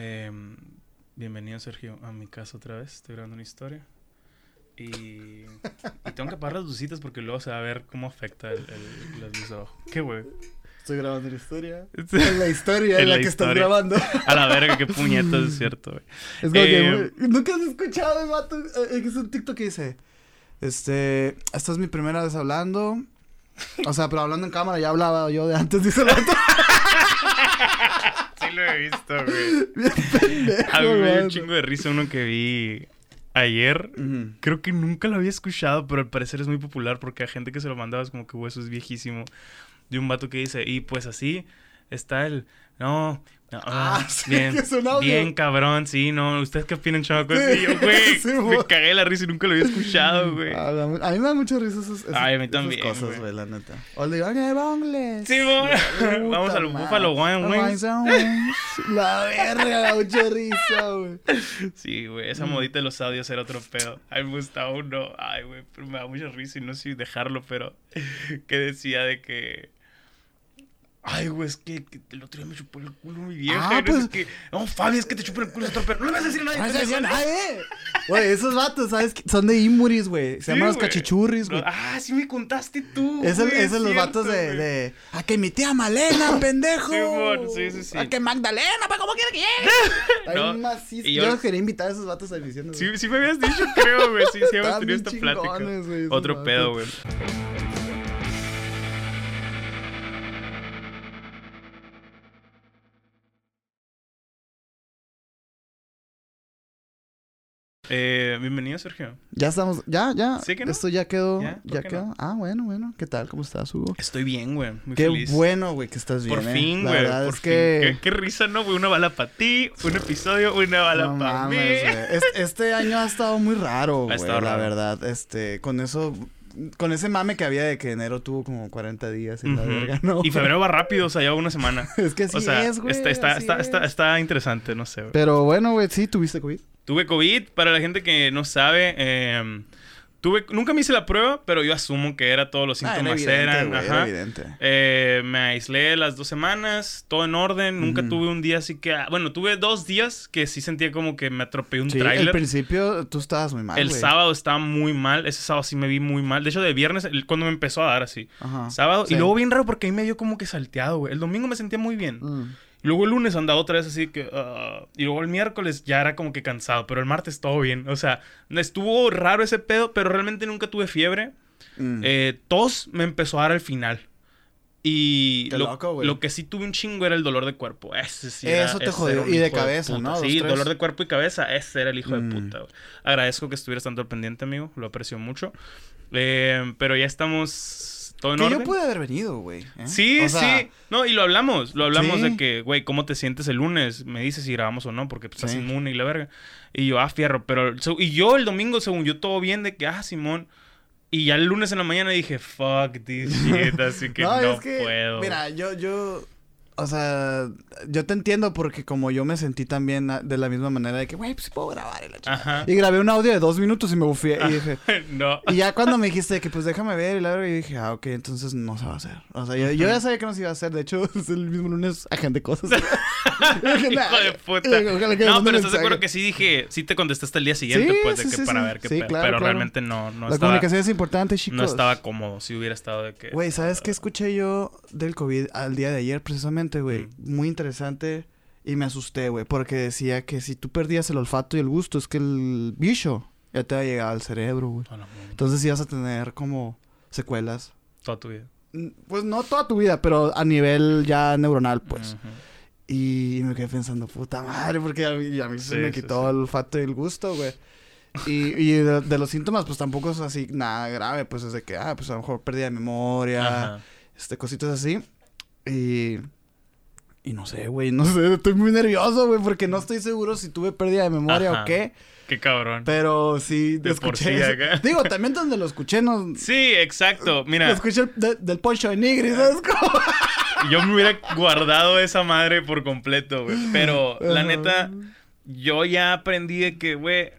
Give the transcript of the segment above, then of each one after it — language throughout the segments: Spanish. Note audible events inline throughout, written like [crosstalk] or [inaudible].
Em, bienvenido, Sergio, a mi casa otra vez. Estoy grabando una historia. Y, y tengo que apagar las lucitas porque luego se va a ver cómo afecta el, el, las luces abajo. ¿Qué, güey? Estoy grabando la historia. Es la historia en la, que estás grabando. A la verga, qué puñetas, es cierto, güey. Es como que, eh, nunca has escuchado vato. Eh, es un TikTok que dice: Este, esta es mi primera vez hablando. O sea, pero hablando en cámara, ya hablaba yo de antes, dice el vato. [laughs] sí lo he visto, güey. Bien pendejo, A mí me dio un chingo de risa uno que vi ayer. Creo que nunca lo había escuchado, pero al parecer es muy popular porque hay gente que se lo mandaba es como que, güey, eso es viejísimo. De un vato que dice, y pues así está el... No, ah, sí, [laughs] bien, bien cabrón, sí, no. ¿Ustedes qué opinan, chavo? Sí, yo, güey, [laughs] me cagué la risa y nunca lo había escuchado, [laughs] güey. A, a, mí me da mucha risa esas, esas, Ay, a mí también, esas cosas, güey, la neta. O le digo, ¿qué bongles? Sí, güey. Vamos al Búfalo Wine Wings. La verga, da mucha risa, güey. Sí, güey, esa modita de los audios era otro pedo. A mí me gustaba uno, ay, güey, pero me da mucha risa y no sé si dejarlo, pero que decía de que Ay, güey, es que, el otro día me chupó el culo mi vieja. Ah, pues... es que, no, Fabi, es que te chupó el culo otro perro. No le vas a decir a nadie. No le vas a decir a nadie. Güey, esos vatos, ¿sabes? Son de Imuris, güey. Se llaman los cachichurris, güey. Ah, sí me contaste tú. Esos son los vatos de, de, A que mi tía Malena, [laughs] pendejo. Sí, bueno, sí, sí, sí. A que Magdalena, ¿para cómo quiere que llegue? [laughs] no, Ay, macizo. Yo... yo quería invitar a esos vatos a diciendo. Sí, sí me habías dicho, creo, güey. Sí, sí habíamos tenido esta plática. Otro pedo, güey. Eh, bienvenido, Sergio. Ya estamos, ya, ya. ¿Sí que no? Esto ya quedó, ya, quedó. Ah, bueno, bueno. ¿Qué tal? ¿Cómo estás, Hugo? Estoy bien, güey. Muy Qué feliz. bueno, güey, que estás bien. Por eh. fin, güey. Por es fin. que. Qué, qué risa, ¿no, güey? Una bala para ti, un episodio, una bala No para mí. Es- Este año ha estado muy raro, güey. La raro. verdad, este, con eso, con ese mame que había de que enero tuvo como 40 días y la Ujú. verga, ¿no? Y febrero va rápido, o sea, lleva una semana. [laughs] Es que sí o sea, es, güey. está, está, interesante, no sé, güey. Pero bueno, güey, sí, tuviste COVID. Tuve COVID, para la gente que no sabe, eh, tuve, nunca me hice la prueba, pero yo asumo que era todos los Ah, síntomas era evidente, eran. ajá. era evidente. Eh, me aislé las dos semanas, todo en orden. Nunca tuve un día así que. ah, Bueno, tuve dos días que sí sentía como que me atropellé un Sí, al tráiler. principio tú estabas muy mal, El sábado estaba muy mal. Ese sábado sí me vi muy mal. De hecho, de viernes, el- cuando me empezó a dar así. Ajá. Sábado. Sí. Y luego bien raro porque ahí me dio como que salteado, güey. El domingo me sentía muy bien. Mm. Luego el lunes andaba otra vez así que... ah, y luego el miércoles ya era como que cansado. Pero el martes todo bien. O sea, estuvo raro ese pedo, pero realmente nunca tuve fiebre. Mm. Eh, tos me empezó a dar al final. Y lo, loco, güey. lo que sí tuve un chingo era el dolor de cuerpo. Ese sí era- Eso te jodió. Y de cabeza. ¿no? Sí, tres. dolor de cuerpo y cabeza. Ese era el hijo Mm. de puta. güey. Agradezco que estuvieras tanto al pendiente, amigo. Lo aprecio mucho. Eh, pero ya estamos todo en que orden. yo pude haber venido, güey. ¿eh? Sí, O sea, sí. No, y lo hablamos. Lo hablamos Sí. de que, güey, ¿cómo te sientes el lunes? Me dices si grabamos o no, porque pues, estás Sí. inmune y la verga. Y yo, ah, fierro. Pero, y yo el domingo, según yo, todo bien de que, ah, Simón. Y ya el lunes en la mañana dije, fuck this shit. Así que [laughs] no, es que, puedo. Mira, yo, yo, o sea, yo te entiendo porque como yo me sentí también de la misma manera de que, güey, pues puedo grabar y la. Ajá. Y grabé un audio de dos minutos y me bufié y dije... [laughs] no. Y ya cuando me dijiste que pues déjame ver y la verdad, y dije, ah, ok, entonces no se va a hacer. O sea, yo, yo ya sabía que no se iba a hacer. De hecho, [laughs] es el mismo lunes agente cosas. [laughs] Hijo de puta. Ojalá que me No, pero estás de acuerdo que sí dije, sí te contestaste el día siguiente, Sí, pues, de sí, que sí, para ver qué claro, pero claro. realmente no, no La estaba, comunicación es importante, chicos. no estaba cómodo. Si hubiera estado de que. Güey, ¿sabes qué escuché yo del COVID al día de ayer precisamente, güey? Muy interesante y me asusté, güey, porque decía que si tú perdías el olfato y el gusto, es que el bicho ya te va a llegar al cerebro, güey. Oh, no, Entonces ibas a tener como secuelas. Toda tu vida. Mm, Pues no toda tu vida, pero a nivel ya neuronal, pues. Y me quedé pensando, puta madre, porque a mí, a mí se me sí, quitó sí. el olfato y el gusto, güey. Y, y de, de los síntomas, pues tampoco es así nada grave, pues es de que, ah, pues a lo mejor pérdida de memoria, Ajá. este, cositas así. Y. Y no sé, güey, no sé, estoy muy nervioso, güey, porque no estoy seguro si tuve pérdida de memoria Ajá. o qué. Qué cabrón. Pero sí, De por escuché sí eso. acá. [laughs] Digo, también donde lo escuché, no. Sí, exacto. Lo Mira, escuché el- de- del poncho de Nigri, ¿sabes cómo? [laughs] yo me hubiera guardado esa madre por completo, güey. Pero la neta, yo ya aprendí de que, güey,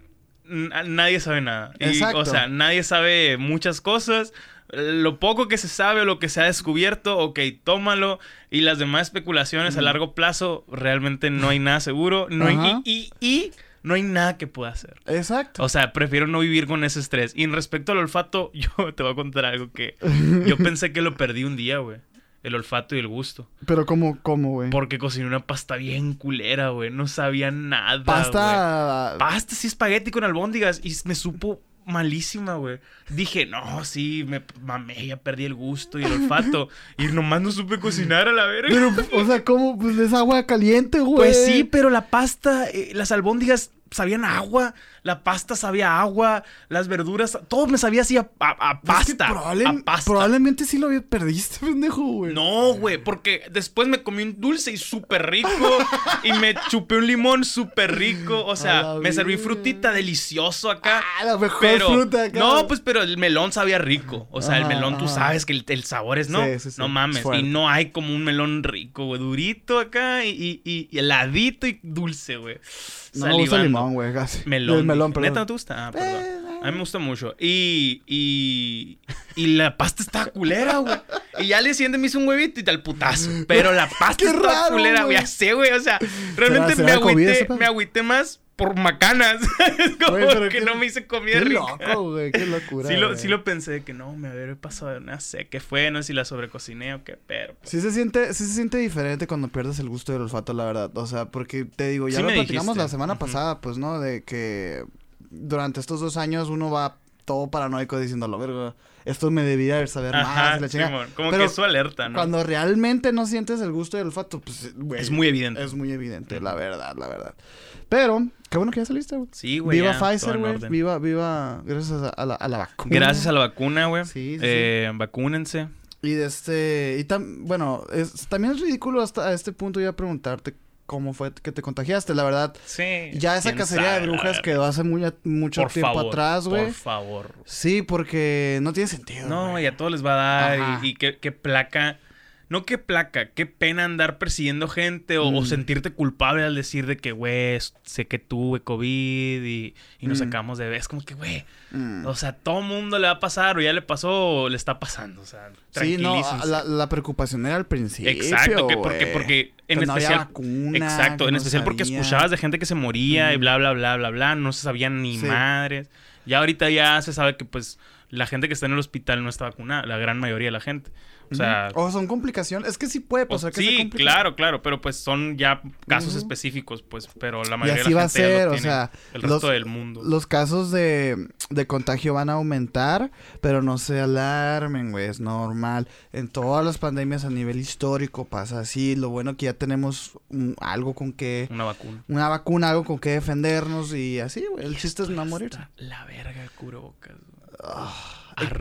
nadie sabe nada. Y, Exacto. O sea, nadie sabe muchas cosas. Lo poco que se sabe o lo que se ha descubierto, ok, tómalo. Y las demás especulaciones a largo plazo, realmente no hay nada seguro. No hay, y, y, no hay nada que pueda hacer. Exacto. O sea, prefiero no vivir con ese estrés. Y en respecto al olfato, [laughs] yo te voy a contar algo que yo [laughs] pensé que lo perdí un día, güey. El olfato y el gusto. Pero ¿cómo, cómo, güey? Porque cociné una pasta bien culera, güey. No sabía nada, Pasta... Pasta, sí, espagueti con albóndigas. Y me supo malísima, güey. Dije, no, sí, me mamé, ya perdí el gusto y el olfato. y nomás no supe cocinar a la verga. Pero, o sea, ¿cómo? Pues es agua caliente, güey. Pues sí, pero la pasta, eh, las albóndigas sabían agua, la pasta sabía agua, las verduras, todo me sabía así a, pasta, Probablemente sí lo perdiste, [laughs] pendejo, güey. No, güey, porque después me comí un dulce y súper rico [laughs] y me chupé un limón súper rico, o sea, me serví frutita delicioso acá. Ah, la mejor fruta acá. No, pues pero el melón sabía rico, o sea, el melón tú sabes que el, sabor es no, no mames, y no hay como un melón rico, güey, durito acá y, y, heladito y dulce, güey. No me gusta el limón, güey, casi. [laughs] Melón. melón, ¿Neta no te gusta? Ah, perdón. Eh, a mí me gusta mucho. Y, y, y la pasta estaba culera, güey. Y ya le siguiente me hizo un huevito y tal putazo. Pero la [laughs] pasta estaba culera, güey. Ya sé, güey. O sea, realmente me, agüité, me agüité más por macanas. [laughs] es como que no me hice comida qué rica. loco, güey. Qué [laughs] locura. Sí lo, sí lo pensé que no, me había pasado, no sé qué fue, no sé si la sobrecociné o qué, pero. Pues sí se siente, sí se siente diferente cuando pierdes el gusto del olfato, la verdad. O sea, porque te digo, ya lo platicamos la semana pasada, pues, ¿no? De que durante estos dos años uno va todo paranoico diciendo, lo verga, esto me debía saber más. La como que es su alerta, ¿no? Cuando realmente no sientes el gusto del olfato, pues, güey. Es muy evidente. Es muy evidente, la verdad, la verdad. Pero, qué bueno que ya saliste, güey. Sí, güey. Viva Pfizer, güey. Viva, viva, gracias a la, a la, vacuna. Gracias a la vacuna, güey. Sí, sí, eh, Vacúnense. Y de este, y tam, bueno, es, también es ridículo hasta este punto ya preguntarte cómo fue que te contagiaste, la verdad. Sí. Ya esa cacería de brujas quedó hace muy, mucho tiempo atrás, güey. Por favor. Sí, porque no tiene sentido. No, y a todos les va a dar. Y, y qué, qué placa no qué placa, qué pena andar persiguiendo gente o, mm. sentirte culpable al decir de que, güey, sé que tuve COVID y, nos mm. sacamos de... Es como que, güey, mm. o sea, todo mundo le va a pasar o ya le pasó o le está pasando, o sea, Sí, no, la, preocupación era al principio, Exacto, que porque, porque en especial... exacto, en especial porque escuchabas de gente que se moría y bla, bla, bla, bla, bla, no se sabían ni madres. Ya ahorita ya se sabe que, pues, la gente que está en el hospital no está vacunada, la gran mayoría de la gente. O sea. O son complicaciones. Es que sí puede pasar que Sí, claro, claro. Pero pues son ya casos específicos, pues. Pero la mayoría de la va gente a ser, o sea, el resto del mundo. Los casos de, de contagio van a aumentar, pero no se alarmen, güey. Es normal. En todas las pandemias a nivel histórico pasa así. Lo bueno que ya tenemos algo con que. Una vacuna. Una vacuna, algo con que defendernos y así, güey. El chiste es no morir. La verga el cubrebocas.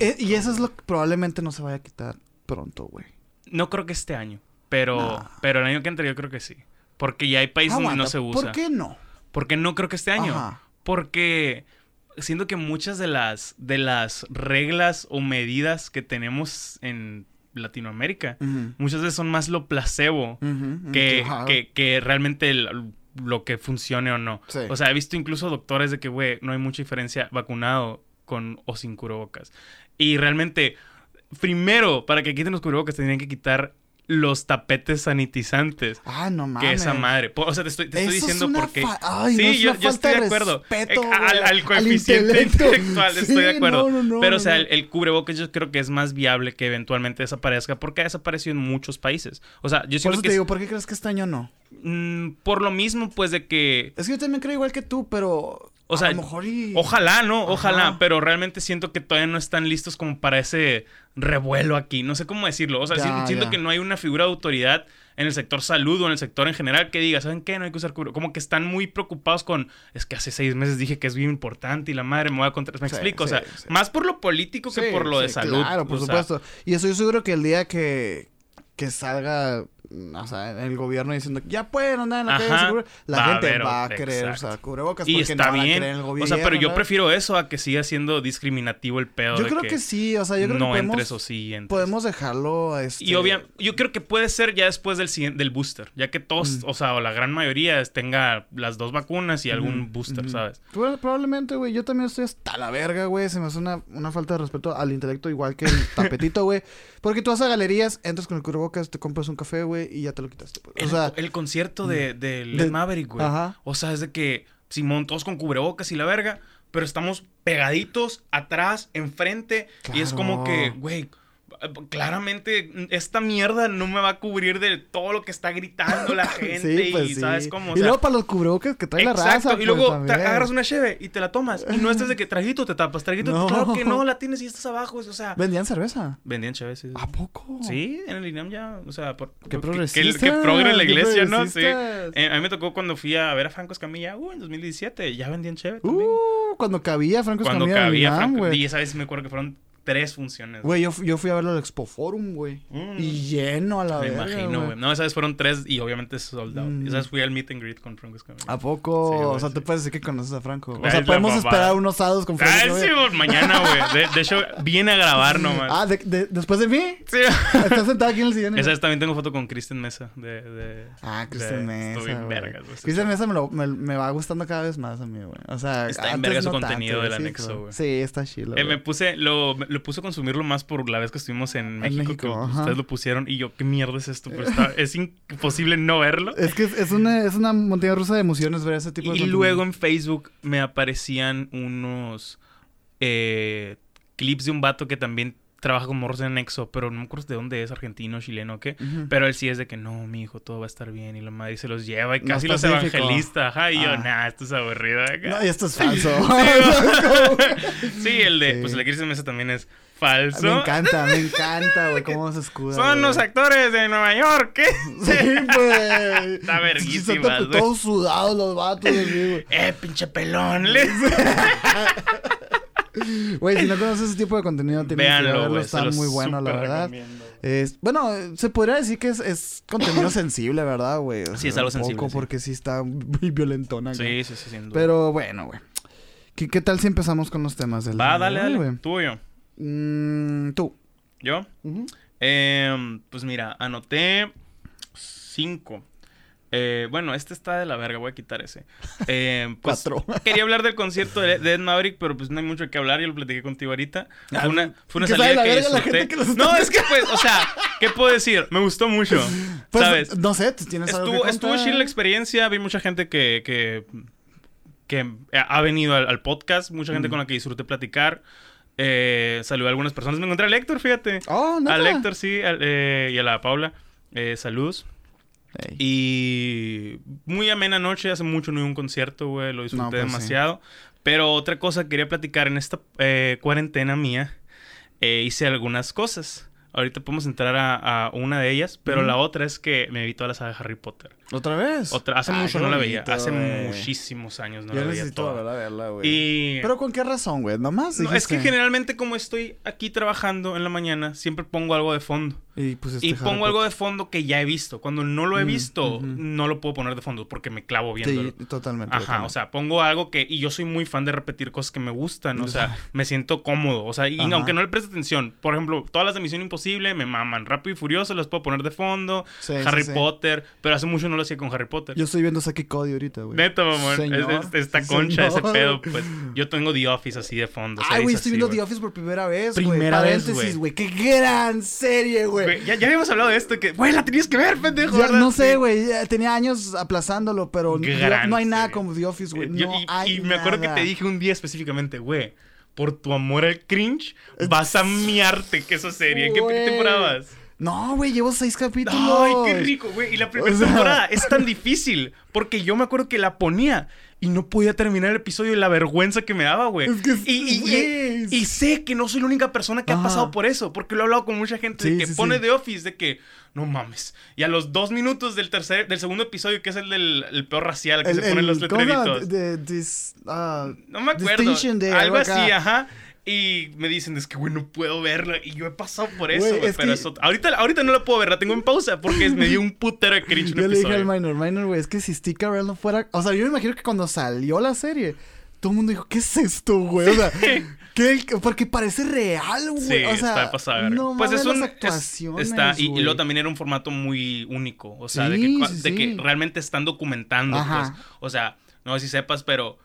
Eh, y eso es lo que probablemente no se vaya a quitar pronto, güey. No creo que este año, pero, pero el año que yo creo que sí. Porque ya hay países donde no se usa. ¿Por qué no? Porque no creo que este año. Porque siento que muchas de las, de las reglas o medidas que tenemos en Latinoamérica, muchas veces son más lo placebo que, que, realmente lo que funcione o no. O sea, he visto incluso doctores de que, güey, no hay mucha diferencia vacunado con o sin cubrebocas. Y realmente primero, para que quiten los cubrebocas, tenían que quitar los tapetes sanitizantes. Ah, no mames. Que esa madre. O sea, te estoy, te estoy diciendo porque. Ay, sí, yo, yo estoy de acuerdo. Respeto, eh, al, al, coeficiente intelectual, [laughs] estoy de acuerdo. Pero, o sea, el, cubrebocas yo creo que es más viable que eventualmente desaparezca porque ha desaparecido en muchos países. O sea, yo siento por eso que. te digo, ¿por qué crees que este año no? Mm, por lo mismo, pues de que. Es que yo también creo igual que tú, pero. O sea, a lo mejor ojalá, ¿no? Ojalá, pero realmente siento que todavía no están listos como para ese revuelo aquí. No sé cómo decirlo. O sea, siento que no hay una figura de autoridad en el sector salud o en el sector en general que diga, ¿saben qué? No hay que usar cubrebocas. Como que están muy preocupados con, es que hace seis meses dije que es bien importante y la madre me voy a contar. Me explico, o sea, más por lo político que por lo de salud. Claro, por supuesto. Y estoy seguro que el día que, que salga o sea, el gobierno diciendo ya pueden andar en la calle la gente va a querer usar cubrebocas y está bien. el gobierno. O sea, pero yo prefiero eso a que siga siendo discriminativo el pedo. Yo creo que, sí, o sea, yo creo no que podemos, o sí podemos dejarlo a este... Y obviamente, yo creo que puede ser ya después del del booster, ya que todos, mm. o sea, o la gran mayoría tenga las dos vacunas y algún booster, ¿sabes? Probablemente, güey, yo también estoy hasta la verga, güey, se me hace una, una falta de respeto al intelecto igual que el [laughs] tapetito, güey. Porque tú vas a galerías, entras con el cubrebocas, te compras un café, güey, y ya te lo quitaste. Pues. O sea, el concierto de, de Maverick, güey. O sea, es de que Simón, todos con cubrebocas y la verga, pero estamos pegaditos atrás, enfrente, y es como que, güey, claramente esta mierda no me va a cubrir de todo lo que está gritando la [laughs] gente pues y sabes cómo. y luego para los cubrebocas que trae la raza. Y luego pues, te agarras una cheve y te la tomas. Y no estás de que traguito te tapas, traguito. Claro que no, la tienes y estás abajo. O sea. ¿Vendían cerveza? Vendían cheve, sí. ¿A poco? Sí, en el INAM ya. O sea, por, qué progresista. Que, progre la iglesia, ¿no? Sí. Eh, a mí me tocó cuando fui a ver a Franco Escamilla, uh, en 2017. Ya vendían cheve también. Uh, cuando cabía Franco Escamilla. Cuando cabía Franco. Y esa vez me acuerdo que fueron tres funciones. Güey, yo, yo, fui a verlo al Expo Forum, güey. Mm. Y lleno a la vez. Me imagino, güey. No, esa vez fueron tres y obviamente sold out. Esa vez fui al meet and greet con Franco Escamilla. ¿A poco? o sea, te puedes decir que conoces a Franco. O sea, podemos esperar unos sábados con Franco. Ah, sí, mañana, güey. De, hecho, viene a grabar nomás. Ah, de, ¿después de mí? Sí. Estás sentado aquí en el sillón. Esa también tengo foto con Kristen Mesa. De, de ah, Kristen Mesa. Estoy vergas, güey. Kristen Mesa me, lo, me, me, va gustando cada vez más a mí, güey. O sea, está en verga su contenido del anexo, güey. Sí, está chido. Eh, me puse, lo, lo puse a consumirlo más por la vez que estuvimos en, México, que ustedes lo pusieron y yo, ¿qué mierda es esto? [laughs] es imposible no verlo. Es que es, una, es una montaña rusa de emociones ver ese tipo de Y luego en Facebook me aparecían unos eh, clips de un vato que también trabaja con morros en Nexo, pero no me acuerdo de dónde es, argentino, chileno, ¿qué? Pero él sí es de que no, mi hijo, todo va a estar bien. Y la madre se los lleva y casi los evangelista. Ajá, y yo, ah. nah, esto es aburrido. No, y esto es [laughs] falso. [laughs] [laughs] sí, el de, pues el de Cristian Mesa también es falso. Me encanta, me encanta, güey, cómo se escuda. Son los actores de Nueva York, ¿qué? Sí, güey. Está verguísima, güey. Todos sudados los vatos, güey. Eh, pinche pelón. Güey, si no conoces ese tipo de contenido, tienes que verlo. Está muy bueno, la verdad. Es, bueno, se podría decir que es, es contenido [coughs] sensible, ¿verdad, güey? sí, es algo sensible. Poco porque sí está muy violentona. Sí, sí, sí, sin Pero bueno, güey. ¿Qué, ¿Qué, tal si empezamos con los temas del Va, dale, dale. Tú o yo. Mm, tú. ¿Yo? eh, pues mira, anoté cinco. Eh, bueno, este está de la verga, voy a quitar ese. Eh, [laughs] pues, Cuatro. [laughs] quería hablar del concierto de, Ed Maverick, pero pues no hay mucho que hablar, yo lo platiqué contigo ahorita. Fue ah, una, fue una salida que disfruté. no, es que pues, o sea, ¿qué puedo decir? Me gustó mucho, [laughs] pues, ¿sabes? No sé, ¿tienes estuvo, algo que Estuvo chill la experiencia, vi mucha gente que, que, que ha venido al, podcast, mucha gente con la que disfruté platicar. Eh, saludé a algunas personas. Me encontré a Héctor, fíjate. Oh, A Héctor, sí, eh, y a la Paula. Eh, Y muy amena noche, hace mucho no iba un concierto, güey, lo disfruté pues demasiado. Pero otra cosa quería platicar, en esta eh, cuarentena mía eh, hice algunas cosas. Ahorita podemos entrar a, una de ellas, pero la otra es que me vi toda la saga de Harry Potter. ¿Otra vez? Otra, hace mucho no la veía. Hace muchísimos años no la veía necesito verla, güey. ¿Pero con qué razón, güey? ¿Nomás? No, es que generalmente como estoy aquí trabajando en la mañana, siempre pongo algo de fondo. Y, pues este pongo algo de fondo que ya he visto. Cuando no lo he mm, visto, no lo puedo poner de fondo porque me clavo viéndolo. Sí, totalmente. Ajá, o sea, pongo algo que... Y yo soy muy fan de repetir cosas que me gustan. O sea, [laughs] me siento cómodo. O sea, y aunque no le preste atención. Por ejemplo, todas las de Misión Imposible me maman. Rápido y Furioso las puedo poner de fondo. Harry Potter. Pero hace mucho no lo hacía con Harry Potter. Yo estoy viendo Saki Cody ahorita, güey. Neto, mamón. esta concha, ese pedo. Pues yo tengo The Office así de fondo. Ay, güey, estoy viendo The Office por primera vez, güey. Primera vez, güey. Qué gran serie, güey. Ya, ya habíamos hablado de esto que, güey, la tenías que ver, pendejo. no sé, güey. Tenía años aplazándolo, pero no, hay nada como The Office, güey. No y, hay y me acuerdo que te dije un día específicamente, güey, por tu amor al cringe, vas a [laughs] miarte que esa serie. ¿En qué temporada vas? No, güey, llevo seis capítulos. Ay, qué rico, güey. Y la primera temporada es tan [laughs] difícil. Porque yo me acuerdo que la ponía y no podía terminar el episodio y la vergüenza que me daba, güey. Es que y, y, sé que no soy la única persona que ha pasado por eso, porque lo he hablado con mucha gente de que pone de Office, de que no mames. Y a los dos minutos del tercer, del segundo episodio, que es el del peor racial, que se ponen los letreritos. Ah, no me acuerdo. algo así, ajá. Y me dicen, es que, güey, no puedo verla. Y yo he pasado por eso, güey. Pero eso, ahorita, ahorita no la puedo ver, la tengo en pausa porque me dio un putero de cringe. yo le dije al Minor, Minor, güey, es que si Steve Carell no fuera. O sea, yo me imagino que cuando salió la serie, todo el mundo dijo, ¿qué es esto, güey? O sea, ¿qué? Porque parece real, güey. Sí, o sea, está pasada, no Pues es un. actuaciones, está, y, y, luego también era un formato muy único. O sea, de, que, de que realmente están documentando, pues. O sea, no sé si sepas, pero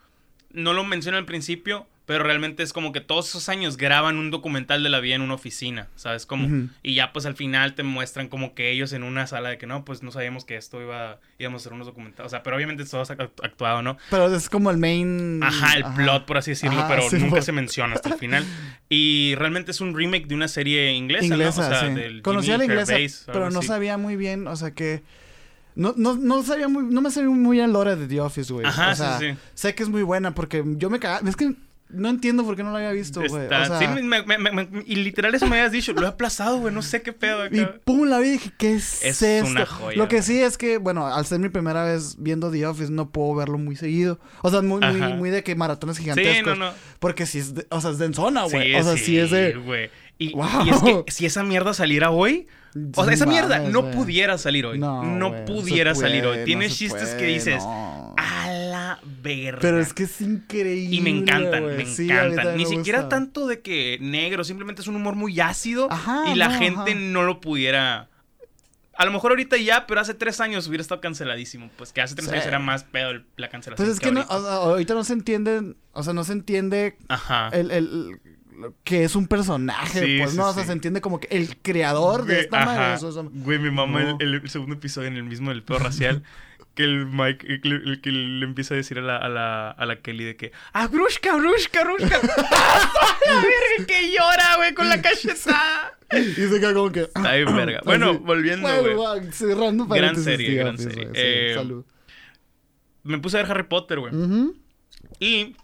no lo menciono al principio, pero realmente es como que todos esos años graban un documental de la vida en una oficina, ¿sabes? Como, y ya pues al final te muestran como que ellos en una sala de que no, pues no sabíamos que esto iba, íbamos a hacer unos documentales, o sea, pero obviamente todo ha actuado, ¿no? Pero es como el main... Ajá, el plot, por así decirlo, pero nunca se menciona hasta el final. [laughs] Y realmente es un remake de una serie inglesa, inglesa ¿no? O sea, del Conocía la inglesa, pero no sabía muy bien, o sea que... No, no, no sabía muy, no me sabía muy bien la hora de The Office, güey. Ajá, o sea, sí, sí. Sé que es muy buena porque yo me cagaba. Es que no entiendo por qué no lo había visto, güey. O sea... sí, y literal eso me habías dicho. Lo he aplazado, güey. No sé qué pedo. Acá. Y pum, la vi y dije, ¿qué es, es esto? una joya. Lo que sí es que, bueno, al ser mi primera vez viendo The Office, no puedo verlo muy seguido. O sea, muy, muy, muy de que maratones gigantescos. Sí, no, no. Porque si es, de, o sea, es de zona, güey. Sí, o sea, sí, es de... güey. Y, y, es que si esa mierda saliera hoy... O sea, esa mierda no pudiera salir hoy. No, no pudiera salir hoy. Tiene chistes que dices, a la verga. Pero es que es increíble. Y me encantan, me encantan. Ni siquiera tanto de que negro, simplemente es un humor muy ácido y la gente no lo pudiera. A lo mejor ahorita ya, pero hace tres años hubiera estado canceladísimo. Pues que hace tres años era más pedo la cancelación. Pues es que, no, ahorita no se entiende, o sea, no se entiende Ajá. el, el que es un personaje, pues, ¿no? o sea, se entiende como que el creador de esta madre. Güey, mi mamá, el, segundo episodio en el mismo del peor racial, [laughs] que el Mike, el, que le empieza a decir a la, a la, a la Kelly de que, ¡Ah, Brushka, Brushka, Brushka! [laughs] [laughs] ¡La verga que llora, güey, con la cachetada! Y se queda como que. Está bien, verga. [clears throat] Bueno, volviendo, güey. Cerrando Gran serie, gran serie. Eh, salud. Me puse a ver Harry Potter, güey. Y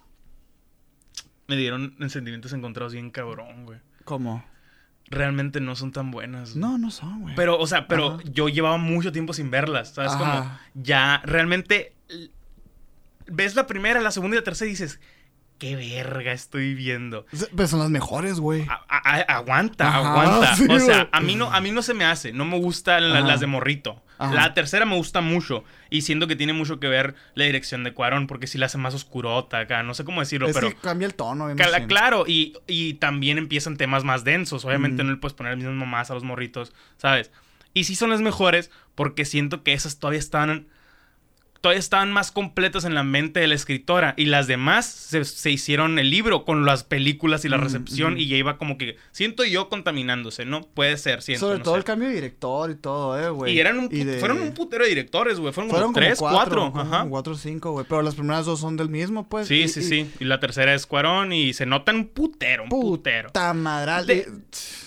me dieron sentimientos encontrados bien cabrón, güey. ¿Cómo? Realmente no son tan buenas. No, no son, güey. Pero, o sea, pero yo llevaba mucho tiempo sin verlas, ¿sabes? Como ya realmente ves la primera, la segunda y la tercera y dices, qué verga estoy viendo. Pero son las mejores, güey. Aguanta, aguanta. [laughs] o sea, a mí, no, a mí no se me hace. No me gustan las de morrito. La tercera me gusta mucho. Y siento que tiene mucho que ver la dirección de Cuarón, porque si la hace más oscurota acá. No sé cómo decirlo, es pero. Que cambia el tono, Claro, y, y, también empiezan temas más densos. Obviamente no le puedes poner el mismo mamás a los morritos, ¿sabes? Y sí son las mejores, porque siento que esas todavía están todavía estaban más completas en la mente de la escritora y las demás se, hicieron el libro con las películas y la recepción y ya iba como que siento yo contaminándose, ¿no? Puede ser, siento. Sobre todo el cambio de director y todo, eh, güey. Y eran un fueron un putero de directores, güey, fueron, como tres, cuatro, ajá. Cuatro o cinco, güey, pero las primeras dos son del mismo, pues. Sí, sí, sí. Y la tercera es Cuarón y se notan un putero, un putero. Puta madral.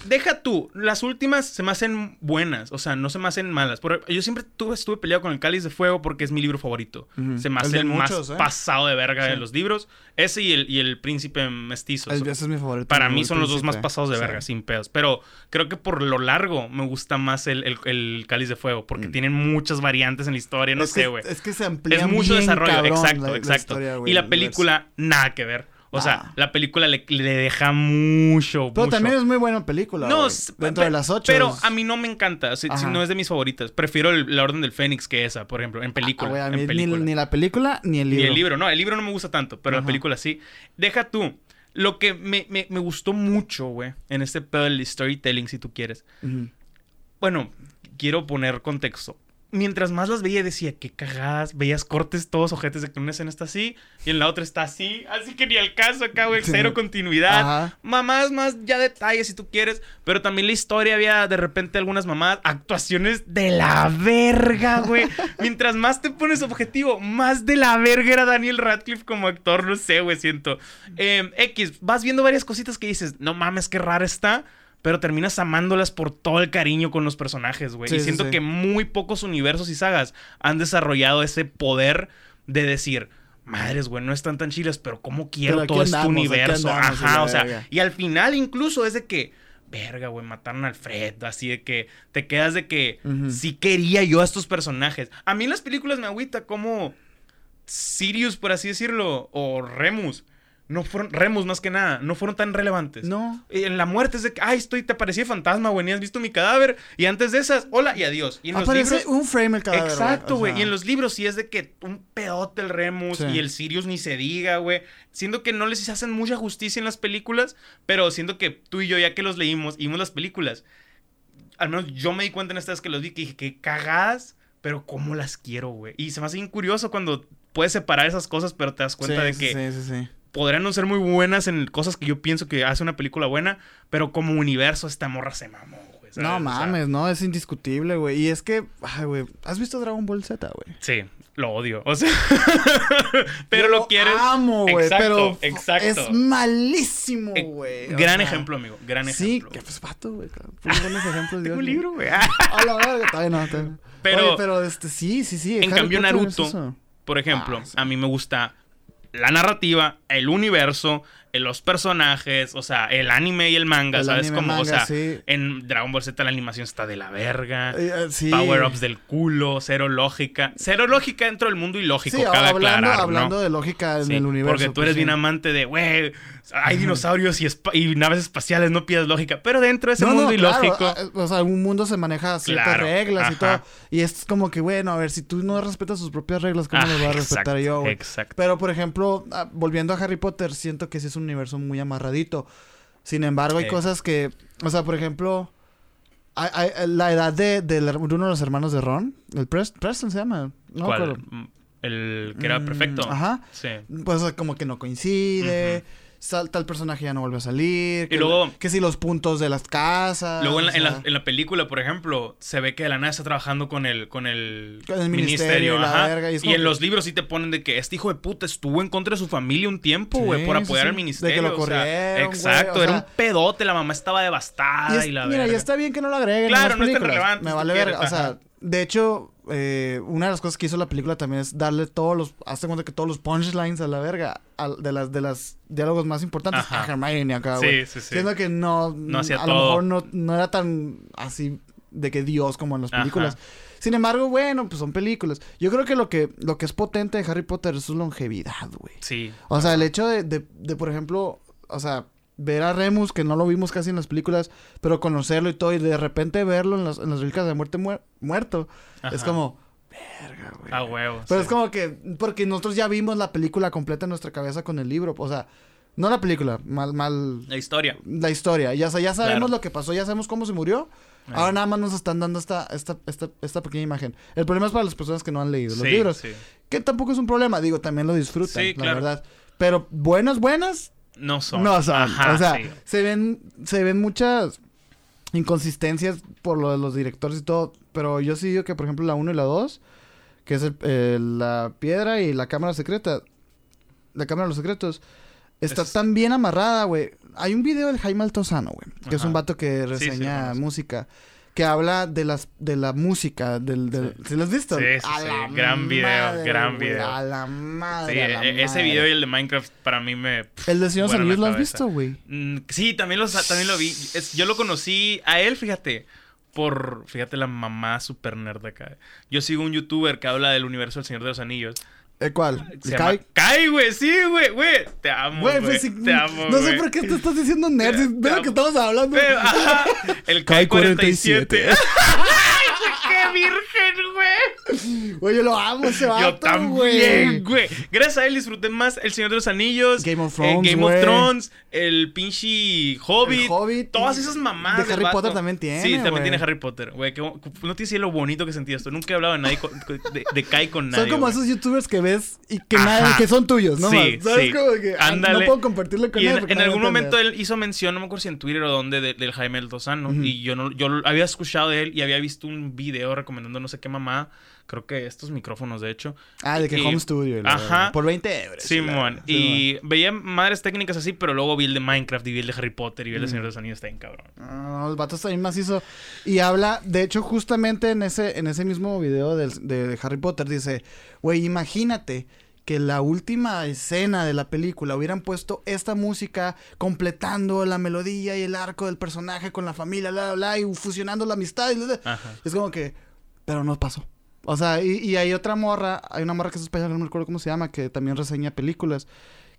deja tú, las últimas se me hacen buenas, o sea, no se me hacen malas. yo siempre tuve, estuve peleado con el Cáliz de Fuego porque es mi libro favorito. Se me hace el, más ¿eh? pasado de verga de los libros. Ese y el, y el Príncipe Mestizo. ese es mi favorito. Para mí son los dos más pasados de verga, sin pedos. Pero creo que por lo largo me gusta más el, el, Cáliz de Fuego, porque mm. tienen muchas variantes en la historia, no sé, güey. Es que se amplía Es mucho desarrollo, exacto, exacto. y la película, nada que ver. O sea, la película le, deja mucho. Pero también es muy buena película. No, dentro de las ocho. Pero a mí no me encanta. Si, no es de mis favoritas. Prefiero La Orden del Fénix que esa, por ejemplo, en película. Ni, la película ni el libro. Ni el libro, no. El libro no me gusta tanto, pero la película sí. Deja tú. Lo que me, gustó mucho, güey, en este pedo del storytelling, si tú quieres. Bueno, quiero poner contexto mientras más las veía decía, qué cagadas, veías cortes todos ojetes de que una escena está así y en la otra está así, así que ni al caso acá, güey, cero [laughs] continuidad. Mamás más ya detalles si tú quieres, pero también la historia había de repente algunas mamás, actuaciones de la verga, güey. [laughs] mientras más te pones objetivo, más de la verga era Daniel Radcliffe como actor, no sé, güey, siento. Em, X, vas viendo varias cositas que dices, no mames, qué rara está pero terminas amándolas por todo el cariño con los personajes, güey. y siento que muy pocos universos y sagas han desarrollado ese poder de decir, madres, güey, no están tan chiles, pero ¿cómo quiero todo este universo? Ajá, o sea, y al final incluso es de que, verga, güey, mataron a Alfred, así de que te quedas de que sí quería yo a estos personajes. A mí en las películas me agüita como Sirius, por así decirlo, o Remus no fueron, Remus más que nada, no fueron tan relevantes. No. En la muerte es de que, ay, estoy, te parecía fantasma, güey, ni has visto mi cadáver. Y antes de esas, hola y adiós. Y en Aparece los libros, un frame el cadáver. Exacto, güey. Y en los libros sí es de que un pedote el Remus y el Sirius ni se diga, güey. Siento que no les hacen mucha justicia en las películas, pero siento que tú y yo, ya que los leímos y vimos las películas, al menos yo me di cuenta en estas que los vi que dije, que cagadas, pero cómo las quiero, güey. Y se me hace bien curioso cuando puedes separar esas cosas, pero te das cuenta de que sí, sí, sí podrían no ser muy buenas en cosas que yo pienso que hace una película buena, pero como universo esta morra se mamó, güey. No mames, no, es indiscutible, güey. Y es que, ay, güey, ¿has visto Dragon Ball Z, güey? Sí, lo odio. O sea, [laughs] pero lo, quieres. amo, güey. Pero exacto. es malísimo, eh, güey. gran ejemplo, amigo. Gran ejemplo. Sí, que pues pato, güey. buenos ejemplos, [laughs] Tengo un libro, güey. A la verdad, todavía no, todavía Pero, pero este, sí, sí, sí. En cambio, Naruto, por ejemplo, ah, a mí me gusta la narrativa, el universo, los personajes, o sea, el anime y el manga, ¿sabes? Como, o sea, en Dragon Ball Z la animación está de la verga. Eh, eh, Power-ups del culo, cero lógica. Cero lógica dentro del mundo y lógico, sí, cabe hablando, aclarar, hablando de lógica en el universo. Porque tú pues eres bien amante de, güey, hay dinosaurios y, naves espaciales, no pidas lógica. Pero dentro de ese mundo ilógico. Ah, o sea, un mundo se maneja ciertas reglas y todo. Y es como que, bueno, a ver, si tú no respetas sus propias reglas, ¿cómo las voy a respetar yo? Exacto. Pero, por ejemplo, ah, volviendo a Harry Potter, siento que sí es un universo muy amarradito. Sin embargo, hay cosas que, o sea, por ejemplo, hay, la edad de, uno de los hermanos de Ron, el Preston se llama, no ¿Cuál? El que era mm, perfecto. Ajá. Sí. Pues como que no coincide tal personaje ya no vuelve a salir. Que, y luego. Que si los puntos de las casas. Luego en la, en la, película, por ejemplo, se ve que de la nada está trabajando con el, con el, ministerio. y, en los libros sí te ponen de que este hijo de puta estuvo en contra de su familia un tiempo, güey, por apoyar al ministerio. De que lo corrieron. exacto, era un pedote, la mamá estaba devastada y, la Mira, y está bien que no lo agreguen. Claro, no es tan relevante. Me vale ver. O sea, de hecho, eh, una de las cosas que hizo la película también es darle todos los, hazte cuenta que todos los punchlines a la verga, de las de las diálogos más importantes a Hermione acá, güey. Sí, sí, sí. Siendo que no, no a lo mejor no, no, era tan así de que Dios como en las películas. Sin embargo, bueno, pues son películas. Yo creo que lo que, lo que es potente de Harry Potter es su longevidad, güey. Sí. O sea, el hecho de, de, de, por ejemplo, o sea, ver a Remus, que no lo vimos casi en las películas, pero conocerlo y todo, y de repente verlo en las, en las de muerte muerto, es como, verga, güey. A huevos. Pero es como que, porque nosotros ya vimos la película completa en nuestra cabeza con el libro, o sea, no la película, mal, mal. La historia. La historia, ya, ya sabemos lo que pasó, ya sabemos cómo se murió. Ahora nada más nos están dando esta, esta, esta, esta pequeña imagen. El problema es para las personas que no han leído los libros. Que tampoco es un problema, digo, también lo disfrutan, la verdad. Pero buenas, buenas, no son. No son. o sea, se ven, se ven muchas inconsistencias por lo de los directores y todo. Pero yo sí digo que, por ejemplo, la 1 y la 2, que es la piedra y la cámara secreta, la cámara de los secretos, está tan bien amarrada, güey. Hay un video del Jaime Altozano, güey, que es un vato que reseña música que habla de las de la música del, del ¿sí lo has visto? Sí, sí, sí. gran video, gran video. A la madre. Sí, a e, ese video y el de Minecraft para mí me El de Señor Unidos lo has visto, güey. Mm, sí, también lo también lo vi. yo lo conocí a él, fíjate, por fíjate la mamá super nerd acá. Yo sigo un youtuber que habla del universo del Señor de los Anillos ¿El cuál? ¿El Kai? Kai, güey, sí, güey, güey. Te amo, güey. Pues te amo, No sé por qué te estás diciendo nerd. Veo que estamos hablando. ajá, el Kai 47. [laughs] ¡Qué virgen, güey! Güey, yo lo amo ese vato, Yo también, güey. Gracias a él disfruté más El Señor de los Anillos. Game of Thrones, Game of Thrones. El pinche Hobbit. El Hobbit. Todas esas mamadas de Harry Potter también tiene, Sí, también tiene Harry Potter. Güey, no te decía lo bonito que sentí esto. Nunca he hablado de, nadie de, de Kai con nadie, Son como esos youtubers que ves y que, nadie, que son tuyos, ¿no? Sí, ¿Sabes? sí. Como que no puedo compartirlo con él. En, en algún momento él hizo mención, no me acuerdo si en Twitter o dónde, del Jaime El Tosano. Y yo no, yo había escuchado de él y había visto un video recomendando no sé qué mamá. Creo que estos micrófonos, de hecho. Ah, de que Home Studio. Ajá. Por 20 euros. Sí, man. y veía madres técnicas así, pero luego vi el de Minecraft y vi el de Harry Potter y vi el de Señor de los Anillos. Está bien cabrón. Ah, el vato está bien macizo. Y habla, de hecho, justamente en ese, en ese mismo video de, de Harry Potter, dice, güey, imagínate que la última escena de la película hubieran puesto esta música completando la melodía y el arco del personaje con la familia, bla, bla, y fusionando la amistad. Y Es como que, pero no pasó. O sea, y, hay otra morra, hay una morra que es española, no me recuerdo cómo se llama, que también reseña películas,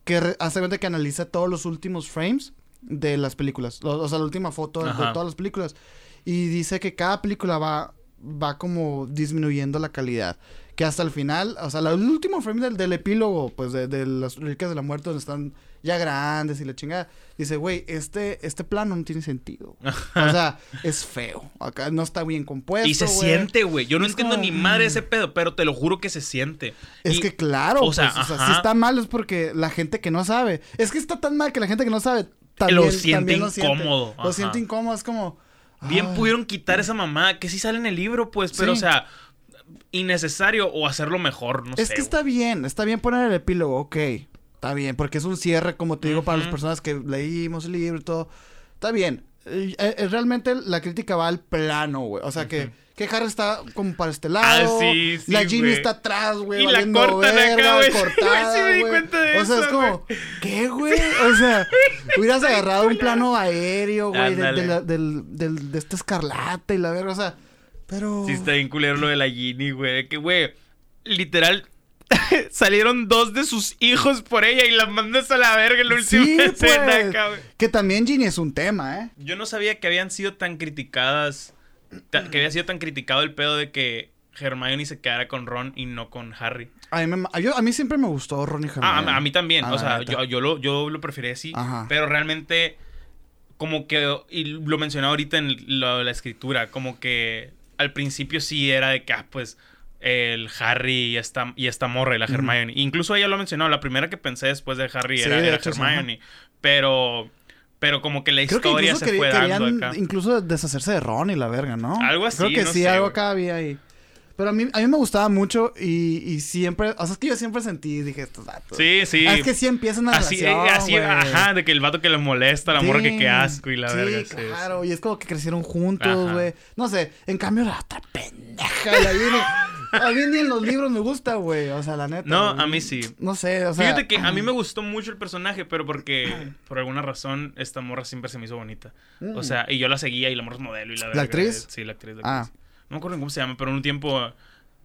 que hace cuenta que analiza todos los últimos frames de las películas. o sea, la última foto de todas las películas. Y dice que cada película va, va como disminuyendo la calidad. Que hasta el final, o sea, el último frame del, epílogo, pues de, de las reliquias de la muerte, donde están ya grandes y la chingada. Dice, güey, este, este plano no tiene sentido. [laughs] o sea, es feo. Acá no está bien compuesto. Y se siente, güey. Yo no entiendo ni madre ese mm". pedo, pero te lo juro que se siente. Es que claro, o, sea, pues, si está mal es porque la gente que no sabe. Es que está tan mal que la gente que no sabe también lo siente incómodo. Lo siente incómodo, es como. Bien pudieron quitar esa mamá, que sí sale en el libro, pues, pero o sea, innecesario o hacerlo mejor, no es sé. Es que está bien, está bien poner el epílogo, ok. Está bien, porque es un cierre, como te digo, para las personas que leímos el libro y todo. Está bien. Eh, eh, realmente la crítica va al plano, güey. O sea que, que Harry está como para este lado. Ah, sí, sí, la Ginny está atrás, güey. Y la cortan acá, [laughs] güey. Cortada, sí me di cuenta de o sea, es como, ¿qué, güey? O sea, [laughs] hubieras agarrado un plano aéreo, güey, de, de, del, de este escarlata y la verga, o sea, pero. Sí, está bien culero lo de la Ginny, güey. Que, güey, literal, [laughs] salieron dos de sus hijos por ella y las mandas a la verga en la última escena, pues, Que también Ginny es un tema, ¿eh? Yo no sabía que habían sido tan criticadas. que había sido tan criticado el pedo de que Hermione se quedara con Ron y no con Harry. A mí, a mí siempre me gustó Ron y Hermione. Ah, a, mí también. o sea, yo, lo, yo lo preferí así. Pero realmente, como que. Y lo mencionaba ahorita en la escritura. Como que al principio sí era de que, ah, pues el Harry y esta, y esta morra y la Hermione. Incluso ella lo mencionó, la primera que pensé después de Harry era, Hermione. Pero, pero como que la historia se fue dando acá. Incluso deshacerse de Ron y la verga, ¿no? Algo así. Creo que sí, algo acá había ahí. Pero a mí, a mí me gustaba mucho y, y, siempre, o sea, es que yo siempre sentí, dije, estos datos. Sí, sí. es que sí empiezan a así, relación, así ajá, de que el vato que le molesta, la morra que qué asco y la sí, verga. Sí, claro, y es como que crecieron juntos, güey. No sé, en cambio la otra pendeja, la viene... A mí ni en los libros me gusta, güey. O sea, la neta. No, a mí sí. No sé, o sea. Fíjate que a mí [clears throat] me gustó mucho el personaje, pero porque por alguna razón esta morra siempre se me hizo bonita. O mm. sea, y yo la seguía y la morra es modelo y la ¿La actriz? Sí, la actriz. ah. No me acuerdo cómo se llama, pero en un tiempo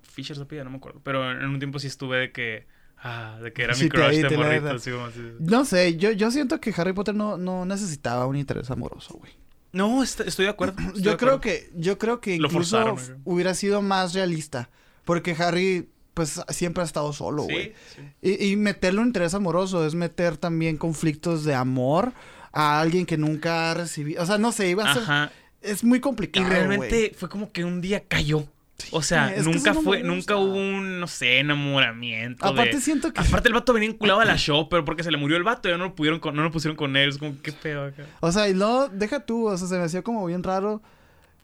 Fisher Sophia, no me acuerdo. Pero en un tiempo sí estuve de que. Ah, de que era mi crush de morrito, así como así. No sé, yo, yo siento que Harry Potter no, no necesitaba un interés amoroso, güey. No, estoy de acuerdo. yo creo que, yo creo que incluso hubiera sido más realista. Porque Harry, pues, siempre ha estado solo, güey. Y, y meterle un interés amoroso es meter también conflictos de amor a alguien que nunca ha recibido. O sea, no sé, iba a ser. Es muy complicado. Y realmente fue como que un día cayó. O sea, nunca fue, nunca hubo un, no sé, enamoramiento. Aparte siento que. Aparte el vato venía enculado a la [laughs] show, pero porque se le murió el vato, ya no lo pudieron no lo pusieron con él. Es como, qué feo acá. O sea, y no, deja tú, o sea, se me hacía como bien raro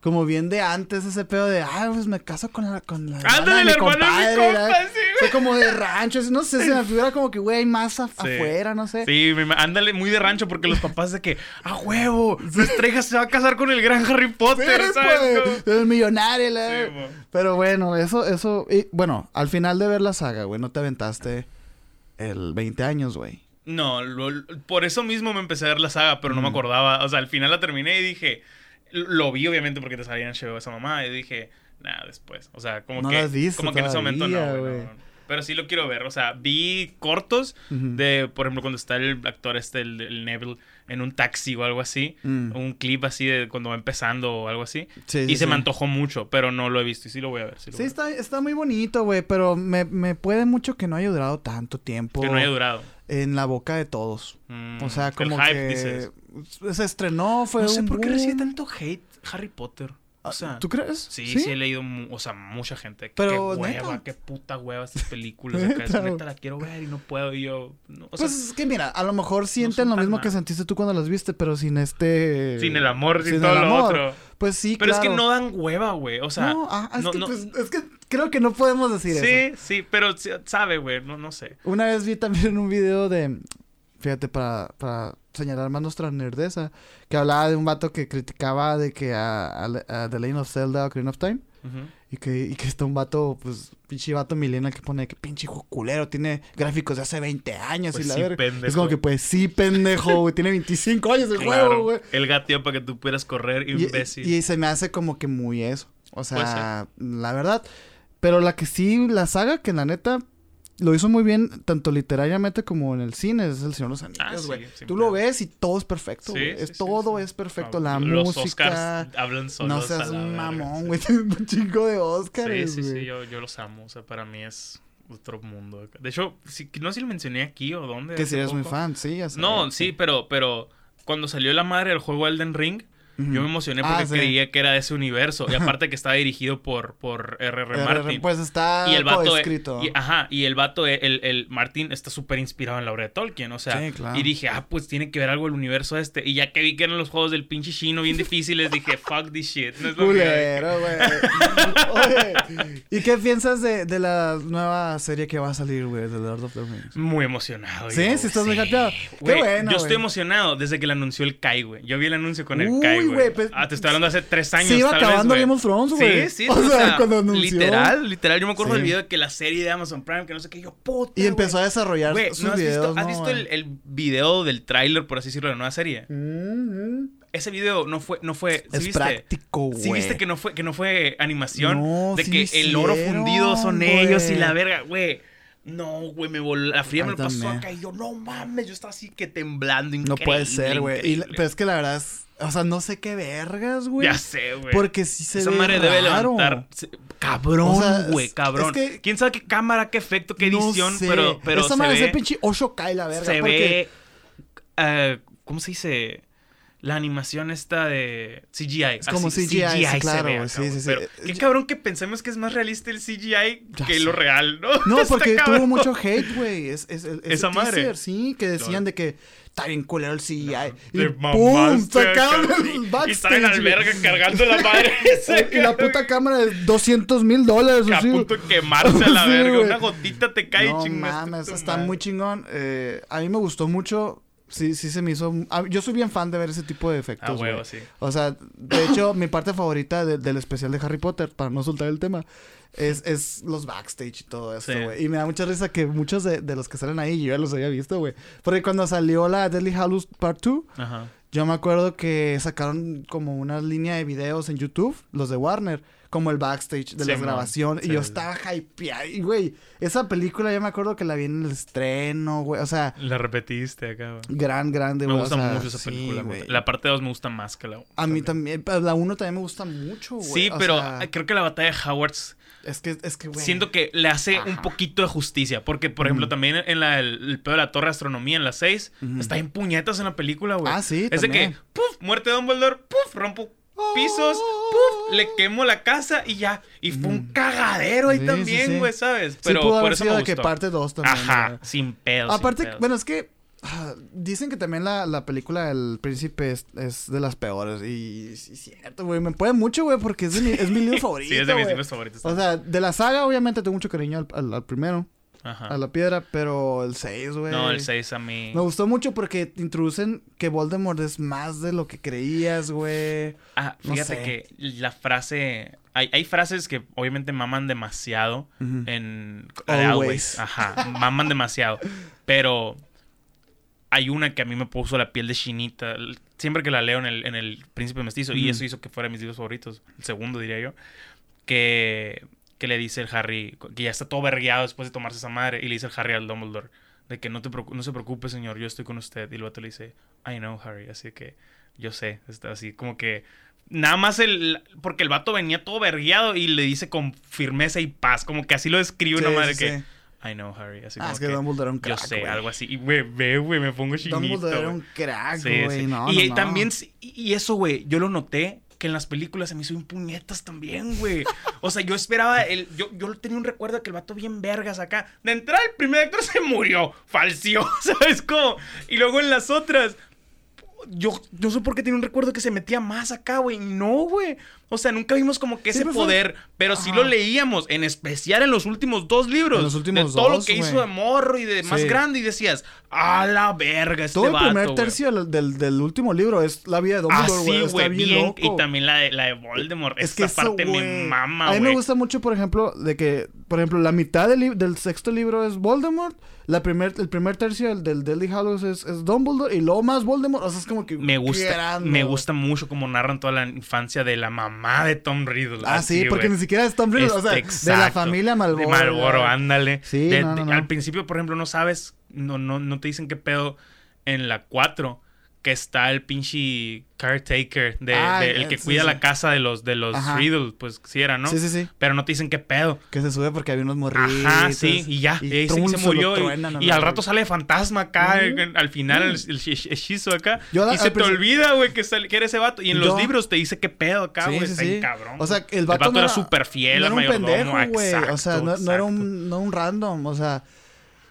como bien de antes ese pedo de, ah, pues me caso con la con la Ándale, mi compadre, sí, como de rancho, no sé, se me figura como que güey, más afuera, no sé. Sí, ándale muy de rancho porque los papás de que, ah, huevo, su estrella se va a casar con el gran Harry Potter, ¿sabes? Pues, el millonario, la... Pero bueno, eso eso y bueno, al final de ver la saga, güey, no te aventaste el 20 años, güey. No, por eso mismo me empecé a ver la saga, pero no me acordaba, o sea, al final la terminé y dije, lo vi obviamente porque te salía en show esa mamá y dije, nada, después. O sea, como que como que en ese momento no, Pero sí lo quiero ver, o sea, vi cortos de, por ejemplo, cuando está el actor este, el, Neville, en un taxi o algo así, mm. un clip así de cuando va empezando o algo así. y se me antojó mucho, pero no lo he visto y sí lo voy a ver. Sí, Está, está muy bonito, güey, pero me, me puede mucho que no haya durado tanto tiempo. Que no haya durado. En la boca de todos. Mm, o sea, como que se estrenó, fue no sé por qué recibe tanto hate Harry Potter. O sea, ¿Tú crees? Sí, sí, he leído, o sea, mucha gente. Pero, qué hueva, qué puta hueva estas películas. Acá, [laughs] neta, la quiero ver y no puedo. Y yo. pues es que mira, a lo mejor sienten lo mismo que sentiste tú cuando las viste, pero sin este. Sin el amor, sin, todo lo otro. Pues sí, Pero es que no dan hueva, güey. O sea. No, ah, es, que, Pues, es que creo que no podemos decir eso. Sí, sí, pero sabe, güey. No, no sé. Una vez vi también un video de. Fíjate, para, para señalar más nuestra nerdeza, que hablaba de un vato que criticaba de que a, The Lane of Zelda o Green of Time. Y que, y que está un vato, pues, pinche vato millennial que pone que pinche hijo culero, tiene gráficos de hace 20 años pues y la sí, verga. Es como que, pues sí, pendejo, güey, tiene 25 años el juego, güey. El gatillo para que tú puedas correr, imbécil. Y, y, se me hace como que muy eso. O sea, la verdad. Pero la que sí, la saga que la neta lo hizo muy bien, tanto literariamente como en el cine, es el Señor de los Anillos, ah, güey. Tú lo ves y todo es perfecto, es, todo es perfecto. la los música. Oscars hablan solos No seas mamón, güey. [laughs] un chingo de Oscars, Sí, sí, sí. Yo, yo los amo. O sea, para mí es otro mundo. De hecho, no sé si lo mencioné aquí o dónde. Que si eres muy fan, sí. Ya no, sí, pero, pero cuando salió la madre del juego Elden Ring, yo me emocioné porque ah, creía que era de ese universo. Y aparte que estaba dirigido por, por R.R. Martin. Pues está y el vato escrito. Y, ajá, y el vato, el, el Martin está súper inspirado en la obra de Tolkien, o sea. Y dije, ah, pues tiene que ver algo el universo este. Y ya que vi que eran los juegos del pinche chino bien difíciles, dije, [laughs] fuck this shit. No es lo Culero, güey. [laughs] Oye, ¿y qué piensas de, de, la nueva serie que va a salir, güey, de Lord of the Rings? Muy emocionado. ¿Sí? ¿Sí estás muy? Qué bueno, Yo estoy emocionado desde que le anunció el Kai, güey. Yo vi el anuncio con el Kai, güey. Pues, ah, te estoy hablando hace tres años. Se iba acabando Game of Thrones, güey. Sí, sí. [laughs] O, sea, cuando anunció. Literal, literal. Yo me acuerdo del video de que la serie de Amazon Prime, que no sé qué, yo, puta. Y empezó a desarrollar sus ¿no has videos. Visto, ¿Has visto el, el, video del tráiler, por así decirlo, de la nueva serie? Ese video no fue, no fue. es práctico, güey. Sí viste que no fue, que no fue animación. de que el oro fundido son ellos y la verga, güey. No, güey, me voló. La fría me pasó acá y yo, no mames, yo estaba así que temblando. No puede ser, güey. Pero es que la verdad es o sea, no sé qué vergas, güey. Ya sé, güey. Porque si se Esa ve madre debe levantar. Cabrón, güey, cabrón. ¿Quién sabe qué cámara, qué efecto, qué edición? Pero, pero Esa madre, ve... ese pinche 8K la verga. Se ve... Uh, ¿Cómo se dice? La animación esta de CGI. Es como CGI, CGI claro, sí, sí, sí. Pero qué cabrón que pensemos que es más realista el CGI que lo real, ¿no? No, [laughs] porque tuvo mucho hate, güey. Es, es, Esa madre. sí, que decían de que está bien culero el CGI. y ¡pum! Sacaron el backstage. Y está en alberga cargando la madre. [laughs] y la puta cámara de 200 mil dólares. a punto de quemarse a la verga. Una gotita te cae no, mames, está muy chingón. Eh, a mí me gustó mucho. Sí, sí se me hizo... Yo soy bien fan de ver ese tipo de efectos, Ah, huevo, sí. O sea, de hecho, [laughs] mi parte favorita del especial de Harry Potter, para no soltar el tema, es, es los backstage y todo eso, güey. Y me da mucha risa que muchos de, de, los que salen ahí yo ya los había visto, güey. Porque cuando salió la Deadly Hallows Part 2, yo me acuerdo que sacaron como una línea de videos en YouTube, los de Warner, como el backstage de la grabación. y yo estaba hypeado. Y, güey, esa película yo me acuerdo que la vi en el estreno, güey. O sea. La repetiste acá, güey. Gran, grande, güey. Me gusta mucho esa película, güey. La parte 2 me gusta más que la 1. A mí también. La 1 también me gusta mucho, güey. Sí, pero creo que la batalla de Howards es que, es que, güey. Siento que le hace un poquito de justicia. Porque, por ejemplo, también en la, el, pedo de la Torre de Astronomía, en la 6, está en puñetas en la película, güey. Ah, sí. Es de que, puf, muerte de Dumbledore, puf, rompo pisos, puf, le quemo la casa y ya. Y fue un cagadero ahí también, güey, ¿sabes? Pero por eso me de que parte 2 también. Ajá, sin pedo. Aparte, bueno, es que Ah, dicen que también la, la película El Príncipe es, es, de las peores. Y sí, cierto, güey. Me puede mucho, güey, porque es, mi, es mi libro favorito. [laughs] sí, es de mis libros favoritos. O sea, de la saga, obviamente, tengo mucho cariño al, al, primero. Ajá. A la piedra, pero el 6, güey. No, el 6 a mí. Me gustó mucho porque te introducen que Voldemort es más de lo que creías, güey. Ah, fíjate que la frase. Hay, hay, frases que obviamente maman demasiado en. Always. Ajá, maman demasiado. Pero hay una que a mí me puso la piel de chinita. Siempre que la leo en el, en el Príncipe Mestizo, y eso hizo que fuera mis libros favoritos, el segundo diría yo, que, que le dice el Harry, que ya está todo vergueado después de tomarse esa madre, y le dice el Harry al Dumbledore, de que no, te no se preocupe, señor, yo estoy con usted. Y luego te le dice, I know, Harry, así que yo sé, está así como que nada más el. Porque el vato venía todo vergueado y le dice con firmeza y paz. Como que así lo describe una madre que. I know, Harry. Así ah, es que, Dumbledore era un crack. Yo sé, algo así. Y, güey, ve, güey, me pongo chinito. Dumbledore era un crack, güey. No, y no, también, y eso, güey, yo lo noté que en las películas se me hizo un puñetas también, güey. O sea, yo esperaba, el, yo, yo tenía un recuerdo que el vato bien vergas acá. De entrada, el primer actor se murió, falció, [laughs] ¿sabes cómo? Y luego en las otras, yo no sé por qué tiene un recuerdo que se metía más acá, güey. No, güey. O sea, nunca vimos como que ese poder, pero sí lo leíamos, en especial en los últimos dos libros. En los últimos de todo lo que hizo de morro y de más grande. Y decías, a la verga, este Todo el primer tercio del, del, último libro es la vida de Dumbledore, güey. güey, bien. Y también la de, la de Voldemort. Es que esa parte me mama, A mí me gusta mucho, por ejemplo, de que por ejemplo, la mitad del, del sexto libro es Voldemort, la primer, el primer tercio del, del Deadly Hallows es, es, Dumbledore y luego más Voldemort, o sea, es como que... Me gusta, me gusta mucho como narran toda la infancia de la mamá de Tom Riddle. Ah, sí, porque ni siquiera es Tom Riddle, o sea, de la familia Malboro. De Malboro, ándale. Sí, Al principio, por ejemplo, no sabes, no, no, no te dicen qué pedo en la 4 que está el pinche caretaker de, ah, el que cuida la casa de los de los Riddle, pues sí era, ¿no? Sí, sí, sí. Pero no te dicen qué pedo. Que se sube porque había unos morritos. Ajá, sí, y ya. Y, se, murió. y, al rato sale fantasma acá, al final el, hechizo acá. y se te olvida, güey, que, que, era ese vato. Y en los libros te dice qué pedo acá, güey. Cabrón. O sea, el vato, era súper fiel no era un pendejo, güey. O sea, no, no, era un, no un random, o sea...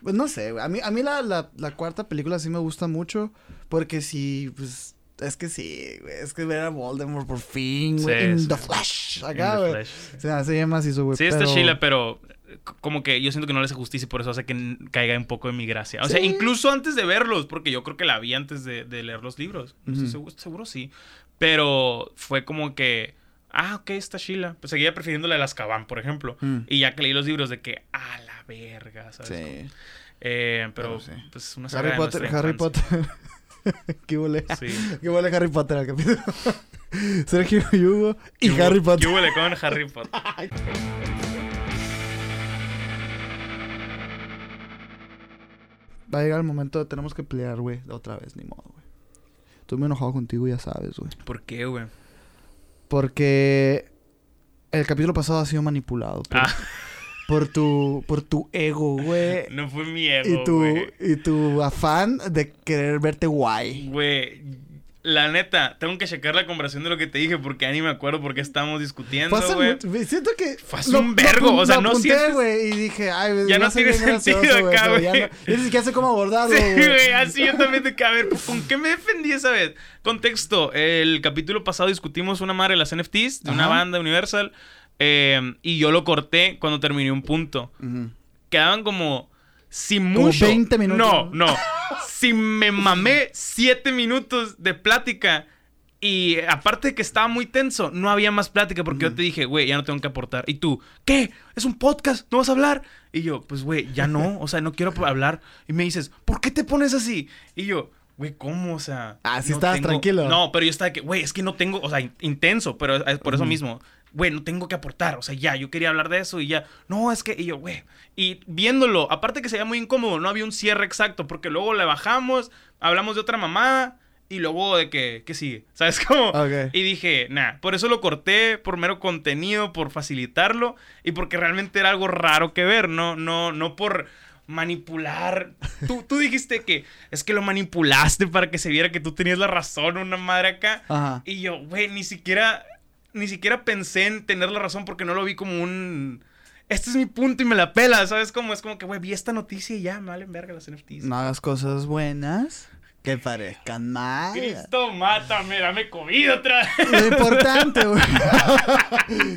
Pues no sé, a mí, a mí la, la, la cuarta película sí me gusta mucho. Porque sí, pues. Es que sí, güey. Es que ver a Voldemort por fin, güey. in The Flash. Acá, güey. Se hace llama así su güey. Sí, está chila, pero como que yo siento que no le hace justicia y por eso hace que caiga un poco de mi gracia. O sea, incluso antes de verlos, porque yo creo que la vi antes de, leer los libros. seguro, sí. Pero fue como que, ah, ok, está Sheila. Pues seguía prefiriendo la de las Azkaban, por ejemplo. Mm. Y ya que leí los libros de que, ah, la verga, ¿sabes? Sí. Eh, pero, pues una Harry Potter, Harry Potter. [laughs] ¿Qué huele? Sí. ¿Qué huele Harry Potter al capítulo? [laughs] Sergio y Hugo y Harry Potter. ¿Qué huele con Harry Potter? [laughs] Va a llegar el momento, tenemos que pelear, güey, otra vez, ni modo, güey. Estoy muy enojado contigo, ya sabes, güey. ¿Por qué, güey? Porque el capítulo pasado ha sido manipulado. ah por tu, por tu ego, güey. No fue mi ego, y tu, Y tu afán de querer verte guay. Güey, la neta, tengo que checar la conversación de lo que te dije porque ya ni me acuerdo por qué estábamos discutiendo, güey. Siento que... Fue un vergo, o sea, no sientes... güey, y dije, ay, Ya no, tiene sentido acá, güey. No, ni siquiera sé cómo abordarlo, Sí, güey, así yo también te... A ver, ¿con qué me defendí esa vez? Contexto, el capítulo pasado discutimos una madre de las NFTs, de una banda Universal... Em, y yo lo corté cuando terminé un punto. Quedaban como. Sin mucho. 20 minutos. No, no. si me mamé 7 minutos de plática. Y aparte de que estaba muy tenso, no había más plática porque yo te dije, güey, ya no tengo que aportar. Y tú, ¿qué? ¿Es un podcast? ¿No vas a hablar? Y yo, pues, güey, ya no. O sea, no quiero hablar. Y me dices, ¿por qué te pones así? Y yo, güey, ¿cómo? O sea. Ah, sí estabas tranquilo. No, pero yo estaba que, güey, es que no tengo, o sea, intenso, pero es por eso mismo güey, no tengo que aportar. O sea, ya, yo quería hablar de eso y ya. No, es que, y yo, güey. Y viéndolo, aparte que sería muy incómodo, no había un cierre exacto, porque luego le bajamos, hablamos de otra mamada. Y luego de que, ¿qué sigue? [laughs] ¿Sabes cómo? Y dije, nah, por eso lo corté, por mero contenido, por facilitarlo y porque realmente era algo raro que ver, no, no, no por manipular. [laughs] Tú, tú dijiste que es que lo manipulaste para que se viera que tú tenías la razón, una madre acá. Y yo, güey, ni siquiera ni siquiera pensé en tener la razón porque no lo vi como un... Este es mi punto y me la pela, ¿sabes? Como es como que, güey, vi esta noticia y ya, me valen verga las NFTs. No hagas cosas buenas que parezcan mal. Cristo, mátame, dame comida otra vez. Lo importante, güey.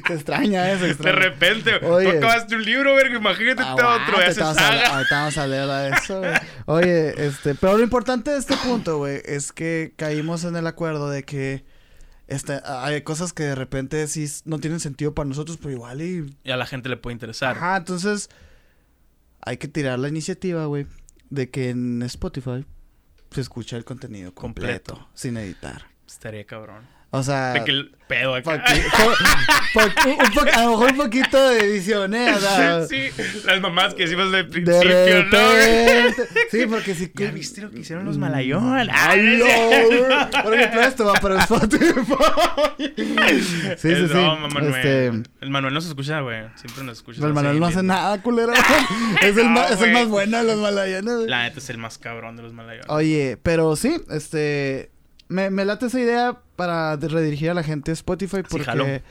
Te extraña eso, extraña. De repente, Oye, tú acabaste un libro, verga, imagínate todo otro, saga. ahorita vamos a leer a eso, güey. Oye, este, pero lo importante de este punto, güey, es que caímos en el acuerdo de que este, hay cosas que de repente sí no tienen sentido para nosotros, pero igual y... Y a la gente le puede interesar. Ajá, entonces hay que tirar la iniciativa, güey, de que en Spotify se escucha el contenido completo. sin editar. Estaría cabrón. O sea. De que el pedo acá. a lo mejor un poquito de edición, ¿eh? [laughs] sí, las mamás que hicimos de principio, ¿no? Sí, [laughs] porque si. ¿Ya viste lo que hicieron los Malayón? ¡Ay, no! Por ejemplo, esto va para Spotify. sí, sí, sí. No, Manuel. Este... El Manuel no se escucha, güey. Siempre nos escucha. El Manuel no hace nada, culero. [laughs] es, el más, es el más bueno de los Malayones. La neta es el más cabrón de los Malayones. Oye, pero sí, este me, me late esa idea para redirigir a la gente a Spotify porque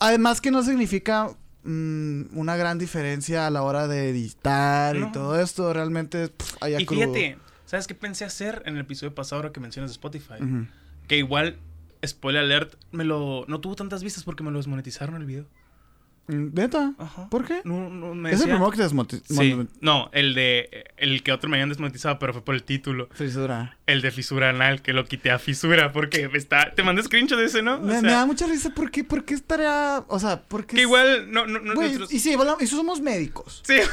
además que no significa mm, una gran diferencia a la hora de editar y todo esto, realmente hay Y fíjate, ¿sabes qué pensé hacer en el episodio pasado ahora que mencionas Spotify? Que igual, spoiler alert, me lo no tuvo tantas vistas porque me lo desmonetizaron el video. ¿Neta? Ajá. ¿Por qué? No, no, me es decía... el primero que te desmonetizó. Sí. No, el de... El que otro me habían desmonetizado, pero fue por el título. Fisura. El de fisura anal, que lo quité a fisura, porque está... Te mandé screenshot de ese, ¿no? Me, me da mucha risa porque, porque estaría... O sea, porque... Que igual... No, no, no, nuestros- y sí, y somos médicos. Sí. [laughs]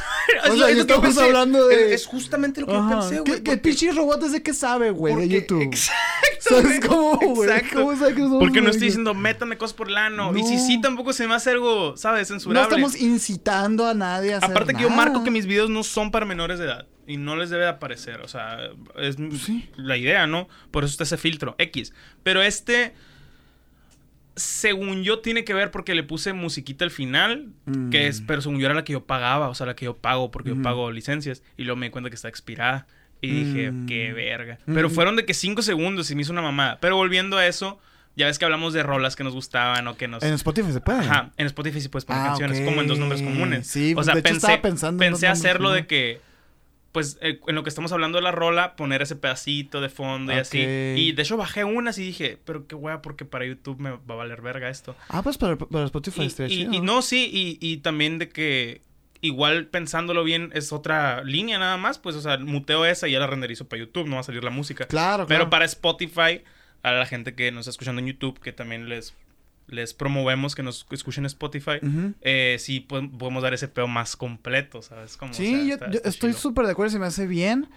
O sea, y estamos hablando de- Es justamente lo que yo pensé, ¿Qué, güey. qué porque- pinche robot desde que sabe, güey, de YouTube? Exacto. ¿Sabes cómo, güey? exacto. ¿Cómo sabe que somos Porque no estoy diciendo, métame cosas por el ano. Y si sí, tampoco se me hace algo, ¿sabes? No Censurable. estamos incitando a nadie a hacer Aparte que yo marco que mis videos no son para menores de edad. Y no les debe de aparecer. O sea, es Sí. la idea, ¿no? Por eso está ese filtro, X. Pero este, según yo, tiene que ver porque le puse musiquita al final. Mm. Que es, pero según yo era la que yo pagaba. O sea, la que yo pago porque yo pago licencias. Y luego me di cuenta que está expirada. Y dije, Mm. qué verga. Pero Mm. fueron de que cinco segundos y me hizo una mamada. Pero volviendo a eso, ya ves que hablamos de rolas que nos gustaban o que nos... En Spotify se puede. Ajá, en Spotify sí puedes poner Ah, canciones, como en dos nombres comunes. Sí, o sea, de hecho pensé, estaba pensando en pensé hacerlo de que, pues, eh, en lo que estamos hablando de la rola, poner ese pedacito de fondo y así. Y de hecho bajé unas y dije, pero qué wea, porque para YouTube me va a valer verga esto. Ah, pues para, para Spotify Y, estaría y- chido. y no, sí, y, y también de que igual pensándolo bien es otra línea nada más, pues, o sea, muteo esa y ya la renderizo para YouTube, no va a salir la música. Claro, claro. Pero para Spotify, a la gente que nos está escuchando en YouTube, que también les, les promovemos que nos escuchen en Spotify, eh, sí po- podemos dar ese peo más completo, ¿sabes? Como, o Sí, sea, yo, está- yo está estoy súper de acuerdo, se me hace bien.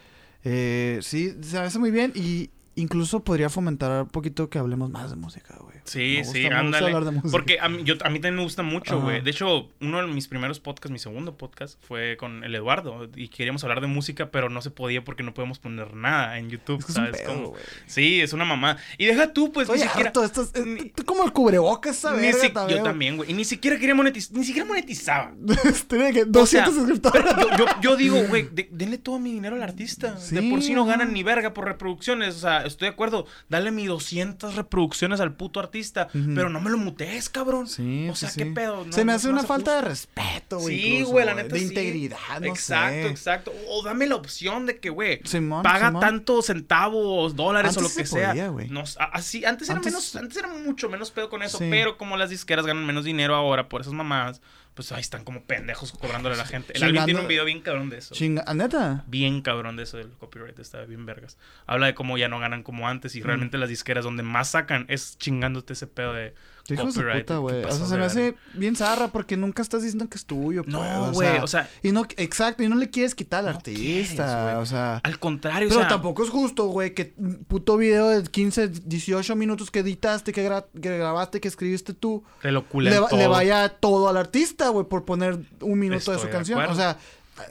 Eh, sí, se me hace muy bien y incluso podría fomentar un poquito que hablemos más de música, güey. Sí, Me gusta- sí, me gusta ándale. hablar de música. Porque a mí, yo, a mí también me gusta mucho, güey. De hecho, uno de mis primeros podcasts, mi segundo podcast, fue con el Eduardo. Y queríamos hablar de música, pero no se podía porque no podemos poner nada en YouTube, Es que es un ¿sabes? pedo, Como- güey. Sí, es una mamá. Y deja tú, pues, Estoy ni siquiera... harto, estás- ni- tú como el cubrebocas, si- también, yo también, güey. Y ni siquiera quería monetizar. Ni siquiera monetizaba. [laughs] Tiene que O 200 sea, suscriptores. Yo, yo, yo digo, güey, de- denle todo mi dinero al artista. de por sí no ganan ni verga por reproducciones. O sea, estoy de acuerdo. Dale mi 200 reproducciones al puto artista. Pero no me lo mutees, cabrón. Sí, O sea, sí, ¿qué sí. pedo? No- se me no hace una falta de respeto, güey. Sí, güey, la neta De integridad, no exacto, sé. exacto. O dame la opción de que, güey, paga Simón. tantos centavos, dólares o lo que se sea. podía. No, así, antes, era Antes- menos, antes era mucho menos pedo con eso, pero como las disqueras ganan menos dinero ahora por esas mamadas, pues ahí están como pendejos cobrándole a la gente. El Alvin tiene un video bien cabrón de eso. Chinga, ¿ah, neta? bien cabrón de eso del copyright, está bien vergas. Habla de cómo ya no ganan como antes y realmente las disqueras donde más sacan es chingándote ese pedo de Hijos de puta, ¿qué güey. O sea, se me hace bien zarra porque nunca estás diciendo que es tuyo, pues, No, güey, o sea, Y no, exacto, y no le quieres quitar al No artista, quieres, o sea... al contrario, Pero o sea, tampoco es justo, güey, que puto video de 15, 18 minutos que editaste, que, gra- que grabaste, que escribiste tú, te lo culen le, va- todo. le vaya todo al artista, güey, por poner un minuto de su canción. O sea,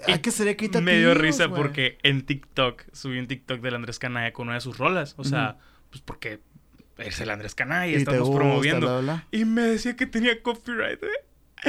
hay que ser equitativos, Me dio risa porque en TikTok subí un TikTok del Andrés Canaya con una de sus rolas. O sea, pues porque es el Andrés Canaya y, Y te estamos gusta, promoviendo. bla, bla. Y me decía que tenía copyright, ¿eh?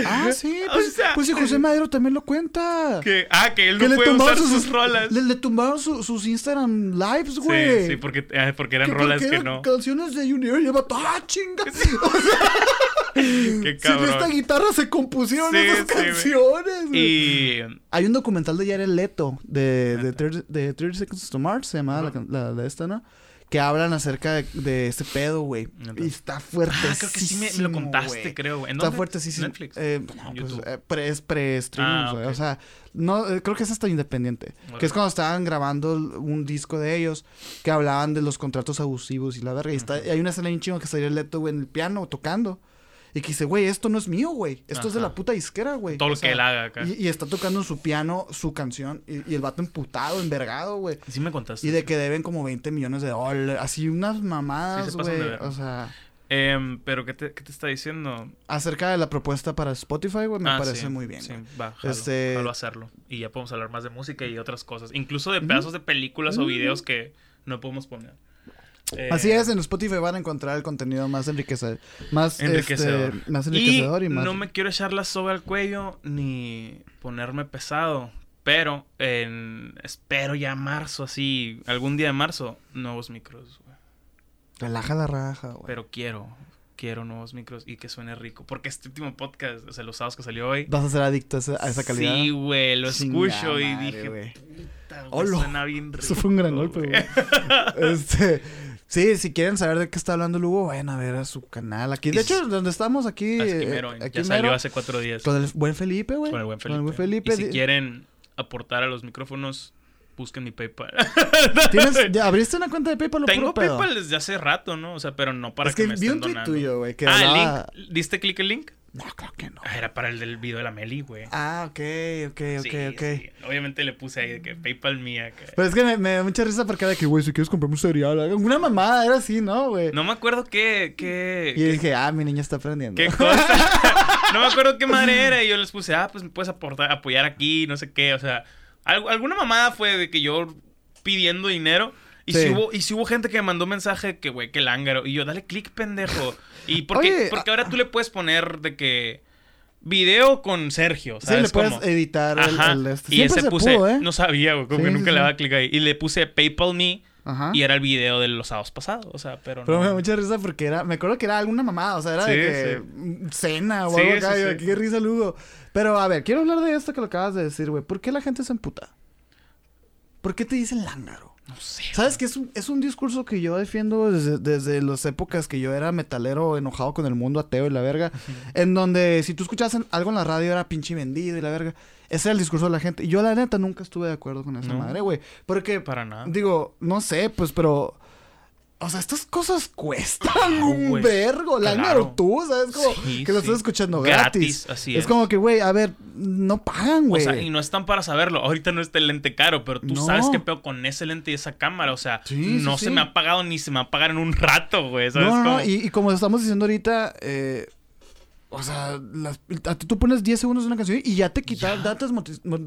Ah, sí, [laughs] O pues, sea, pues si José Madero también lo cuenta. Que, ah, que él Que no le puede usar tumbaron sus, rolas. Le, le tumbaron su- sus Instagram lives, güey. Sí, sí, porque, ah, porque eran Que rolas que eran no. Canciones de Junior lleva ¡Ah, chinga! [laughs] [laughs] Qué Si en cabrón. esta guitarra se compusieron Sí, esas sí, canciones. Y Hay un documental de Jared Leto de, de, Neta. 30, de 30 Seconds to Mars, se llamaba la can- la, la, esta, ¿no? Que hablan acerca de, de ese pedo, güey. Y está fuerte. Ah, creo que sí me, me lo contaste, creo. güey. ¿En Está dónde? fuerte, sí, sí. Netflix. Eh, no, pues, eh, pre, es pre-streaming, Ah. O sea, no, eh, creo que es hasta independiente. Que es cuando estaban grabando un disco de ellos que hablaban de los contratos abusivos y la verga. Y, está, y hay una escena bien chingo que salió el Leto, güey, en el piano tocando. Y que dice, güey, esto no es mío, güey. Esto es de Ajá. la puta disquera, güey. Todo lo sea, que él haga acá. y, y está tocando en su piano su canción. Y, y el vato emputado, envergado, güey. Sí me contaste. Y de que deben como 20 millones de dólares. Así unas mamadas, Sí se güey. O sea, Em, pero ¿qué te, ¿qué te está diciendo? acerca de la propuesta para Spotify, güey, me Ah, parece sí, muy bien. Sí, güey. va, jalo, Este- jalo a hacerlo. Y ya podemos hablar más de música y otras cosas. Incluso de pedazos de películas o videos que no podemos poner. Eh, Así es, en Spotify van a encontrar el contenido más enriquecedor. Más Enriquecedor. este, más enriquecedor y, Y más. no me quiero echar la soga al cuello ni ponerme pesado. Pero en, espero ya marzo, así, algún día de marzo, nuevos micros. güey. Relaja la raja, güey. Pero quiero, quiero nuevos micros y que suene rico. Porque este último podcast, o sea, los sábados que salió hoy. Vas a ser adicto a esa, a esa calidad. Sí, güey, lo escucho y dije, güey. puta, güey, suena bien rico. Eso fue un gran golpe, güey. [laughs] este. Sí, si quieren saber de qué está hablando Lugo, vayan a ver a su canal. Aquí, de hecho, donde estamos aquí. Eh, aquí ya salió hace cuatro días. Con el buen Felipe, güey. Con el buen Felipe. Con el buen Felipe. Y si quieren aportar a los micrófonos, busquen mi PayPal. [laughs] ¿Tienes, [laughs] ya ¿Abriste una cuenta de PayPal? Tengo PayPal desde hace rato, ¿no? O sea, pero no para es que, que me vi un tweet tuyo, güey. Ah, el link. ¿Diste clic el link? No, creo que no. Ah, era para el del video de la Meli, güey. Ah, ok, ok, ok, ok. Sí. Obviamente le puse ahí de que PayPal mía. Pero es que me, da mucha risa porque era de que, güey, si quieres comprarme un cereal. Una mamada, era así, ¿no, güey? No me acuerdo qué. qué y dije, ah, mi niña está aprendiendo. ¿Qué cosa? [laughs] no me acuerdo qué madre era. Y yo les puse, ah, pues me puedes aportar, apoyar aquí, no sé qué. O sea, alguna mamada fue de que yo pidiendo dinero. Y, si hubo, y si hubo gente que me mandó mensaje que, güey, que lángaro. Y yo, dale clic, pendejo. Y [laughs] porque, porque ahora tú le puedes poner de que video con Sergio, ¿sabes? Sí, le puedes editar el, este. Y ese puse, ¿eh? no sabía, güey, como que nunca le daba clic ahí. Y le puse PayPal Me. Ajá. Y era el video de los sábados pasados, o sea, pero, pero me da mucha risa porque era, me acuerdo que era alguna mamada, o sea, era de que cena o algo acá, qué risa Lugo. Pero a ver, quiero hablar de esto que lo acabas de decir, güey. ¿Por qué la gente se emputa? ¿Por qué te dicen lángaro? No sé. ¿Sabes que es un, es un discurso que yo defiendo desde, desde las épocas que yo era metalero enojado con el mundo ateo y la verga? En donde si tú escuchabas algo en la radio era pinche vendido y la verga. Ese era el discurso de la gente. Y yo la neta nunca estuve de acuerdo con esa madre, güey. Porque... Para nada. Digo, no sé, pues, pero... O sea, estas cosas cuestan un vergo. Claro. tú, ¿sabes? Como que lo estás escuchando gratis. así es. Es como que, güey, a ver, no pagan, güey. O sea, y no están para saberlo. Ahorita no está el lente caro, pero tú sabes qué peor con ese lente y esa cámara. O sea, no se me ha pagado ni se me va a pagar en un rato, güey. ¿sabes? No, no, y, y, como estamos diciendo ahorita, eh, o sea, las, tú pones 10 segundos de una canción y ya te quitaron, ya, te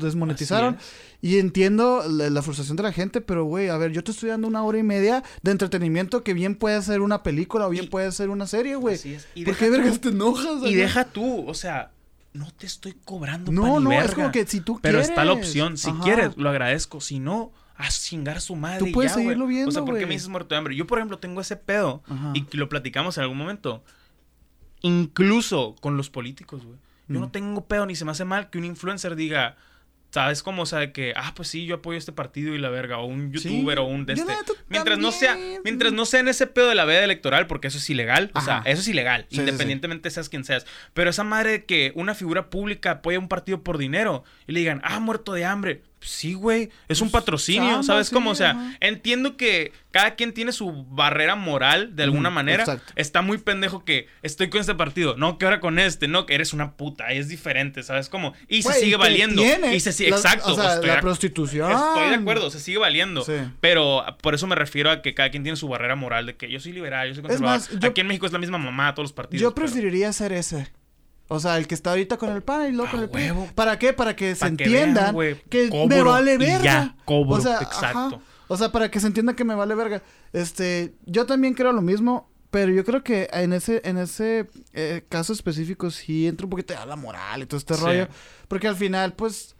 desmonetizaron. Y entiendo la, frustración de la gente, pero güey, a ver, yo te estoy dando una hora y media de entretenimiento que bien puede ser una película o bien puede ser una serie, güey. ¿Por qué vergas te enojas? Y deja tú, o sea, no te estoy cobrando No, no, es como que si tú Pero está la opción, si quieres, lo agradezco, si no a chingar su madre. Tú puedes seguirlo viendo. O sea, ¿por qué me dices muerto de hambre? Yo, por ejemplo, tengo ese pedo y lo platicamos en algún momento. Incluso con los políticos, güey. Yo no mm. tengo pedo ni se me hace mal que un influencer diga, ¿sabes cómo? O sea, que, ah, pues sí, yo apoyo este partido y la verga, o un youtuber o un de este. Mientras no sea, mientras no sea en ese pedo de la veda electoral, porque eso es ilegal, o sea, eso es ilegal, independientemente seas quien seas. Pero esa madre de que una figura pública apoya un partido por dinero y le digan, ah, muerto de hambre, Sí, güey, es un pues, patrocinio, ¿sabes cómo? O sea, entiendo que cada quien tiene su barrera moral de alguna manera. Está muy pendejo que estoy con este partido, no, que ahora con este, no, que eres una puta, es diferente, ¿sabes cómo? Y se sigue valiendo. Y se sigue, exacto. O sea, la prostitución. Estoy de acuerdo, se sigue valiendo. Pero por eso me refiero a que cada quien tiene su barrera moral de que yo soy liberal, yo soy conservador. Aquí en México es la misma mamá todos los partidos. Yo preferiría ser ese. O sea, el que está ahorita con el pan y luego con el pan. ¿Para qué? Para que se entienda que, me vale verga. ya, cobro, o sea, exacto. O sea, para que se entienda que me vale verga. Este, yo también creo lo mismo, pero yo creo que en ese, en ese eh, caso específico sí entra un poquito a la moral y todo este rollo. Porque al final, pues,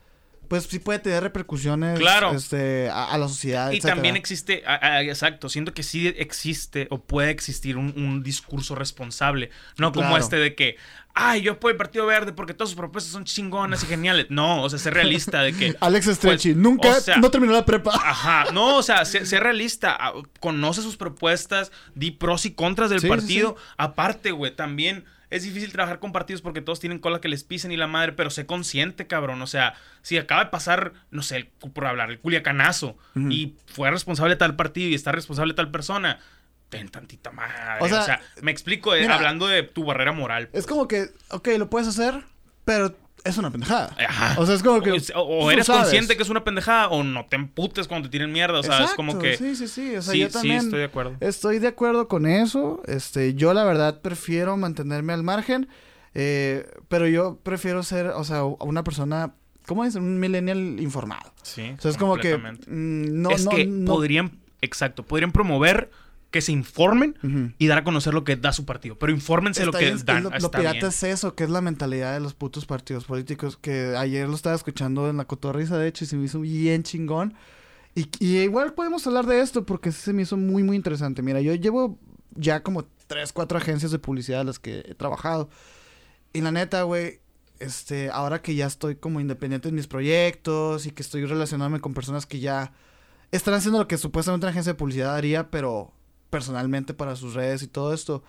pues sí puede tener repercusiones claro. este, a, la sociedad. Y también existe, exacto, siento que sí existe o puede existir un, discurso responsable, no como este de que, ay, yo apoyo el Partido Verde porque todas sus propuestas son chingonas y geniales. No, o sea, ser realista de que... [laughs] Alex Stretchy, pues, nunca, no terminó la prepa. Ajá, no, o sea, ser, realista, conoce sus propuestas, di pros y contras del partido. Aparte, güey, también es difícil trabajar con partidos porque todos tienen cola que les pisen y la madre, pero sé consciente, cabrón. O sea, si acaba de pasar, no sé, por hablar, el culiacanazo y fue responsable de tal partido y está responsable de tal persona, ten tantita madre. O sea, me explico eh, hablando de tu barrera moral. Es como que, ok, lo puedes hacer, pero es una pendejada. Ajá. O sea, es como que. O, eres consciente que es una pendejada o no te emputes cuando te tienen mierda. O sea, es como que. Sí, sí, sí. O sea, yo también. Sí, estoy de acuerdo. Estoy de acuerdo con eso. Este, yo la verdad prefiero mantenerme al margen. Eh, pero yo prefiero ser, o sea, una persona. ¿Cómo es? Un millennial informado. Sí. O sea, es como que. Mm, no, es que podrían. Exacto. Podrían promover que se informen y dar a conocer lo que da su partido. Pero infórmense lo que dan. lo, pirata es eso, que es la mentalidad de los putos partidos políticos. Que ayer lo estaba escuchando en la cotorriza, de hecho, y se me hizo bien chingón. Y, igual podemos hablar de esto porque se me hizo muy, muy interesante. Mira, yo llevo ya como tres, cuatro agencias de publicidad a las que he trabajado. Y la neta, güey, este, ahora que ya estoy como independiente en mis proyectos y que estoy relacionándome con personas que ya están haciendo lo que supuestamente una agencia de publicidad haría, pero personalmente para sus redes y todo esto.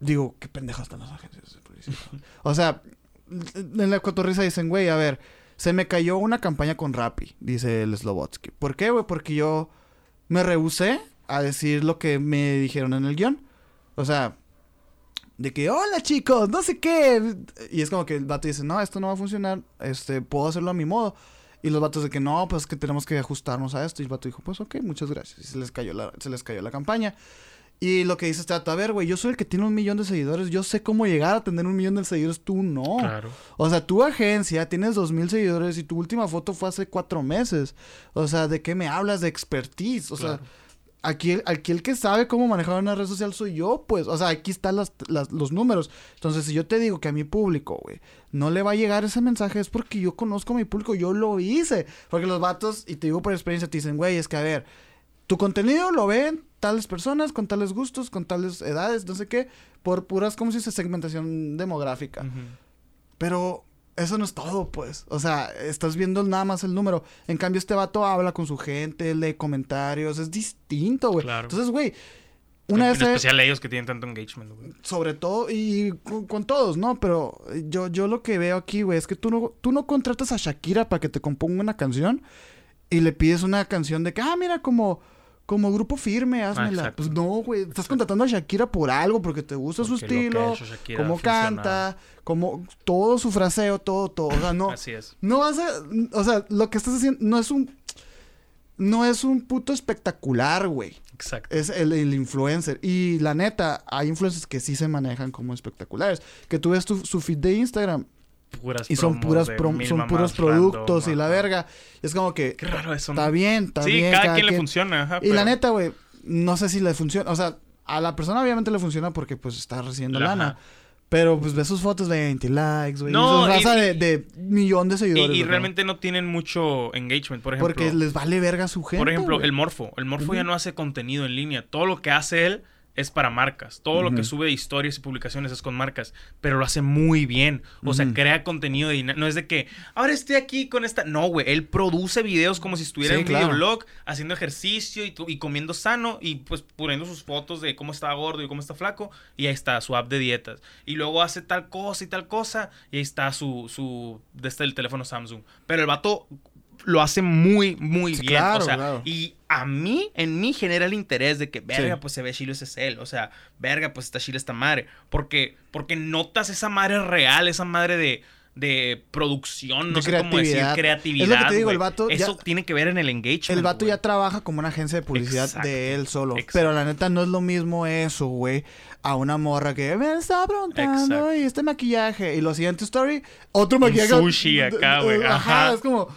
Digo, qué pendejas están las agencias de publicidad. o sea, en la cotorriza dicen, güey, a ver, se me cayó una campaña con Rappi, dice el Slobotsky. ¿Por qué, güey? Porque yo me rehusé a decir lo que me dijeron en el guion. O sea, de que, hola chicos, no sé qué. Y es como que el vato dice, no, esto no va a funcionar, este, puedo hacerlo a mi modo. Y los vatos de que no, pues que tenemos que ajustarnos a esto. Y el vato dijo, pues ok, muchas gracias. Y se les cayó la, se les cayó la campaña. Y lo que dice este a ver, güey, yo soy el que tiene un millón de seguidores, yo sé cómo llegar a tener un millón de seguidores, tú no. Claro. O sea, tu agencia tienes dos mil seguidores y tu última foto fue hace cuatro meses. O sea, ¿de qué me hablas de expertise? O sea, aquí, aquí el que sabe cómo manejar una red social soy yo, pues. O sea, aquí están las, los números. Entonces, si yo te digo que a mi público, güey, no le va a llegar ese mensaje, es porque yo conozco a mi público, yo lo hice. Porque los vatos, y te digo por experiencia, te dicen, güey, es que a ver, tu contenido lo ven tales personas, con tales gustos, con tales edades, no sé qué, por puras, como si dice, segmentación demográfica. Pero eso no es todo, pues. O sea, estás viendo nada más el número. En cambio, este vato habla con su gente, lee comentarios, es distinto, güey. Entonces, güey. Una vez. En especial ellos que tienen tanto engagement, güey. Sobre todo, y con, todos, ¿no? Pero yo, yo lo que veo aquí, güey, es que tú no, tú no contratas a Shakira para que te componga una canción y le pides una canción de que, ah, mira, como como grupo firme, házmela. pues no, güey. Estás contratando a Shakira por algo, porque te gusta su estilo, cómo canta, como todo su fraseo, todo, todo. O sea, no. [laughs] Así es. No vas a. O sea, lo que estás haciendo no es un. No es un puto espectacular, güey. Exacto. Es el, influencer. Y la neta, hay influencers que sí se manejan como espectaculares. Que tú ves tu, su feed de Instagram y son puras son puros productos y la verga. es como que Qué raro eso. Está bien, está sí, bien. cada, quien, le funciona, Y la neta, güey, no sé si le funciona, o sea, a la persona obviamente le funciona porque pues está recibiendo lana. Pero pues ve sus fotos de 20 likes, güey. No, y raza de, de millón de seguidores. Y, realmente no tienen mucho engagement, por ejemplo. Porque les vale verga su gente. Por ejemplo, el Morfo. El Morfo ya no hace contenido en línea. Todo lo que hace él es para marcas. Todo lo que sube de historias y publicaciones es con marcas, pero lo hace muy bien. O sea, crea contenido de no es de que ahora estoy aquí con esta. No, güey, él produce videos como si estuviera en un videoblog haciendo ejercicio y, y, comiendo sano y pues poniendo sus fotos de cómo está gordo y cómo está flaco y ahí está su app de dietas. Y luego hace tal cosa y tal cosa y ahí está su su desde el teléfono Samsung. Pero el vato lo hace muy, muy bien. o sea, y a mí, en mí genera el interés de que, verga, pues se ve ese cel. O sea, verga, pues está Chile esta madre. Porque, porque notas esa madre real, esa madre de, de producción, no sé cómo decir, creatividad. Es lo que te digo, el vato. Eso tiene que ver en el engagement. El vato ya trabaja como una agencia de publicidad de él solo. Pero la neta no es lo mismo eso, güey, a una morra que me estaba preguntando y este maquillaje. Y lo siguiente story, otro maquillaje. sushi acá, güey. Ajá, es como.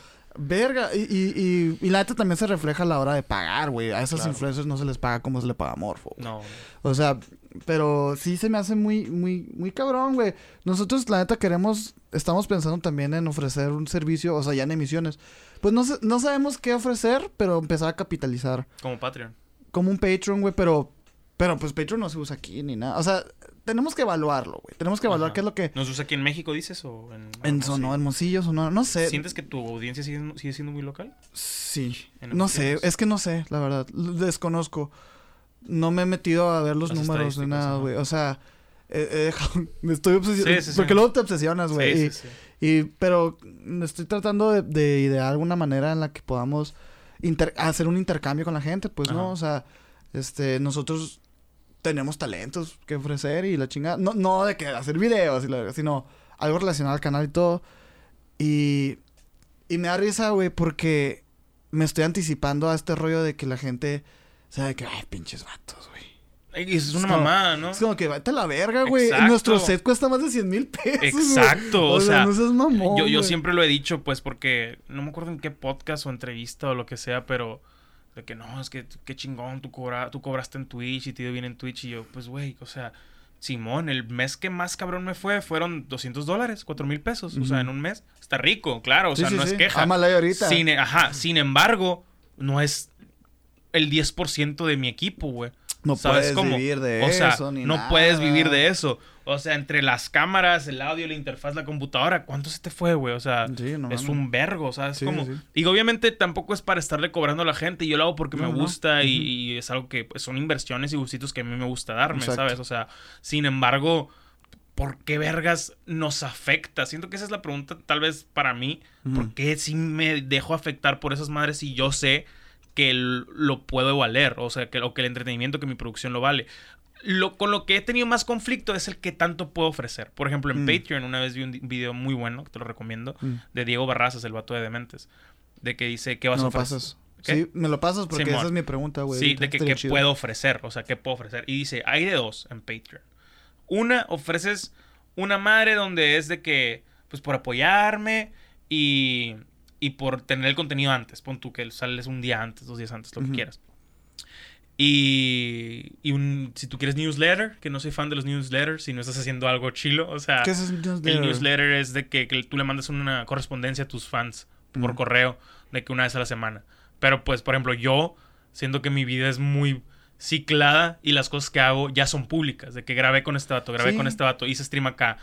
Verga, y, y, y, la neta también se refleja a la hora de pagar, güey. A esos influencers no se les paga como se le paga a Morfo. No. O sea, pero sí se me hace muy, muy, muy cabrón, güey. Nosotros, la neta, queremos, estamos pensando también en ofrecer un servicio, o sea, ya en emisiones. Pues no, no sabemos qué ofrecer, pero empezar a capitalizar. Como Patreon. Como un Patreon, güey, pero, pero pues Patreon no se usa aquí ni nada. O sea, tenemos que evaluarlo, güey. Tenemos que evaluar qué es lo que. ¿Nos usa aquí en México, dices? O en, en Sonora, Hermosillo, Sonora, no sé. ¿Sientes que tu audiencia sigue, siendo muy local? Sí. No sé, es que no sé, la verdad. Desconozco. No me he metido a ver los números ni nada, güey. O sea, [laughs] me estoy obsesionando. Sí, sí, porque luego te obsesionas, güey. y, pero estoy tratando de, de, idear alguna manera en la que podamos hacer un intercambio con la gente, pues, ¿no? O sea, este, nosotros tenemos talentos que ofrecer y la chingada. No, no de que hacer videos, sino algo relacionado al canal y todo. Y, y me da risa, güey, porque me estoy anticipando a este rollo de que la gente sabe que, ay, pinches vatos, güey. Es una mamada, ¿no? Es como que vete a la verga, güey. Nuestro set cuesta más de 100 mil pesos. Exacto, o, sea, no seas mamón, yo, yo siempre lo he dicho, pues, porque no me acuerdo en qué podcast o entrevista o lo que sea, pero de que no, es que qué chingón, tú, cobra, tú cobraste en Twitch y te dio bien en Twitch. Y yo, pues, güey, o sea, Simón, el mes que más cabrón me fue fueron 200 dólares, 4 mil pesos. O sea, en un mes. Está rico, claro, o sea, no es queja. ahorita. Sin, ajá, sin embargo, no es el 10% de mi equipo, güey. No puedes vivir de o sea, eso, no puedes vivir de eso. O sea, entre las cámaras, el audio, la interfaz, la computadora, ¿cuánto se te fue, güey? O sea, es un vergo, ¿sabes? Sí, como... Y obviamente tampoco es para estarle cobrando a la gente. Yo lo hago porque me gusta y, es algo que pues, son inversiones y gustitos que a mí me gusta darme, ¿sabes? O sea, sin embargo, ¿por qué vergas nos afecta? Siento que esa es la pregunta tal vez para mí. ¿Por qué si me dejo afectar por esas madres y yo sé que lo puedo valer, o sea, que, o que el entretenimiento, que mi producción lo vale. Lo, con lo que he tenido más conflicto es el que tanto puedo ofrecer. Por ejemplo, en mm. Patreon una vez vi un video muy bueno, que te lo recomiendo, mm. de Diego Barrazas, el vato de Dementes, de que dice, ¿qué vas a ofrecer? Pasas. Sí, me lo pasas porque esa es mi pregunta, güey. Sí, de que qué puedo ofrecer, o sea, qué puedo ofrecer. Y dice, hay de dos en Patreon. Una, ofreces una madre donde es de que, pues por apoyarme y y por tener el contenido antes. Pon tú que sales un día antes, dos días antes, lo que quieras. Y, y un, si tú quieres newsletter, que no soy fan de los newsletters, si no estás haciendo algo chilo, o sea, ¿Qué es el newsletter? El newsletter es de que, tú le mandas una correspondencia a tus fans por correo, de que una vez a la semana. Pero pues, por ejemplo, yo, siento que mi vida es muy ciclada y las cosas que hago ya son públicas. De que grabé con este vato, grabé con este vato, hice stream acá.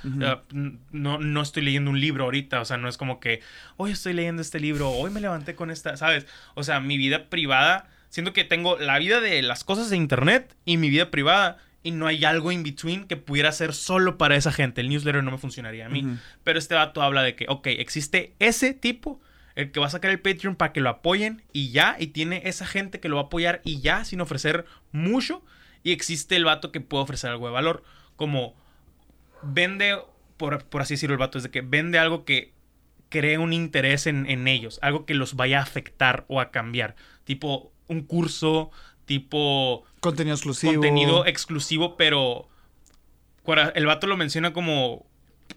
no, no estoy leyendo un libro ahorita. O sea, no es como que hoy estoy leyendo este libro, hoy me levanté con esta, ¿sabes? O sea, mi vida privada, siento que tengo la vida de las cosas de internet y mi vida privada. Y no hay algo in between que pudiera ser solo para esa gente. El newsletter no me funcionaría a mí. Pero este vato habla de que, ok, existe ese tipo el que va a sacar el Patreon para que lo apoyen y ya, y tiene esa gente que lo va a apoyar y ya, sin ofrecer mucho, y existe el vato que puede ofrecer algo de valor, como vende, por, así decirlo el vato, es de que vende algo que cree un interés en, en ellos, algo que los vaya a afectar o a cambiar, tipo un curso, tipo... Contenido exclusivo. Contenido exclusivo, pero el vato lo menciona como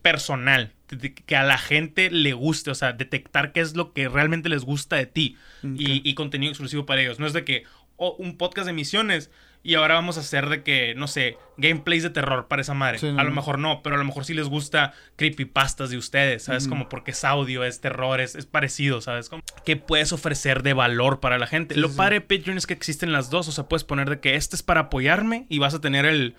personal, que a la gente le guste, o sea, detectar qué es lo que realmente les gusta de ti y, contenido exclusivo para ellos. No es de que oh, un podcast de misiones y ahora vamos a hacer de que, no sé, gameplays de terror para esa madre. a lo mejor no, pero a lo mejor sí les gusta creepypastas de ustedes, ¿sabes? Como porque es audio, es terror, es, parecido, ¿sabes? Como ¿Qué puedes ofrecer de valor para la gente? lo padre de Patreon es que existen las dos, o sea, puedes poner de que este es para apoyarme y vas a tener el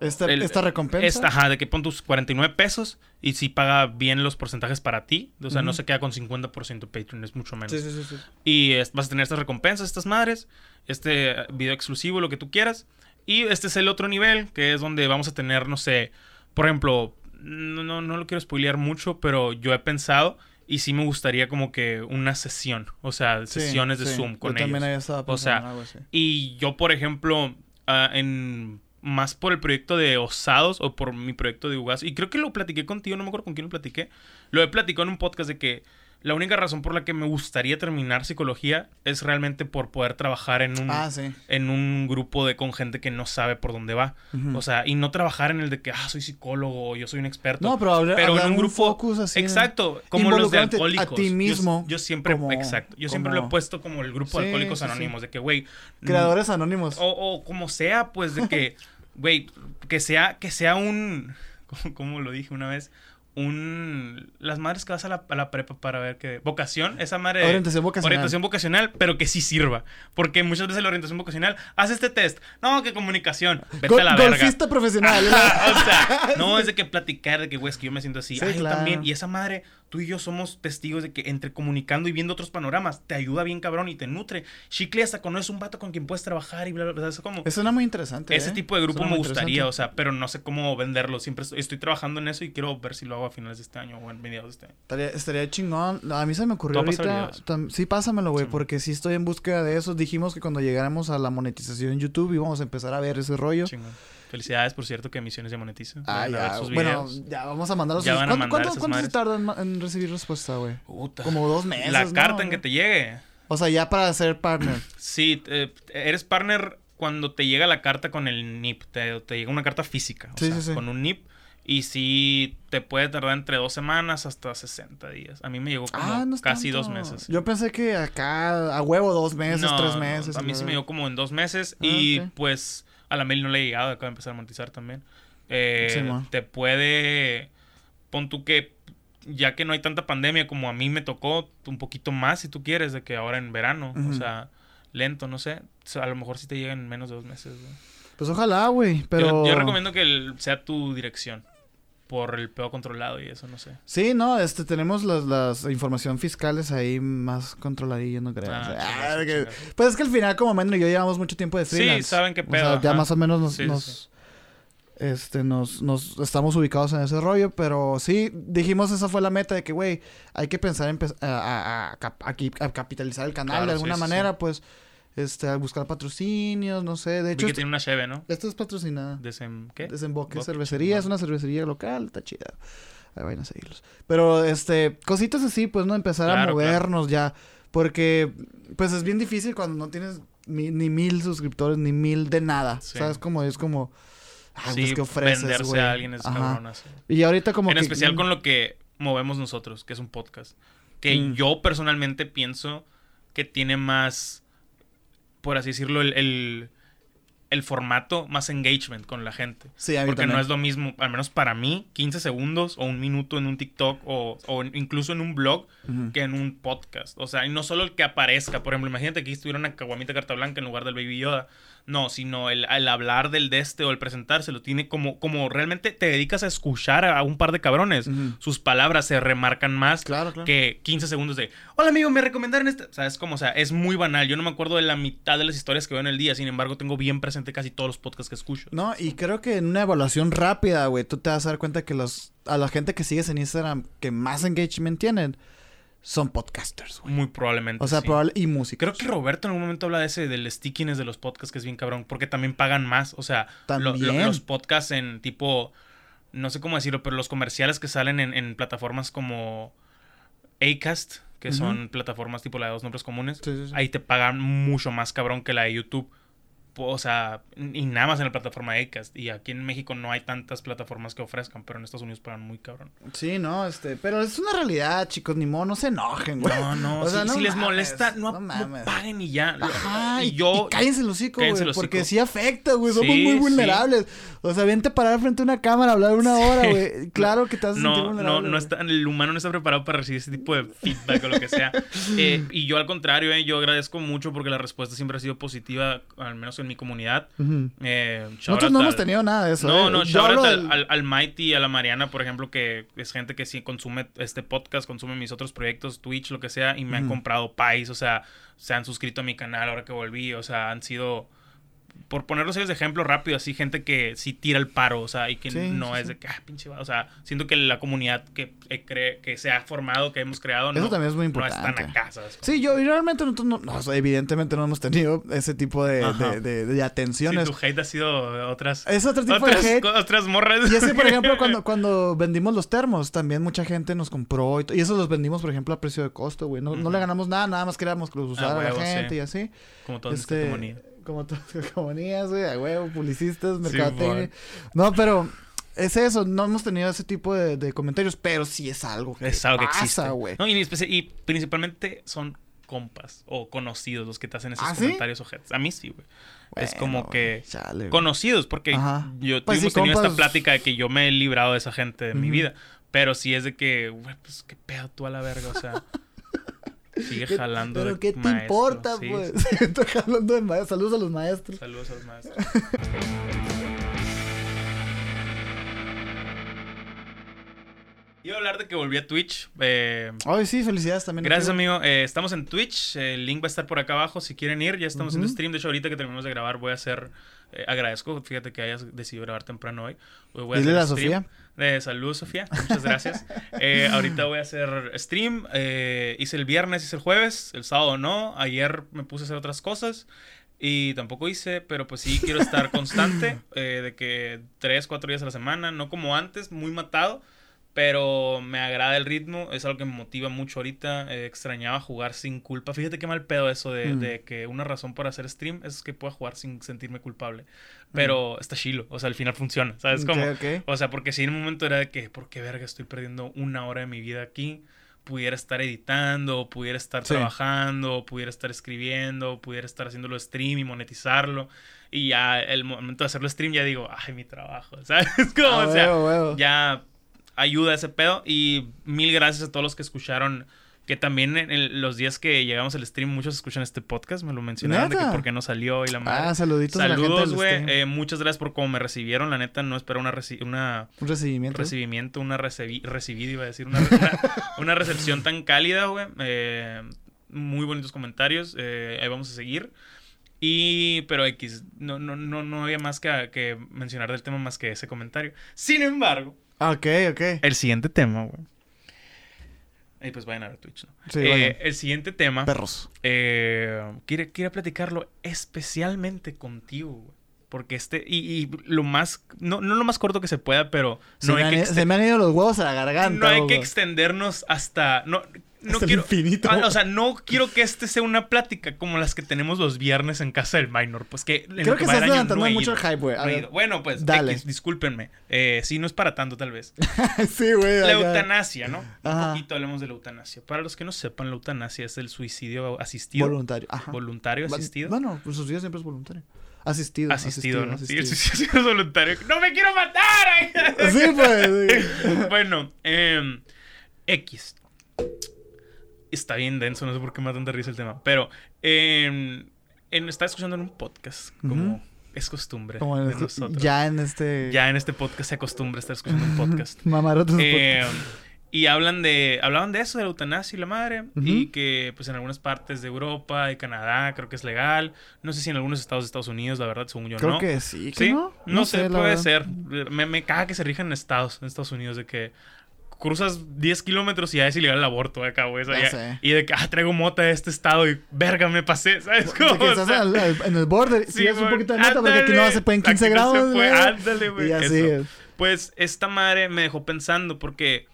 esta, esta recompensa. Esta, ajá, de que pon tus 49 pesos y si paga bien los porcentajes para ti. O sea, no se queda con 50% Patreon, es mucho menos. Sí, sí, sí, Y vas a tener estas recompensas, estas madres, este video exclusivo, lo que tú quieras. Y este es el otro nivel, que es donde vamos a tener, no sé, por ejemplo, no, no, no lo quiero spoilear mucho, pero yo he pensado y sí me gustaría como que una sesión, o sea, sesiones de Zoom con yo ellos. También o sea, y yo, por ejemplo, ah, en más por el proyecto de Osados o por mi proyecto de Ugas. Y creo que lo platiqué contigo, no me acuerdo con quién lo platiqué. Lo he platicado en un podcast de que la única razón por la que me gustaría terminar psicología es realmente por poder trabajar en un, ah, en un grupo de con gente que no sabe por dónde va. O sea, y no trabajar en el de que, ah, soy psicólogo, yo soy un experto. No, pero, pero en un, grupo así, Exacto, como los de alcohólicos. A ti mismo. Yo, siempre, exacto, yo siempre lo he puesto como el grupo de alcohólicos anónimos, de que, güey. Creadores anónimos. O, o como sea, pues de que, [laughs] güey, que sea, que sea un, [laughs] como lo dije una vez, un las madres que vas a la, a la, prepa para ver que vocación esa madre orientación vocacional. orientación vocacional pero que sí sirva porque muchas veces la orientación vocacional hace este test no que comunicación vete a la verga. profesional o sea no es de que platicar de que güey es que yo me siento así sí, también y esa madre tú y yo somos testigos de que entre comunicando y viendo otros panoramas te ayuda bien cabrón y te nutre. Chicle hasta conoces un vato con quien puedes trabajar y bla, bla, bla. Es como... Eso suena muy interesante. Ese ¿eh? tipo de grupo me gustaría, o sea, pero no sé cómo venderlo. Siempre estoy, trabajando en eso y quiero ver si lo hago a finales de este año o en mediados de este año. Estaría, chingón. A mí se me ocurrió ahorita... Sí, pásamelo, güey, porque sí estoy en búsqueda de eso. Dijimos que cuando llegáramos a la monetización en YouTube íbamos a empezar a ver ese rollo. Chingón. Felicidades, por cierto, que Emisiones ya monetiza. Ah, ya. Bueno, ya vamos a mandarlos. Ya ¿Cuánto, ¿cuánto se tarda en, recibir respuesta, güey? Como dos meses. La carta en que te llegue. O sea, ya para ser partner. [clears throat] sí, eres partner cuando te llega la carta con el NIP. Te, llega una carta física. O sea, con un NIP. Y sí, te puede tardar entre dos semanas hasta 60 días. A mí me llegó como ah, casi dos meses. Yo pensé que acá a huevo dos meses, tres meses. a mí sí me llegó como en dos meses. Ah, y pues a la mail no le he llegado, acaba de empezar a monetizar también. Eh, te puede. Pon tú que. Ya que no hay tanta pandemia como a mí me tocó, un poquito más si tú quieres, de que ahora en verano. O sea, lento, no sé. A lo mejor sí te llega en menos de dos meses, Pues ojalá, güey, pero... Yo, recomiendo que sea tu dirección por el peor controlado y eso, no sé. Sí, no, este, tenemos las, las información fiscales ahí más controladillas, no creo. Ah, ah, pues es que al final, como Mendo y yo llevamos mucho tiempo de freelance. Sí, saben qué pedo. ya más o menos nos, nos este, nos, nos estamos ubicados en ese rollo, pero sí, dijimos esa fue la meta de que, güey, hay que pensar en a, a, capitalizar el canal de alguna manera, pues, este, a buscar patrocinios, no sé, de hecho... que tiene una cheve, ¿no? Esto es patrocinada. Desem ¿Qué? Desemboque cervecería, es una cervecería local, está chida. Ahí vayan a seguirlos. Pero, este, cositas así, pues, ¿no? Empezar a movernos ya, porque, pues, es bien difícil cuando no tienes ni, mil suscriptores, ni mil de nada, ¿sabes? Como es como Ah, sí, que ofreces, venderse a alguien es cabrón. Y ahorita como En especial con lo que movemos nosotros, que es un podcast. Que mm. yo personalmente pienso que tiene más, por así decirlo, el, el, formato, más engagement con la gente. Sí, Porque no es lo mismo, al menos para mí, 15 segundos o un minuto en un TikTok o, o incluso en un blog que en un podcast. O sea, y no solo el que aparezca. Por ejemplo, imagínate que aquí estuviera una caguamita carta blanca en lugar del Baby Yoda. No, sino el, hablar del de este o el presentárselo. Tiene como, como realmente te dedicas a escuchar a un par de cabrones. Sus palabras se remarcan más que 15 segundos de Hola amigo, me recomendaron este. O sea, es como, o sea, es muy banal. Yo no me acuerdo de la mitad de las historias que veo en el día. Sin embargo, tengo bien presente casi todos los podcasts que escucho. No, y creo que en una evaluación rápida, güey, tú te vas a dar cuenta que los, a la gente que sigues en Instagram que más engagement tienen son podcasters, güey. Muy probablemente. O sea, probablemente. y música. Creo que Roberto en algún momento habla de ese, del stickiness de los podcasts, que es bien cabrón, porque también pagan más. O sea, los podcasts en tipo. No sé cómo decirlo, pero los comerciales que salen en, plataformas como Acast, que son plataformas tipo la de dos nombres comunes, ahí te pagan mucho más cabrón que la de YouTube o sea, y nada más en la plataforma de Acast. Y aquí en México no hay tantas plataformas que ofrezcan, pero en Estados Unidos pagan muy cabrón. Sí, no, este, pero es una realidad, chicos, ni modo, no se enojen, güey. No, no, o sea, si, les molesta, no, paguen y ya. Ajá, y, yo. cállense los hijos, güey, porque sí afecta, güey, somos muy vulnerables. O sea, vente a parar frente a una cámara a hablar una hora, güey. [laughs] Claro que te vas a sentir vulnerable. No, no está, el humano no está preparado para recibir ese tipo de feedback o lo que sea. [laughs] eh, y yo al contrario, eh, yo agradezco mucho porque la respuesta siempre ha sido positiva, al menos en mi comunidad. Eh, Nosotros no hemos tenido nada de eso. No, eh. no, yo al, al, Mighty, a la Mariana, por ejemplo, que es gente que sí consume este podcast, consume mis otros proyectos, Twitch, lo que sea, y me han comprado pies, o sea, se han suscrito a mi canal ahora que volví, o sea, han sido por ponerlos de ejemplo rápido, así gente que sí tira el paro, o sea, y que no es de que, ah, pinche, o sea, siento que la comunidad que eh, cree, que se ha formado, que hemos creado, Eso también es muy importante. no están acá, Sí, yo realmente nosotros no, evidentemente no hemos tenido ese tipo de, de, de, atenciones. Sí, tu hate ha sido otras... Es otro tipo de hate. Otras morras. Y ese, por ejemplo, cuando, [laughs] cuando vendimos los termos, también mucha gente nos compró y, y esos los vendimos, por ejemplo, a precio de costo, güey. No, no le ganamos nada, nada más queríamos que los usara ah, la gente y así. Como todo este, como todas las [laughs] compañías, güey, a huevo, publicistas, mercadotecnia. no, pero es eso, no hemos tenido ese tipo de, comentarios, pero sí es algo que es algo que existe. güey. No, y, y, principalmente son compas o conocidos los que te hacen esos ¿Ah, comentarios ojetes. A mí sí, güey. es como que conocidos, porque yo pues tuvimos tenido esta plática de que yo me he librado de esa gente de mi vida. Pero sí es de que, güey, pues qué pedo tú a la verga, o sea. [laughs] Sigue jalando. Pero ¿qué te importa, pues? [laughs] Estoy jalando de maestros. Saludos a los maestros. Saludos a los maestros. [laughs] Iba a hablar de que volví a Twitch. Eh, Ay, sí, felicidades también. Gracias, amigo. Eh, estamos en Twitch. El link va a estar por acá abajo si quieren ir. Ya estamos en stream. De hecho, ahorita que terminamos de grabar, voy a hacer. Eh, agradezco, fíjate que hayas decidido grabar temprano hoy. Voy a Dile a Sofía. Eh, saludos, Sofía. Muchas gracias. Eh, ahorita voy a hacer stream. Eh, hice el viernes, hice el jueves. El sábado no. Ayer me puse a hacer otras cosas. Y tampoco hice, pero pues sí quiero estar constante. [clears throat] de que tres, cuatro días a la semana. No como antes, muy matado pero me agrada el ritmo, es algo que me motiva mucho ahorita. Eh, extrañaba jugar sin culpa. Fíjate qué mal pedo eso de, mm. que una razón para hacer stream es que pueda jugar sin sentirme culpable. Pero mm. está chilo, o sea, al final funciona, ¿sabes cómo? O sea, porque si en un momento era de que, ¿por qué verga estoy perdiendo una hora de mi vida aquí? Pudiera estar editando, pudiera estar trabajando, pudiera estar escribiendo, pudiera estar haciéndolo stream y monetizarlo. Y ya el momento de hacerlo stream ya digo, ay, mi trabajo, [laughs] ¿sabes? Como, o sea, ya ayuda ese pedo. Y mil gracias a todos los que escucharon Que también en los días que llegamos al stream, muchos escuchan este podcast, me lo mencionaron de que por qué no salió y la madre. Ah, saluditos Saludos, güey. Eh, muchas gracias por cómo me recibieron. La neta, no espero una, una un recibimiento. Recibimiento, una recibida, iba a decir. Una, [laughs] una, recepción tan cálida, güey. Eh, muy bonitos comentarios. Eh, ahí vamos a seguir. Y, pero X, no, no, no, no había más que, que mencionar del tema más que ese comentario. Sin embargo. Ok, ok. El siguiente tema, güey y pues vayan a ver Twitch, ¿no? Sí, eh, el siguiente tema. Perros. Eh, quiere, quiere platicarlo especialmente contigo, güey. Porque este, y, lo más, no, no lo más corto que se pueda, pero no hay que se me han ido los huevos a la garganta. No hay que extendernos hasta, no, no quiero, infinito. Ah, o sea, no quiero que este sea una plática como las que tenemos los viernes en casa del minor. Pues que Creo que, estás levantando mucho el hype, güey. Bueno, pues, Dale. discúlpenme. Eh, sí, no es para tanto, tal vez. [laughs] sí, güey. La eutanasia, ¿no? Un poquito hablemos de la eutanasia. Para los que no sepan, la eutanasia es el suicidio asistido. Voluntario. Ajá. Voluntario asistido. No, no, pues suicidio siempre es voluntario. Asistido. Asistido, ¿no? Sí, el suicidio es [laughs] voluntario. ¡No me quiero matar! sí, pues. [laughs] bueno, eh, X está bien denso, no sé por qué me da tanta risa el tema. Pero eh, en, estaba escuchando en un podcast, como es costumbre como de nosotros. Ya en este... Ya en este podcast se acostumbra estar escuchando un podcast. [laughs] Mamarotes eh, Y hablan de, hablaban de eso, de la eutanasia y la madre, y que pues en algunas partes de Europa y Canadá creo que es legal. No sé si en algunos estados de Estados Unidos, la verdad, según yo creo no. Creo que sí, ¿Sí? no? No, sé, puede ser. Me, me caga que se rijan en estados, en Estados Unidos, de que cruzas 10 kilómetros y ya es ilegal el aborto acá, güey. y de que, ah, traigo mota de este estado y verga, me pasé, ¿sabes cómo? que estás en el border, [laughs] sí, un poquito de nota porque aquí no se puede en 15 grados. Se ándale, güey. Y así es. Pues esta madre me dejó pensando porque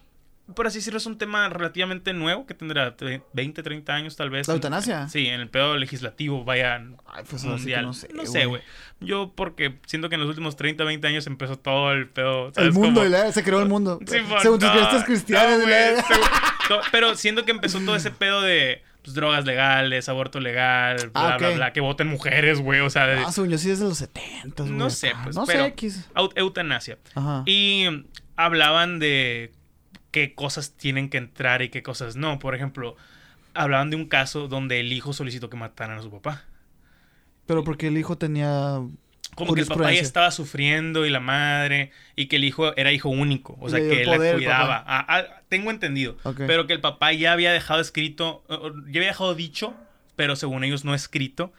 por así decirlo, es un tema relativamente nuevo que tendrá 20, 30 años tal vez. ¿La eutanasia? Sí, en el pedo legislativo, vaya Ay, pues mundial. no sé, no sé, güey. Yo porque siento que en los últimos 30, 20 años empezó todo el pedo. El mundo, se creó el mundo. Sí, Según tus creencias cristianas. pero siento que empezó todo ese pedo de pues, drogas legales, aborto legal, bla, ah, bla, bla, que voten mujeres, güey, o sea... Ah, según yo sí es de los 70, No sé, pues, no pero... sé, X. Eutanasia. Ajá. Y hablaban de qué cosas tienen que entrar y qué cosas no. Por ejemplo, hablaban de un caso donde el hijo solicitó que mataran a su papá. Pero porque el hijo tenía como que el papá ya estaba sufriendo y la madre, y que el hijo era hijo único, o sea, que él la cuidaba. Ah, ah, tengo entendido. Pero que el papá ya había dejado escrito, ya había dejado dicho, pero según ellos no escrito,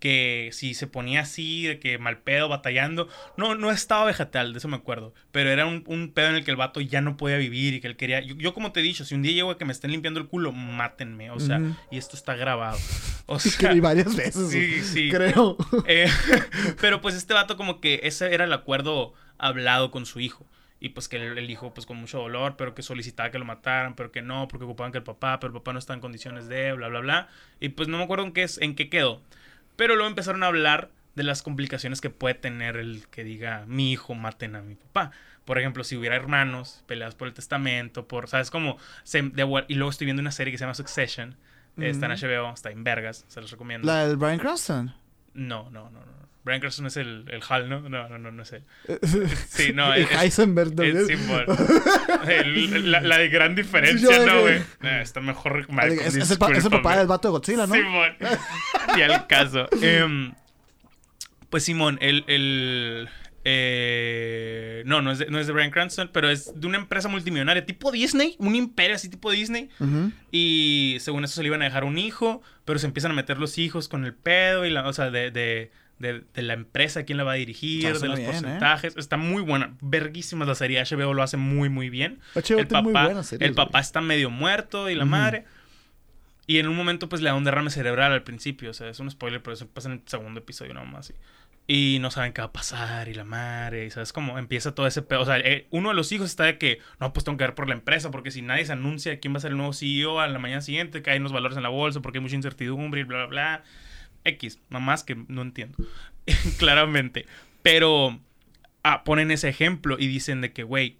que si se ponía así, de que mal pedo, batallando. No, no estaba vegetal, de eso me acuerdo. Pero era un, pedo en el que el vato ya no podía vivir y que él quería. Yo, como te he dicho, si un día llego a que me estén limpiando el culo, mátenme. O sea, y esto está grabado. [laughs] O sea. que varias veces. Sí, sí. Creo. Eh, [laughs] pero pues este vato, como que ese era el acuerdo hablado con su hijo. Y pues que el, hijo, pues con mucho dolor, pero que solicitaba que lo mataran, pero que no, porque ocupaban que el papá, pero el papá no está en condiciones de, bla, bla, bla. Y pues no me acuerdo en qué, es, en qué quedó. Pero luego empezaron a hablar de las complicaciones que puede tener el que diga mi hijo maten a mi papá. Por ejemplo, si hubiera hermanos, peleados por el testamento, por, ¿sabes? Como, y luego estoy viendo una serie que se llama Succession. Está en HBO, está en Vergas, se los recomiendo. ¿La del Brian Cranston? No, no, no, no. Brian Cranston es el, el Hal, ¿no? No, no, no, no es él. [laughs] Sí, no. el Heisenberg el, [laughs] el, la, la, de gran diferencia, ¿no, güey? Eh, está mejor Malcolm, es, es, el, es el papá del vato de Godzilla, ¿no? Simón. y [laughs] al caso. Eh, pues Simón, el... eh, no, no es, de, no es de Brian Cranston, pero es de una empresa multimillonaria tipo Disney, un imperio así tipo Disney. Y según eso se le iban a dejar un hijo, pero se empiezan a meter los hijos con el pedo y la, o sea, de, de de, la empresa, quién la va a dirigir, de los ¿eh? porcentajes. Está muy buena. Verguísimas la serie. HBO lo hace muy, muy bien. el papá, el papá está medio muerto y la madre. Y en un momento, pues le da un derrame cerebral al principio. O sea, es un spoiler, pero eso pasa en el segundo episodio nomás. Y, y no saben qué va a pasar. Y la madre. Y sabes cómo empieza todo ese pedo. O sea, eh, uno de los hijos está de que no, pues tengo que ver por la empresa. Porque si nadie se anuncia quién va a ser el nuevo CEO a la mañana siguiente, caen los valores en la bolsa, porque hay mucha incertidumbre y bla, bla, bla. X, mamás que no entiendo, [laughs] claramente. Pero ah, ponen ese ejemplo y dicen de que, güey,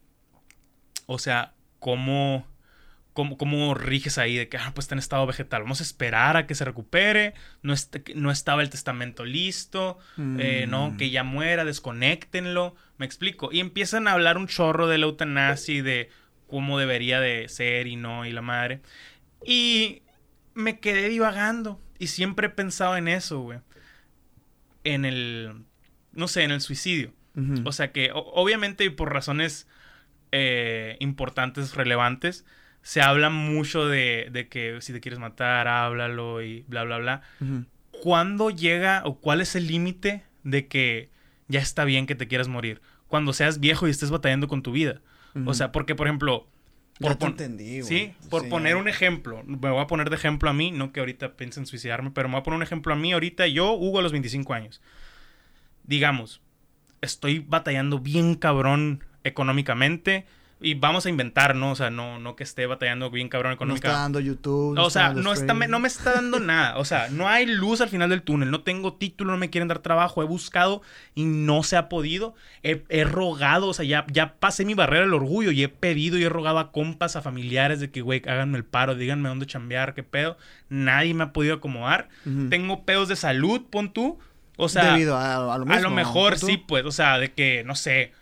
o sea, ¿cómo, cómo, cómo riges ahí? De que, ah, pues está en estado vegetal, vamos a esperar a que se recupere, no, no estaba el testamento listo, eh, no, mm. que ya muera, desconéctenlo, me explico. Y empiezan a hablar un chorro de la eutanasia y de cómo debería de ser y no, y la madre. Y me quedé divagando. Y siempre he pensado en eso, güey. En el, no sé, en el suicidio. O sea que, obviamente, por razones eh, importantes, relevantes, se habla mucho de, que si te quieres matar, háblalo y bla, bla, bla. ¿Cuándo llega o cuál es el límite de que ya está bien que te quieras morir? Cuando seas viejo y estés batallando con tu vida. O sea, porque, por ejemplo... Por ya entendí, Sí, por poner un ejemplo. Me voy a poner de ejemplo a mí, no que ahorita piense en suicidarme, pero me voy a poner un ejemplo a mí ahorita, yo, Hugo, a los 25 años. Digamos, estoy batallando bien cabrón económicamente y vamos a inventar, ¿no? O sea, no, no que esté batallando bien cabrón económicamente. No está dando YouTube. o sea, no, está, no me está dando [laughs] nada. O sea, no hay luz al final del túnel. No tengo título, no me quieren dar trabajo. He buscado y no se ha podido. He, rogado, o sea, ya, ya pasé mi barrera del orgullo y he pedido y he rogado a compas, a familiares de que, güey, háganme el paro, díganme dónde chambear, qué pedo. Nadie me ha podido acomodar. Tengo pedos de salud, pon tú. O sea, Debido a, lo mismo, A lo mejor sí, pues, o sea, de que, no sé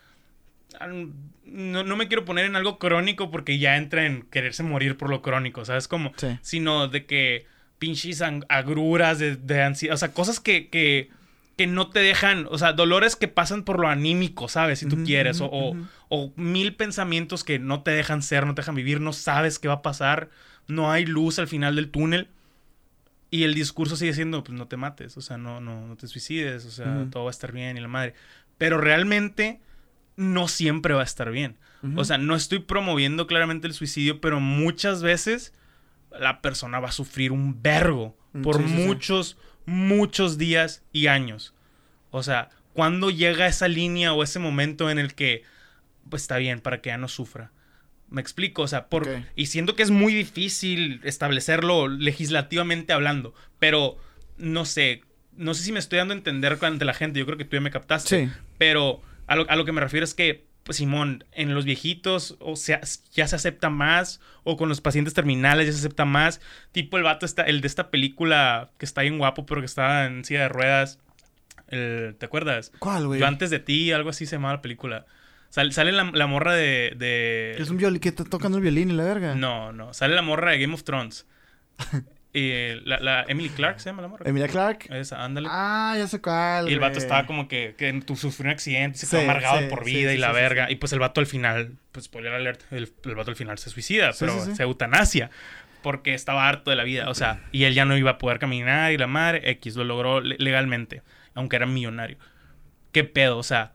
no, no, me quiero poner en algo crónico porque ya entra en quererse morir por lo crónico, ¿sabes? Como, sino de que pinches agruras, de, de ansiedad, o sea, cosas que, que, que, no te dejan, o sea, dolores que pasan por lo anímico, ¿sabes? Si tú quieres, o, o, mil pensamientos que no te dejan ser, no te dejan vivir, no sabes qué va a pasar, no hay luz al final del túnel. Y el discurso sigue siendo, pues no te mates, o sea, no, no, no te suicides, o sea, todo va a estar bien y la madre. Pero realmente no siempre va a estar bien. O sea, no estoy promoviendo claramente el suicidio, pero muchas veces la persona va a sufrir un vergo mm, por muchos, muchos días y años. O sea, cuando llega esa línea o ese momento en el que, pues está bien, para que ya no sufra. Me explico, o sea, por... Y siento que es muy difícil establecerlo legislativamente hablando, pero no sé, no sé si me estoy dando a entender ante la gente, yo creo que tú ya me captaste, sí. pero a lo, que me refiero es que, pues, Simón, en los viejitos o sea, ya se acepta más, o con los pacientes terminales ya se acepta más. Tipo el vato, está, el de esta película que está bien guapo, pero que está en silla de ruedas. ¿Te acuerdas? ¿Cuál, güey? Yo antes de ti, algo así se llamaba la película. Sale, la, morra de, de... Es un violín que está tocando el violín y la verga. No, no. Sale la morra de Game of Thrones. [laughs] Y la, la, Emily Clark se llama la morra. Emilia Clark. Esa, ándale. Ah, ya sé cuál. Y el vato estaba como que, que sufrió un accidente, se quedó amargado por vida y la verga. Y pues el vato al final, pues spoiler alert, el, el vato al final se suicida, pero se eutanasia. Porque estaba harto de la vida. O sea, y él ya no iba a poder caminar y la madre, X, lo logró legalmente, aunque era millonario. ¿Qué pedo? O sea,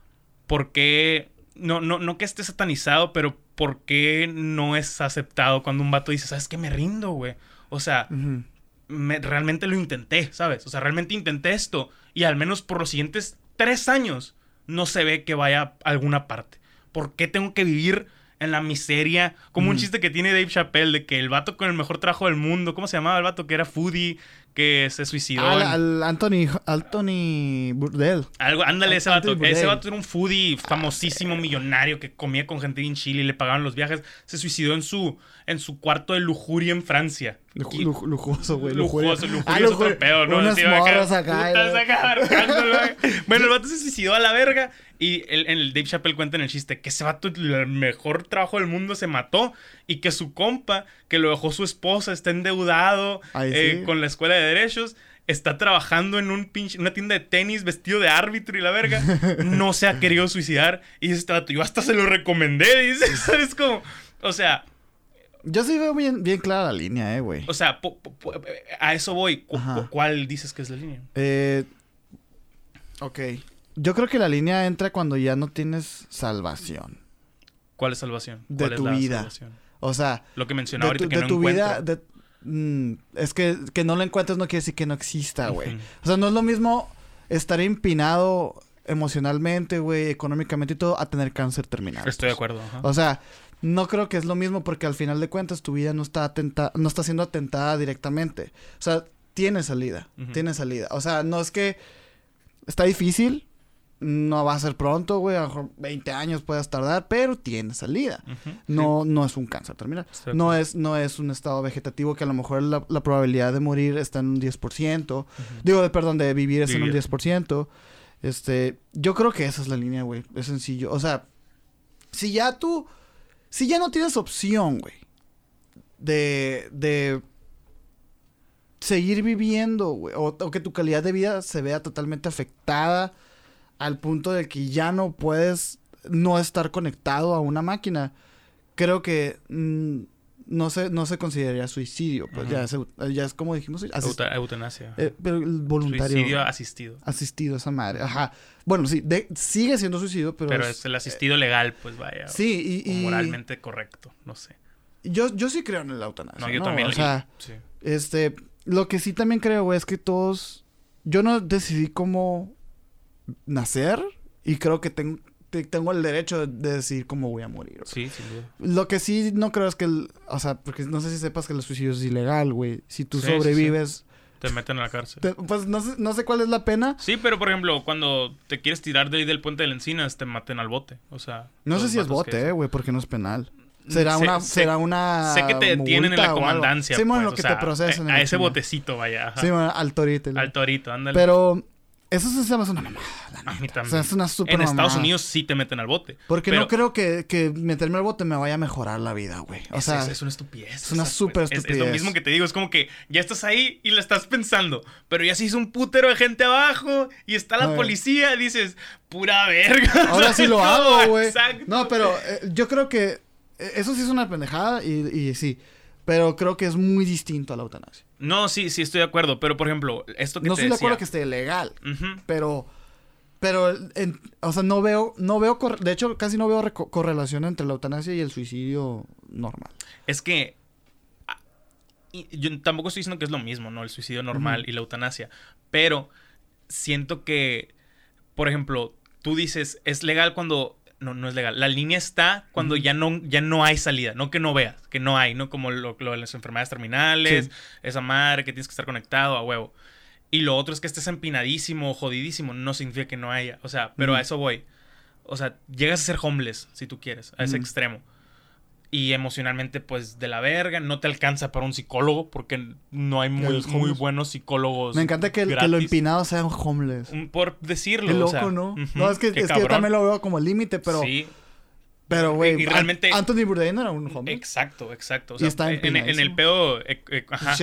¿por qué? No, no, no que esté satanizado, pero ¿por qué no es aceptado cuando un vato dice, ¿sabes qué? Me rindo, güey. O sea, realmente lo intenté, ¿sabes? O sea, realmente intenté esto y al menos por los siguientes tres años no se ve que vaya a alguna parte. ¿Por qué tengo que vivir en la miseria? Como un chiste que tiene Dave Chappelle de que el vato con el mejor trabajo del mundo, ¿cómo se llamaba el vato que era foodie? que se suicidó. Al, Anthony, Anthony Burdell. Algo, ándale, ese vato. Ese vato era un foodie famosísimo, millonario, que comía con gente en Chile y le pagaban los viajes. Se suicidó en su, en su cuarto de lujuria en Francia. Lujoso, güey. Lujoso, lujoso, ah, lujoso peor, ¿no? Unas morras acá. [laughs] bueno, el vato se suicidó a la verga. Y el, el Dave Chappelle cuenta en el chiste que ese vato, el mejor trabajo del mundo, se mató. Y que su compa, que lo dejó su esposa, está endeudado eh, con la escuela de derechos está trabajando en un pinche, una tienda de tenis vestido de árbitro y la verga, [laughs] no se ha querido suicidar. Y dice este yo hasta se lo recomendé, dice, ¿sabes [laughs] cómo? O sea... Yo sí veo bien, bien clara la línea, eh, güey. O sea, a eso voy. ¿Cuál dices que es la línea? Eh, ok. Yo creo que la línea entra cuando ya no tienes salvación. ¿Cuál es salvación? de tu vida. O sea... Lo que mencionaba ahorita que de tu vida... Mm, es que, que no lo encuentres no quiere decir que no exista, güey. O sea, no es lo mismo estar empinado emocionalmente, güey, económicamente y todo, a tener cáncer terminal. Estoy de acuerdo. O sea, no creo que es lo mismo porque al final de cuentas tu vida no está atenta, no está siendo atentada directamente. O sea, tiene salida, tiene salida. O sea, no es que está difícil, no va a ser pronto, güey, a lo mejor 20 años puedes tardar, pero tiene salida. no, no es un cáncer terminal. No es, no es un estado vegetativo que a lo mejor la, probabilidad de morir está en un 10%. Digo, de, perdón, de vivir es en un 10%. Este, yo creo que esa es la línea, güey. Es sencillo. O sea, si ya tú, si ya no tienes opción, güey, de, de seguir viviendo, güey. O, que tu calidad de vida se vea totalmente afectada al punto de que ya no puedes no estar conectado a una máquina. Creo que mm, no se, no se consideraría suicidio. Pues ya, es, ya es como dijimos. eutanasia. Eh, pero voluntario. Suicidio asistido. Asistido, esa madre. Ajá. Bueno, sí, sigue siendo suicidio, pero. Pero es, el asistido legal, pues vaya. Sí, y. moralmente correcto, no sé. Yo, yo sí creo en la eutanasia. No, yo también. O sea, este. Lo que sí también creo, güey, es que todos. Yo no decidí cómo nacer y creo que tengo, tengo el derecho de, decidir cómo voy a morir. Sí, sin duda. Lo que sí no creo es que el, o sea, porque no sé si sepas que el suicidio es ilegal, güey. Si tú sobrevives... Te meten a la cárcel. pues no sé, no sé cuál es la pena. Sí, pero por ejemplo, cuando te quieres tirar de ahí del puente de la encinas, te maten al bote. O sea. No sé si es bote, eh, güey, porque no es penal. Será una, será una. Sé que te detienen en la comandancia. Sí, bueno, pues, lo que te procesan. A, ese botecito, vaya. Sí, bueno, al torito. Al torito, ándale. Pero eso se llama una mamada. A mí también. O sea, es una super En Estados Unidos sí te meten al bote. Porque no creo que, que, meterme al bote me vaya a mejorar la vida, güey. O es, sea, es, una estupidez. Es una super estupidez. Es, lo mismo que te digo. Es como que ya estás ahí y la estás pensando. Pero ya se hizo un putero de gente abajo y está la policía. Y dices, pura verga. [laughs] Ahora sí lo [laughs] hago, güey. No, pero eh, yo creo que eh, eso sí es una pendejada y, y sí. Pero creo que es muy distinto a la eutanasia. No, sí, sí estoy de acuerdo. Pero, por ejemplo, esto que no te estoy de acuerdo que esté legal. Pero... Pero, o sea, no veo, no veo, de hecho, casi no veo correlación entre la eutanasia y el suicidio normal. Es que ah, yo tampoco estoy diciendo que es lo mismo, ¿no? El suicidio normal y la eutanasia. Pero siento que, por ejemplo, tú dices, es legal cuando no, no es legal. La línea está cuando ya, no, ya no hay salida, no que no veas, que no hay, ¿no? Como lo, de las enfermedades terminales, esa madre que tienes que estar conectado a huevo. Y lo otro es que estés empinadísimo o jodidísimo, no significa que no haya. O sea, pero a eso voy. O sea, llegas a ser homeless, si tú quieres, a ese extremo. Y emocionalmente, pues, de la verga, no te alcanza para un psicólogo, porque no hay muy, muy buenos psicólogos. Me encanta que, que lo empinado sea homeless. Por decirlo. Qué loco, ¿no? no, es, que, es que, yo también lo veo como límite, pero. Sí. Pero, güey, realmente... Anthony Bourdain era un homeless. Exacto, exacto. O sea, y está en, en, el pedo... Eh, eh, ajá,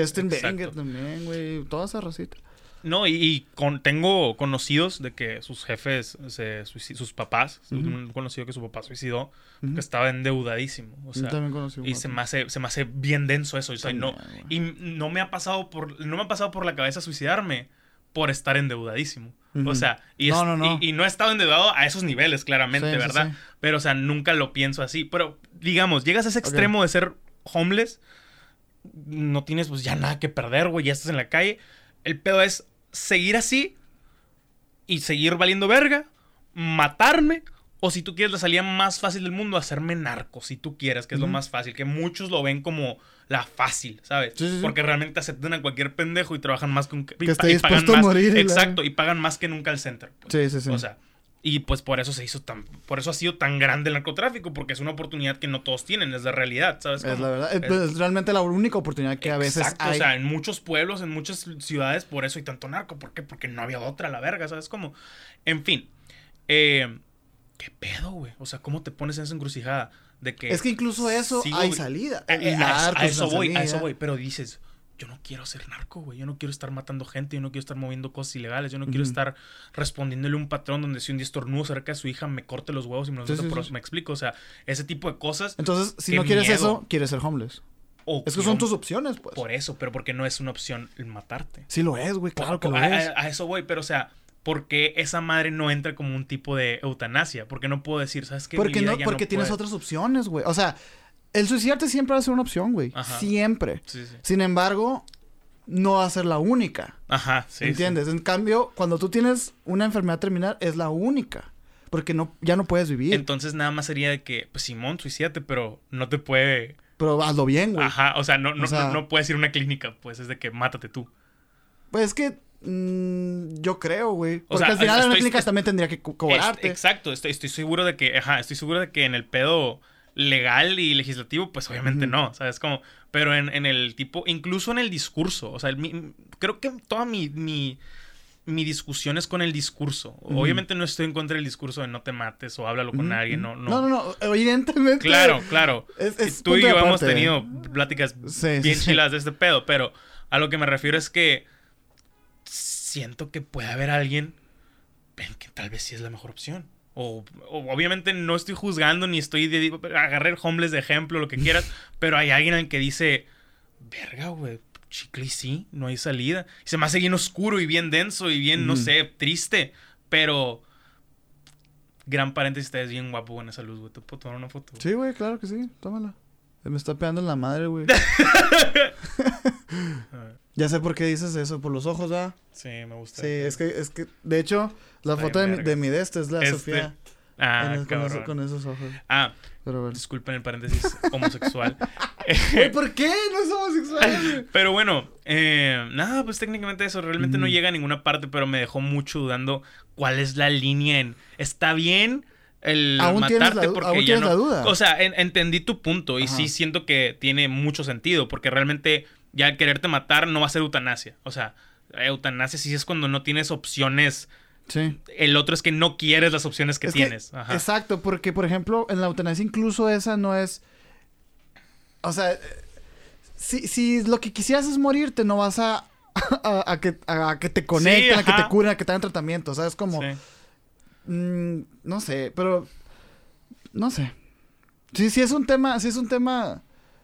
también, güey. Toda esa rosita. No, y, con, tengo conocidos de que sus jefes, se, sus papás, un conocido que su papá suicidó, que estaba endeudadísimo. O sea, y se me, hace, se me hace bien denso eso. no, y no me ha pasado por, no me ha pasado por la cabeza suicidarme por estar endeudadísimo. O sea, y, no, no, Y, no he estado endeudado a esos niveles, claramente, ¿verdad? Pero, o sea, nunca lo pienso así. Pero, digamos, llegas a ese extremo de ser homeless, no tienes pues ya nada que perder, güey, ya estás en la calle. El pedo es seguir así y seguir valiendo verga, matarme, o si tú quieres la salida más fácil del mundo, hacerme narco, si tú quieres, que es lo más fácil, que muchos lo ven como la fácil, ¿sabes? Porque realmente aceptan a cualquier pendejo y trabajan más que un... Que está dispuesto a morir. Exacto, y pagan más que nunca el center. Pues. Sí, sí, sí. O sea, y pues por eso se hizo tan, por eso ha sido tan grande el narcotráfico, porque es una oportunidad que no todos tienen, es la realidad, ¿sabes? Es la verdad, es, realmente la única oportunidad que a veces hay. o sea, en muchos pueblos, en muchas ciudades, por eso hay tanto narco, ¿por qué? Porque no había otra, la verga, ¿sabes? Como, en fin, eh, ¿qué pedo, güey? O sea, ¿cómo te pones en esa encrucijada? De que es que incluso eso hay salida. Eh, a, eso voy, a eso voy, pero dices, yo no quiero ser narco, güey. Yo no quiero estar matando gente, yo no quiero estar moviendo cosas ilegales, yo no quiero estar respondiéndole a un patrón donde si un día estornudo cerca de su hija me corte los huevos y me los sí, me explico, o sea, ese tipo de cosas. Entonces, si no quieres eso, quieres ser homeless. es que son tus opciones, pues. Por eso, pero porque no es una opción el matarte. Sí lo es, güey, claro que lo es. A, eso voy, pero o sea, ¿por qué esa madre no entra como un tipo de eutanasia? Porque no puedo decir, ¿sabes qué? Porque, no, porque tienes otras opciones, güey. O sea, el suicidarte siempre va a ser una opción, güey. Siempre. Sin embargo, no va a ser la única. Ajá, sí. ¿Entiendes? En cambio, cuando tú tienes una enfermedad terminal, es la única. Porque no, ya no puedes vivir. Entonces nada más sería de que, pues Simón, suicídate, pero no te puede. Pero hazlo bien, güey. Ajá, o sea, no, no, no, puedes ir a una clínica, pues es de que mátate tú. Pues es que mm, yo creo, güey. Porque al final en una clínica también tendría que cobrarte. exacto, estoy, estoy seguro de que, ajá, estoy seguro de que en el pedo legal y legislativo, pues obviamente no, ¿sabes? Como, pero en, en, el tipo, incluso en el discurso, o sea, creo que toda mi, mi, mi, discusión es con el discurso. Obviamente no estoy en contra del discurso de no te mates o háblalo con alguien, no, no. No, no, evidentemente. Claro, claro. Tú y yo hemos tenido pláticas bien chilas de este pedo, pero A lo que me refiero es que siento que puede haber alguien que tal vez sí es la mejor opción. O, obviamente no estoy juzgando ni estoy de, agarrar homeless de ejemplo, lo que [laughs] quieras, pero hay alguien en que dice, verga, güey, chicle sí, no hay salida. se me hace bien oscuro y bien denso y bien, no sé, triste, pero gran paréntesis, estás bien guapo en esa luz, güey. ¿Te puedo tomar una foto? Sí, güey, claro que sí, tómala. Me está pegando en la madre, güey. [laughs] [laughs] ya sé por qué dices eso, por los ojos, ¿verdad? Sí, me gusta. Sí, es que, es que, de hecho, la foto de mi, de mi, de este es la este. Sofía. Ah, con, esos ojos. Ah, Pero bueno. disculpen el paréntesis [laughs] homosexual. ¿Por qué? No es homosexual. pero bueno, eh, nada, pues técnicamente eso realmente no llega a ninguna parte, pero me dejó mucho dudando cuál es la línea en ¿está bien? El matarte porque ya no. duda. O sea, entendí tu punto y sí siento que tiene mucho sentido porque realmente ya quererte matar no va a ser eutanasia. O sea, eutanasia sí es cuando no tienes opciones. Sí. El otro es que no quieres las opciones que tienes. Exacto, porque por ejemplo, en la eutanasia incluso esa no es. O sea, si, si lo que quisieras es morirte, no vas a. [laughs] a, que, a que te conecten, a que te curen, a que te hagan tratamiento. O sea, es como. Mm, no sé, pero. No sé. Sí, sí es un tema. Sí es un tema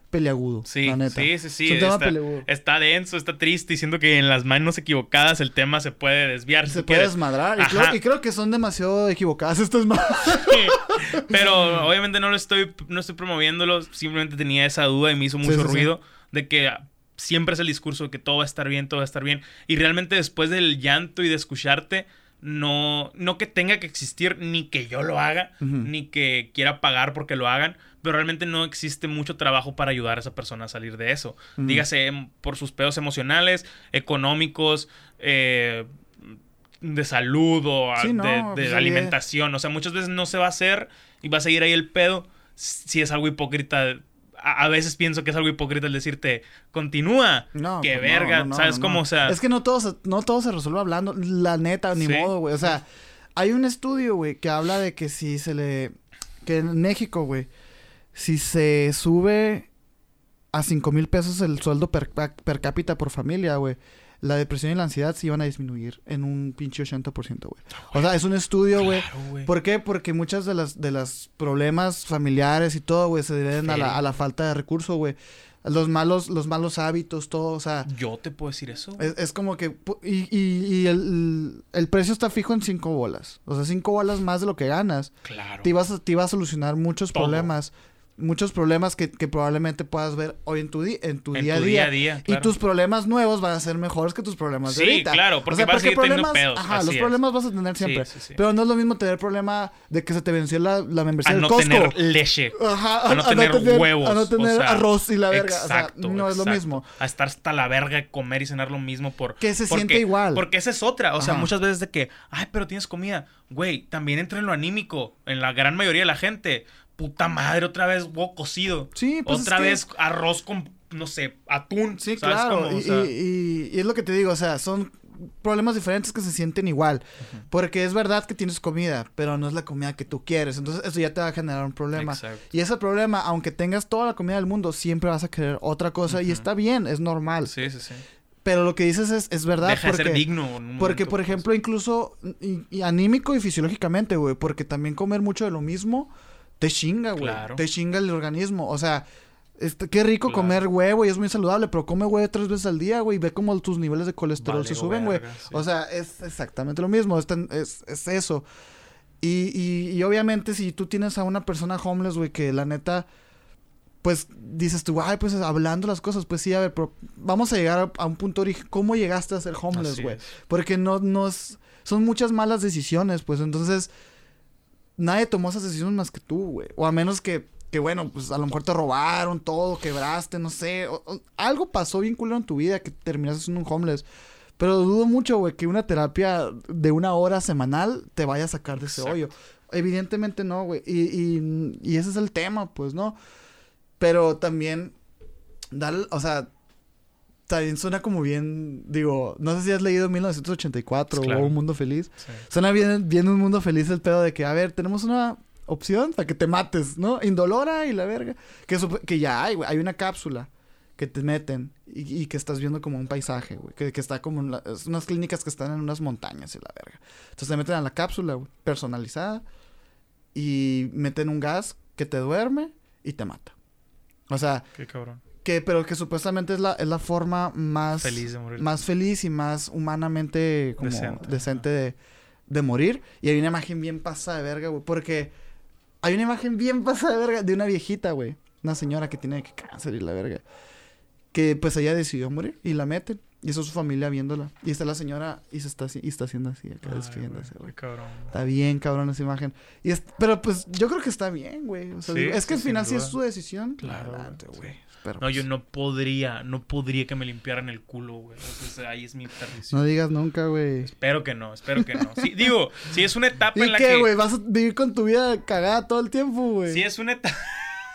peleagudo. Sí, sí, sí, sí. está, denso, está triste, diciendo que en las manos equivocadas el tema se puede desviar. Se puede desmadrar. Y creo, que son demasiado equivocadas estas manos. [laughs] Pero obviamente no lo estoy, no estoy promoviéndolo. Simplemente tenía esa duda y me hizo mucho ruido de que siempre es el discurso de que todo va a estar bien, todo va a estar bien. Y realmente después del llanto y de escucharte no, no que tenga que existir ni que yo lo haga, ni que quiera pagar porque lo hagan, pero realmente no existe mucho trabajo para ayudar a esa persona a salir de eso. Dígase em, por sus pedos emocionales, económicos, eh, de salud o de, pues, alimentación. O sea, muchas veces no se va a hacer y va a seguir ahí el pedo si es algo hipócrita a, veces pienso que es algo hipócrita el decirte, continúa. No. Que pues verga. ¿Sabes cómo? O sea. Es que no todo, se, no todo se resuelve hablando. La neta, ni modo, güey. O sea, hay un estudio, güey, que habla de que si se le. Que en México, güey, si se sube a 5 mil pesos el sueldo per, per cápita por familia, güey la depresión y la ansiedad se iban a disminuir en un pinche 80%, güey. O sea, es un estudio, güey. ¿Por qué? Porque muchas de las, de las problemas familiares y todo, güey, se deben a la, a la falta de recursos, güey los malos, los malos hábitos, todo, o sea. Yo te puedo decir eso. Es, como que. Y, y, el, el, precio está fijo en cinco bolas. O sea, cinco bolas más de lo que ganas. Claro. Te ibas a, te iba a solucionar muchos problemas muchos problemas que, que, probablemente puedas ver hoy en tu, en tu día, a día. Y tus problemas nuevos van a ser mejores que tus problemas de ahorita. Sí, claro, porque vas a seguir problemas, pedos. Ajá, los problemas vas a tener siempre. pero no es lo mismo tener problema de que se te venció la, la membresía a del no Costco. tener leche. Ajá, a, no, tener huevos. A no tener arroz y la verga. Exacto, o sea, no es lo mismo. A estar hasta la verga comer y cenar lo mismo por... Que se siente igual. Porque esa es otra. O sea, muchas veces de que, ay, pero tienes comida. Güey, también entra en lo anímico. En la gran mayoría de la gente puta madre, otra vez huevo cocido. Sí, pues Otra vez arroz con, no sé, atún. Sí, claro. y, es lo que te digo, o sea, son problemas diferentes que se sienten igual. Porque es verdad que tienes comida, pero no es la comida que tú quieres. Entonces eso ya te va a generar un problema. Exacto. Y ese problema, aunque tengas toda la comida del mundo, siempre vas a querer otra cosa. Y está bien, es normal. Sí, sí, sí. Pero lo que dices es, es verdad. Deja porque, de ser digno. porque, por pues. ejemplo, incluso y anímico y fisiológicamente, güey. Porque también comer mucho de lo mismo te chinga, güey. Te chinga el organismo. O sea, este, qué rico comer huevo y es muy saludable, pero come huevo tres veces al día, güey, y ve cómo tus niveles de colesterol se suben, güey. O sea, es exactamente lo mismo, es, es, eso. Y, y, y, obviamente si tú tienes a una persona homeless, güey, que la neta, pues dices tú, ay, pues hablando las cosas, pues sí, a ver, pero vamos a llegar a, un punto origen. ¿Cómo llegaste a ser homeless, güey? Porque no, no es, son muchas malas decisiones, pues entonces nadie tomó esas decisiones más que tú, güey. O a menos que, que, bueno, pues a lo mejor te robaron todo, quebraste, no sé. algo pasó bien culero en tu vida que terminaste siendo un homeless. Pero dudo mucho, güey, que una terapia de una hora semanal te vaya a sacar de ese hoyo. Evidentemente no, güey. Y, y, y ese es el tema, pues, ¿no? Pero también, dar, o sea, también suena como bien, digo, no sé si has leído 1984 o Un Mundo Feliz. Suena bien, bien Un Mundo Feliz el pedo de que, a ver, tenemos una opción para que te mates, ¿no? Indolora y la verga. Que, que ya hay, güey, hay una cápsula que te meten y, que estás viendo como un paisaje, güey. Que, que, está como en unas clínicas que están en unas montañas y la verga. Entonces te meten a la cápsula, güey, personalizada y meten un gas que te duerme y te mata. O sea... Qué cabrón. Que, pero que supuestamente es la, es la forma más... Feliz de morir. Más feliz y más humanamente como decente, de, de, morir. Y hay una imagen bien pasada de verga, güey. Porque hay una imagen bien pasada de verga de una viejita, güey. Una señora que tiene cáncer y la verga. Que pues ella decidió morir y la meten. Y eso es su familia viéndola. Y está la señora y se está, y está haciendo así, acá despidiéndose, güey. Está bien, cabrón, esa imagen. Y pero pues yo creo que está bien, güey. es que al final sí es su decisión. Claro. güey. No, pues yo no podría, no podría que me limpiaran el culo, güey. ahí es mi perdición. No digas nunca, güey. Espero que no, espero que no. Sí, digo, si es una [laughs] etapa en la qué, güey? ¿Vas a vivir con tu vida cagada todo el tiempo, güey? Si es una etapa...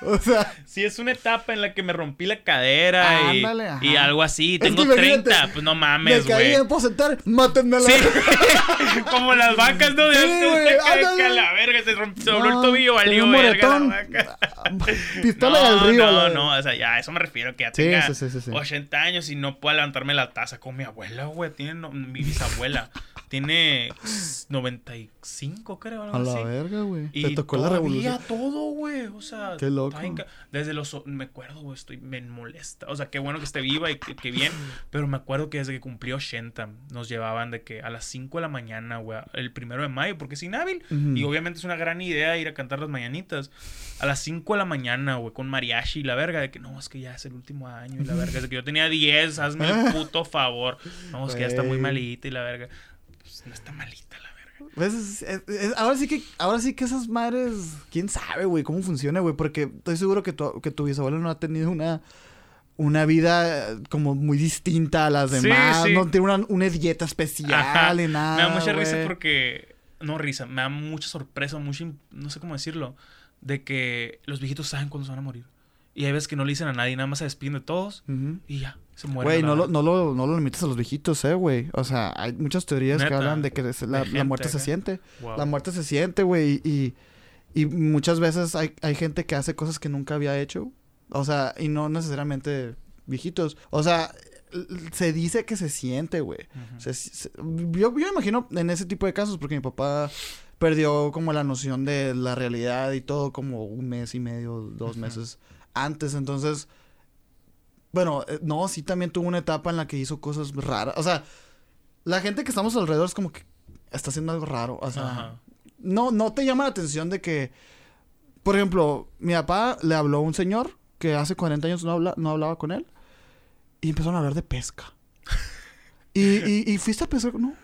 [laughs] O sea, si es una etapa en la que me rompí la cadera y, y, algo así, tengo 30, pues no mames, güey. Me caí, puedo sentar, mátenme la sí. [laughs] Como las vacas, ¿no? De sí, que, que a la verga se rompió, se dobló el tobillo, valió verga la vaca. [laughs] Pistola no, del río. No, no, o sea, ya, eso me refiero, que ya tenga 80 años y no pueda levantarme la taza con mi abuela, güey, tiene mi bisabuela. Tiene 95, creo. Algo a la verga, güey. Y Te tocó la revolución. todo, güey. O sea, qué loco. Desde los. Me acuerdo, güey, estoy. Me molesta. O sea, qué bueno que esté viva y que, bien. Pero me acuerdo que desde que cumplió 80, nos llevaban de que a las 5 de la mañana, güey, el primero de mayo, porque es inhábil. Y obviamente es una gran idea ir a cantar las mañanitas. A las 5 de la mañana, güey, con mariachi y la verga, de que no, es que ya es el último año y la verga. Desde que yo tenía 10, hazme el [laughs] puto favor. No, es que ya está muy malita y la verga no está malita la verga. Pues ahora sí que, ahora sí que esas madres, quién sabe, güey, cómo funciona, güey, porque estoy seguro que tu, que tu bisabuela no ha tenido una una vida como muy distinta a las demás, no tiene una, una dieta especial ni nada. Me da mucha risa porque no risa, me da mucha sorpresa, mucho no sé cómo decirlo, de que los viejitos saben cuándo se van a morir. Y hay veces que no le dicen a nadie, nada más se despiden de todos y ya, se mueren. Güey, no lo, no, lo, no lo limites a los viejitos, eh, güey. O sea, hay muchas teorías que hablan de que la, muerte se siente. La muerte se siente, güey. Y, y muchas veces hay, hay gente que hace cosas que nunca había hecho. O sea, y no necesariamente viejitos. O sea, se dice que se siente, güey. yo, yo me imagino en ese tipo de casos, porque mi papá perdió como la noción de la realidad y todo como un mes y medio, dos meses antes. Entonces, bueno, eh, no, sí también tuvo una etapa en la que hizo cosas raras. O sea, la gente que estamos alrededor es como que está haciendo algo raro. O sea, no, no te llama la atención de que, por ejemplo, mi papá le habló a un señor que hace 40 años no, habla, no hablaba con él y empezaron a hablar de pesca. [laughs] y, y, fuiste a pescar. No,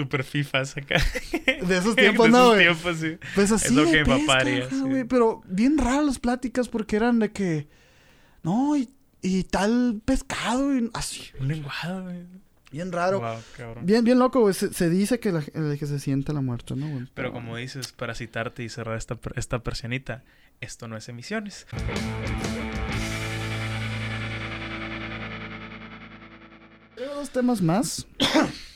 Super FIFA acá. [laughs] De esos tiempos, no, De esos tiempos, sí. Pues así. Es lo que papá haría. Pero bien raras las pláticas porque eran de que. No, y, y tal pescado y así. Un lenguado, güey. Bien raro. bien, bien loco, güey. Se, dice que, la, que se siente la muerte, ¿no, Pero, como dices, para citarte y cerrar esta, esta persianita, esto no es emisiones. Tengo dos temas más. [coughs]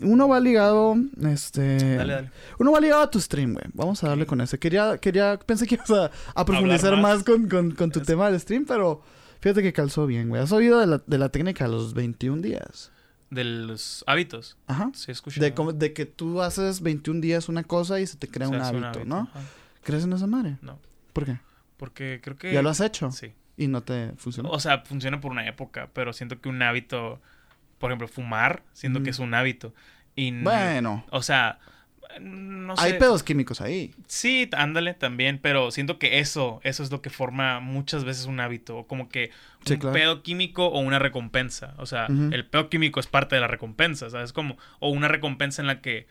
Uno va ligado, este... Dale, dale. Uno va ligado a tu stream, güey. Vamos a darle con ese. Quería, quería... Pensé que ibas a, profundizar más, con, tu tema del stream, pero... Fíjate que calzó bien, güey. ¿Has oído de la, de la técnica de los 21 días? De los hábitos. Ajá. Sí, escuché. De, de que tú haces 21 días una cosa y se te crea un hábito, ¿no? ¿Crees en esa madre? No. ¿Por qué? Porque creo que... ¿Ya lo has hecho? Sí. ¿Y no te funciona? O sea, funciona por una época, pero siento que un hábito por ejemplo, fumar, siendo que es un hábito. Y bueno. O sea, no sé. Hay pedos químicos ahí. Sí, ándale también, pero siento que eso, eso es lo que forma muchas veces un hábito, como que un pedo químico o una recompensa. O sea, el pedo químico es parte de la recompensa, ¿sabes? Como, o una recompensa en la que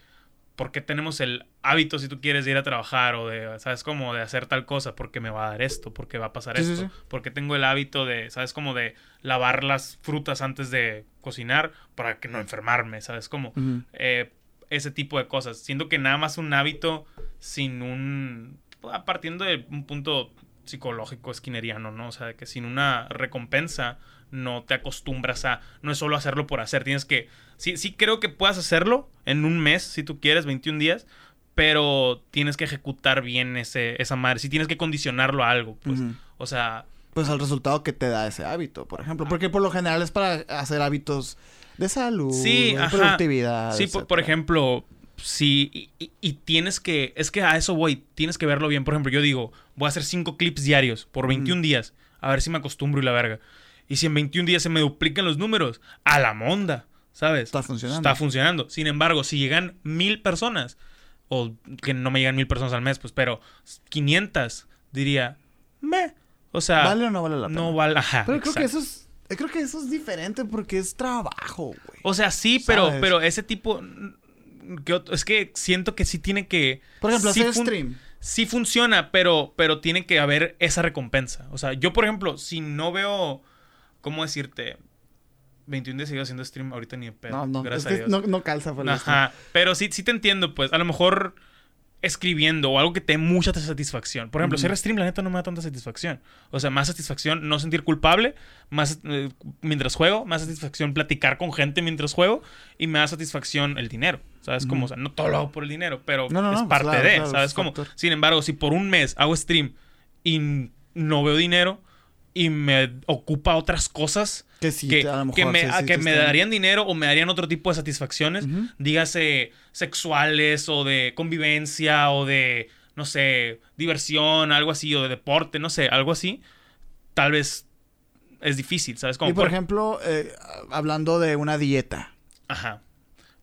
¿por qué tenemos el hábito si tú quieres ir a trabajar o de, ¿sabes? Como de hacer tal cosa, porque me va a dar esto, porque va a pasar esto, porque tengo el hábito de, ¿sabes? Como de lavar las frutas antes de cocinar para que no enfermarme, ¿sabes? Como eh, ese tipo de cosas. Siento que nada más un hábito sin un... partiendo de un punto psicológico esquineriano, ¿no? O sea, que sin una recompensa no te acostumbras a, no es solo hacerlo por hacer, tienes que, sí, sí creo que puedas hacerlo en un mes, si tú quieres, 21 días, pero tienes que ejecutar bien ese, esa madre, sí tienes que condicionarlo a algo, pues, o sea, pues al resultado que te da ese hábito, por ejemplo. Porque por lo general es para hacer hábitos de salud, de productividad. Sí, por, ejemplo, si y, tienes que, es que a eso voy, tienes que verlo bien. Por ejemplo, yo digo, voy a hacer cinco clips diarios por 21 días, a ver si me acostumbro y la verga. Y si en 21 días se me duplican los números, a la monda, ¿sabes? Está funcionando. Está funcionando. Sin embargo, si llegan mil personas, o que no me llegan mil personas al mes, pues, pero 500, diría, me o sea, ¿vale o no vale la pena? No vale, Pero creo que eso es creo que eso es diferente porque es trabajo, güey. O sea, sí, pero pero ese tipo es que siento que sí tiene que Por ejemplo, hacer stream. Sí funciona, pero pero tiene que haber esa recompensa. O sea, yo por ejemplo, si no veo cómo decirte 21 días sigo haciendo stream ahorita ni de pedo. No, no, gracias a Dios. No, no calza por Ajá, pero sí sí te entiendo, pues a lo mejor escribiendo o algo que te dé mucha satisfacción. Por ejemplo, hacer stream, la neta, no me da tanta satisfacción. O sea, más satisfacción no sentir culpable, más eh, mientras juego, más satisfacción platicar con gente mientras juego y me da satisfacción el dinero. ¿Sabes? Como, o sea, no todo lo hago por el dinero, pero es parte de, ¿sabes? Como, sin embargo, si por un mes hago stream y no veo dinero y me ocupa otras cosas que, sí, que, me, que me darían dinero o me darían otro tipo de satisfacciones, dígase sexuales o de convivencia o de, no sé, diversión, algo así, o de deporte, no sé, algo así, tal vez es difícil, ¿sabes? Como y por, ejemplo, eh, hablando de una dieta. Ajá.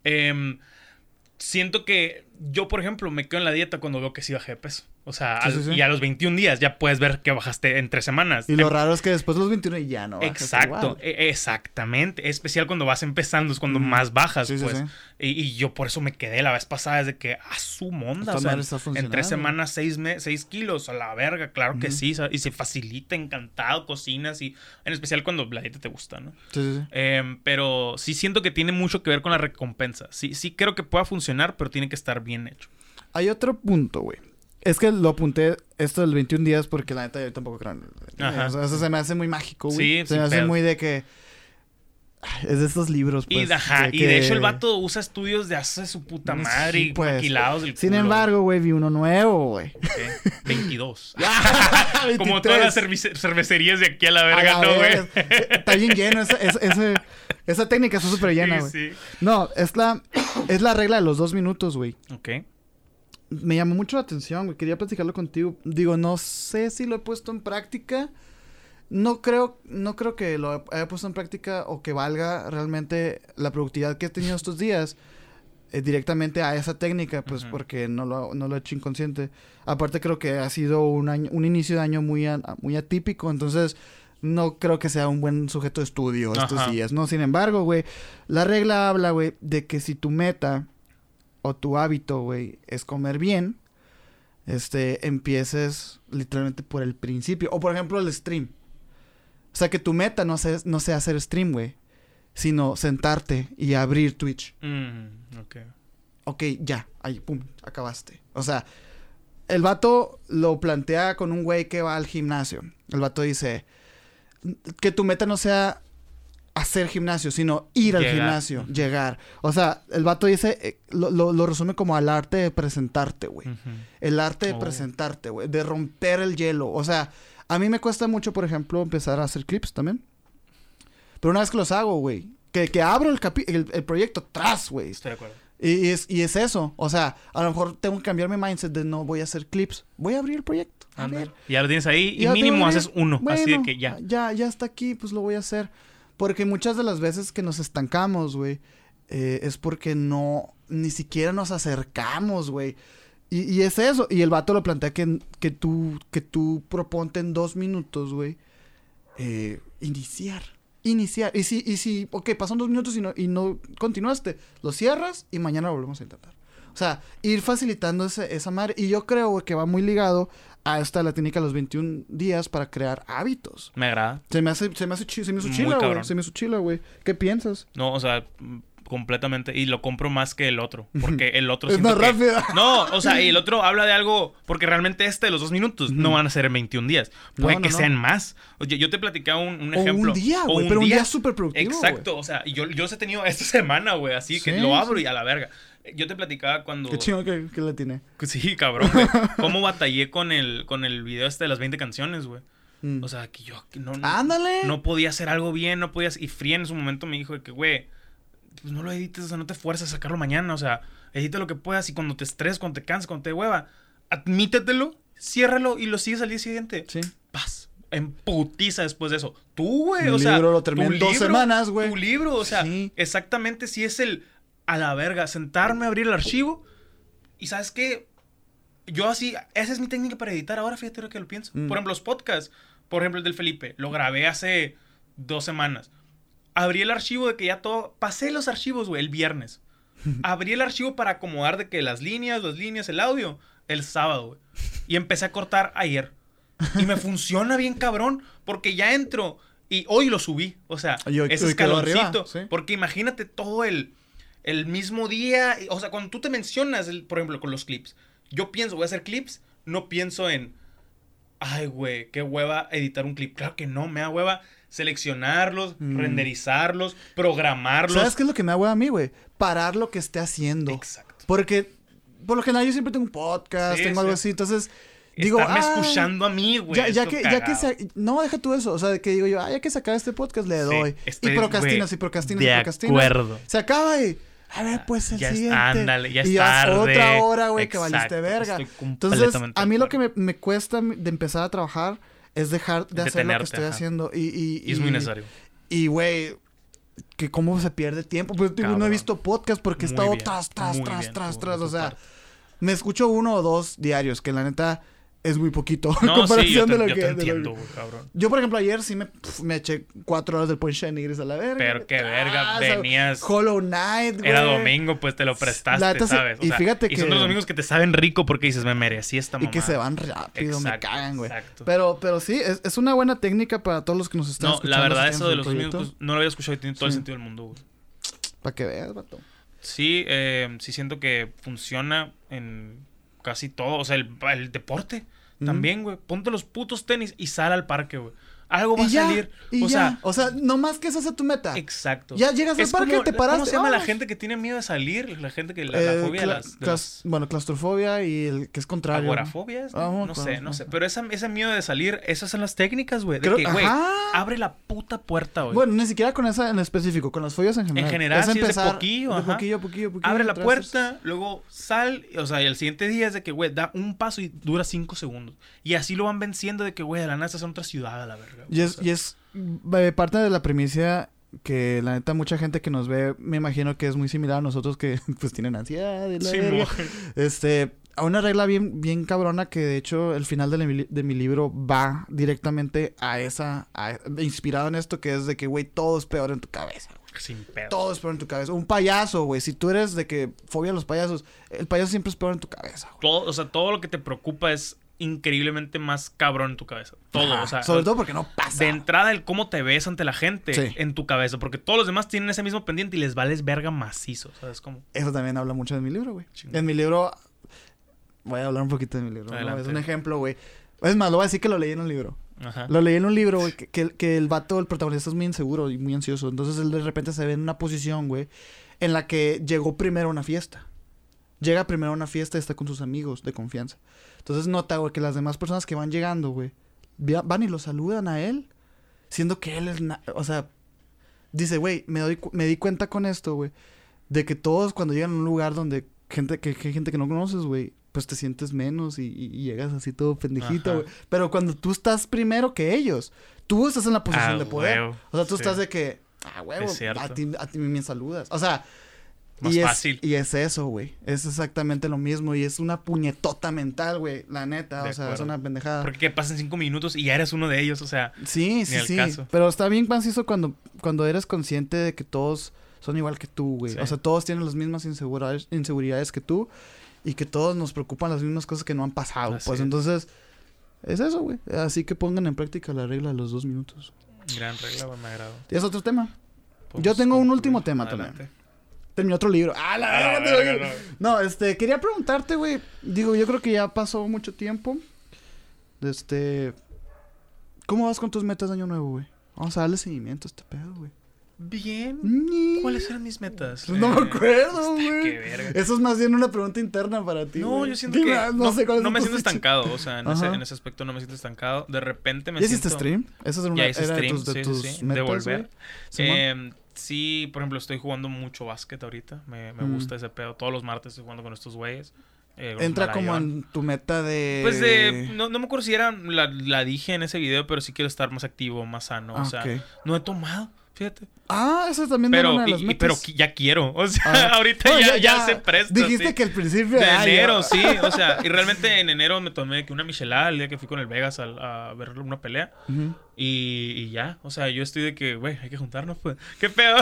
Em, siento que yo, por ejemplo, me quedo en la dieta cuando veo que sí bajé de peso. O sea, y a los 21 días ya puedes ver que bajaste en tres semanas. Y lo raro es que después de los 21 ya no. Exacto, e, exactamente. especial cuando vas empezando, es cuando más bajas, pues. Y, yo por eso me quedé la vez pasada, desde que a ah, su monda. O sea, en tres semanas, seis, seis kilos, a la verga, claro que sí. Y se facilita, encantado, cocinas y en especial cuando la dieta te gusta, ¿no? Sí, sí, em, pero sí siento que tiene mucho que ver con la recompensa. Sí, sí creo que pueda funcionar, pero tiene que estar bien hecho. Hay otro punto, güey es que lo apunté esto del 21 días porque la neta yo tampoco creo. Ajá. O sea, eso se me hace muy mágico, güey. Sí, se me hace muy de que. Es de estos libros, pues. Y, ajá, y de hecho el vato usa estudios de hace su puta madre y pues. del Sin embargo, güey, vi uno nuevo, güey. 22. [laughs] Como todas las cervecerías de aquí a la verga, ¿no, güey? Está bien lleno. Esa, esa, esa técnica está [laughs] súper llena, güey. Sí, sí. No, es la, es la regla de los dos minutos, güey. Ok me llamó mucho la atención, güey. Quería platicarlo contigo. Digo, no sé si lo he puesto en práctica. No creo, no creo que lo haya puesto en práctica o que valga realmente la productividad que he tenido estos días eh, directamente a esa técnica, pues porque no lo, no lo he hecho inconsciente. Aparte creo que ha sido un año, un inicio de año muy, muy atípico, entonces no creo que sea un buen sujeto de estudio estos días, ¿no? Sin embargo, güey, la regla habla, güey, de que si tu meta o tu hábito, güey, es comer bien, este, empieces literalmente por el principio. O por ejemplo el stream. O sea, que tu meta no sea, no sea hacer stream, güey. Sino sentarte y abrir Twitch. Mm, ok. Ok, ya. Ahí, pum, acabaste. O sea, el vato lo plantea con un güey que va al gimnasio. El vato dice que tu meta no sea hacer gimnasio, sino ir al gimnasio, llegar. O sea, el vato dice, eh, lo, resume como al arte de presentarte, güey. El arte de oh. presentarte, güey. De romper el hielo. O sea, a mí me cuesta mucho, por ejemplo, empezar a hacer clips también. Pero una vez que los hago, güey, que, que abro el, el, proyecto tras, güey. Estoy de acuerdo. Y, es, y es eso. O sea, a lo mejor tengo que cambiar mi mindset de no voy a hacer clips. Voy a abrir el proyecto. A ver. Ya lo tienes ahí y, mínimo haces uno. así de que ya. Ya, ya está aquí, pues lo voy a hacer. Porque muchas de las veces que nos estancamos, güey, eh, es porque no, ni siquiera nos acercamos, güey. Y, es eso. Y el vato lo plantea que, que, tú, que tú proponte en dos minutos, güey, eh, iniciar. Iniciar. Y si, y si, ok, pasan dos minutos y no, y no continuaste, lo cierras y mañana lo volvemos a intentar. O sea, ir facilitando ese, esa madre. Y yo creo, que va muy ligado a esta la técnica los 21 días para crear hábitos. Me agrada. Se me hace, se me hace, se me hizo chila, güey. Se me hizo chila, güey. ¿Qué piensas? No, o sea, completamente. Y lo compro más que el otro. Porque [laughs] el otro... es más rápido. [laughs] No, o sea, y el otro habla de algo... Porque realmente este de los dos minutos no van a ser en 21 días. Puede que sean más. Oye, yo te platicaba un, un ejemplo. O un día, güey. Pero un día, súper productivo, Exacto. O sea, yo, yo los he tenido esta semana, güey. Así que lo abro y a la verga. Yo te platicaba cuando. Qué chingo que, le tiene. [laughs] Sí, cabrón, güey. [laughs] ¿Cómo batallé con el, con el video este de las 20 canciones, güey? Mm. O sea, que yo no, ¡Ándale! no podía hacer algo bien, no podías. Y Free en su momento me dijo de que, güey, pues no lo edites, o sea, no te fuerzas a sacarlo mañana, o sea, edita lo que puedas y cuando te estreses, cuando te canses, cuando te hueva, admítetelo, ciérralo y lo sigues al día siguiente. Sí. Paz. En putiza después de eso. Tú, güey, o sea. libro lo terminé en dos semanas, güey. Tu libro, o sea, exactamente si es el a la verga, sentarme a abrir el archivo y sabes qué, yo así, esa es mi técnica para editar ahora, fíjate lo que lo pienso. Mm. Por ejemplo, los podcasts, por ejemplo el del Felipe, lo grabé hace dos semanas. Abrí el archivo de que ya todo, pasé los archivos, güey, el viernes. [laughs] Abrí el archivo para acomodar de que las líneas, las líneas, el audio, el sábado, güey. Y empecé a cortar ayer. Y me [laughs] funciona bien cabrón, porque ya entro y hoy lo subí. O sea, ese escaloncito. Porque imagínate todo el, el mismo día. O sea, cuando tú te mencionas, por ejemplo, con los clips yo pienso, voy a hacer clips, no pienso en, ay, güey, qué hueva editar un clip. Claro que no, me da hueva seleccionarlos, mm. renderizarlos, programarlos. ¿Sabes qué es lo que me da hueva a mí, güey? Parar lo que esté haciendo. Exacto. Porque, por lo general, yo siempre tengo un podcast, tengo algo así, entonces... Digo, Estarme escuchando a mí, güey. Ya, ya que, ya que se, no, deja tú eso. O sea, que digo yo, ah, ya que se acaba este podcast, le doy. y procrastinas, y procrastinas, y procrastinas. De acuerdo. Se acaba y a ver, pues el ya siguiente. ándale, ya y ya otra hora, güey, que valiste verga. Entonces, a mí lo que me, cuesta de empezar a trabajar es dejar de hacer lo que estoy haciendo. Y, y, y, es muy necesario. Y, güey, que cómo se pierde tiempo. Pues no he visto podcast porque he estado tras, tras, tras, tras, tras. O sea, me escucho uno o dos diarios, que la neta es muy poquito [laughs] no, comparación sí, yo te, de lo yo que. Te entiendo, cabrón. Yo, por ejemplo, ayer sí me, me eché cuatro horas del Punch Negris a la verga. Pero qué verga, ah, venías. Hollow Knight, güey. Era domingo, pues te lo prestaste, ¿sabes? y fíjate que. Y son los domingos que te saben rico porque dices, me merecí esta mamá. Y que se van rápido, me cagan, güey. Exacto. Pero, pero sí, es, es, una buena técnica para todos los que nos están no, escuchando. No, la verdad, eso de los domingos pues, no lo había escuchado y tiene todo el sentido del mundo, güey. Para que veas, vato. Sí, eh, sí siento que funciona en casi todo. O sea, el, el deporte. También, güey. Ponte los putos tenis y sal al parque, güey. Algo va a salir. o sea, o sea, no más que esa sea tu meta. Exacto. Ya llegas al parque, te paras. ¿Cómo se llama la gente que tiene miedo de salir? La gente que la, eh, fobia las, Bueno, claustrofobia y el que es contrario. ¿Agorafobia? Ah, no, sé, no sé. Pero esa, ese miedo de salir, esas son las técnicas, güey. De que, güey, abre la puta puerta, güey. Bueno, ni siquiera con esa en específico, con las fobias en general. En general, es empezar, de poquillo, de poquillo, poquillo, poquillo. Abre la puerta, luego sal, o sea, y el siguiente día es de que, güey, da un paso y dura cinco segundos. Y así lo van venciendo de que, güey, de la nada en otra ciudad, a la verga. Y es, y es parte de la premisa que la neta mucha gente que nos ve me imagino que es muy similar a nosotros que [laughs] pues tienen ansiedad y la este a una regla bien bien cabrona que de hecho el final de mi, de mi libro va directamente a esa inspirado en esto que es de que güey todo es peor en tu cabeza Sin pedo. Todo es peor en tu cabeza. Un payaso, güey. Si tú eres de que fobia a los payasos, el payaso siempre es peor en tu cabeza. Todo, o sea, todo lo que te preocupa es increíblemente más cabrón en tu cabeza. Todo, o sea. Sobre todo porque no pasa. De entrada, el cómo te ves ante la gente en tu cabeza. Porque todos los demás tienen ese mismo pendiente y les vales verga macizo. ¿Sabes cómo? Eso también habla mucho de mi libro, güey. En mi libro. Voy a hablar un poquito de mi libro. Es un ejemplo, güey. Es más, lo voy a decir que lo leí en un libro. Ajá. Lo leí en un libro, güey, que, que, el vato, el protagonista es muy inseguro y muy ansioso. Entonces él de repente se ve en una posición, güey, en la que llegó primero a una fiesta. Llega primero a una fiesta y está con sus amigos de confianza. Entonces nota, güey, que las demás personas que van llegando, güey, van y lo saludan a él, siendo que él es, o sea, dice, güey, me, doy, me di cuenta con esto, güey, de que todos cuando llegan a un lugar donde gente que, que gente que no conoces, güey, pues te sientes menos y, llegas así todo pendejito, güey. Pero cuando tú estás primero que ellos, tú estás en la posición de poder. o sea, tú estás de que, ah, huevo, a ti, a ti me saludas. O sea, más y fácil. Es, y es eso, güey. Es exactamente lo mismo. Y es una puñetota mental, güey. La neta. o sea, es una pendejada. Porque pasan cinco minutos y ya eres uno de ellos, o sea. Sí, sí, sí. Pero está bien macizo cuando, cuando eres consciente de que todos son igual que tú, güey. O sea, todos tienen las mismas inseguridades, inseguridades que tú. Y que todos nos preocupan las mismas cosas que no han pasado. pues entonces, es eso, güey. Así que pongan en práctica la regla de los dos minutos. Gran regla, me agrado. ¿Tienes otro tema? Yo tengo un último tema también terminó otro libro. ¡Ah, la ah, verga! no. este, quería preguntarte, güey. Digo, yo creo que ya pasó mucho tiempo. Este. ¿Cómo vas con tus metas de año nuevo, güey? Vamos a darle seguimiento a este pedo, güey. Bien. ¿Cuáles eran mis metas? No me acuerdo, güey. Eso es más bien una pregunta interna para ti. No, yo siento que no, sé no me siento estancado. O sea, en ese, en ese, aspecto no me siento estancado. De repente me ¿Ya siento... hiciste stream? Eso es una ya hice stream, de tus, de tus sí, metas, de volver. Eh, sí, por ejemplo, estoy jugando mucho básquet ahorita. Me, me gusta ese pedo. Todos los martes estoy jugando con estos güeyes. Eh, Entra como en tu meta de. Pues de. No, no me acuerdo si era. La, la, dije en ese video, pero sí quiero estar más activo, más sano. o sea, no he tomado. Fíjate. Ah, eso también pero, una de las metas. pero ya quiero. O sea, ah. [laughs] ahorita ya, ya, se presta. Dijiste que el principio de enero, sí. O sea, [laughs] y realmente en enero me tomé que una michelada el día que fui con el Vegas a, a ver una pelea. y, y, ya. O sea, yo estoy de que, güey, hay que juntarnos, pues. [laughs] ¿Qué pedo?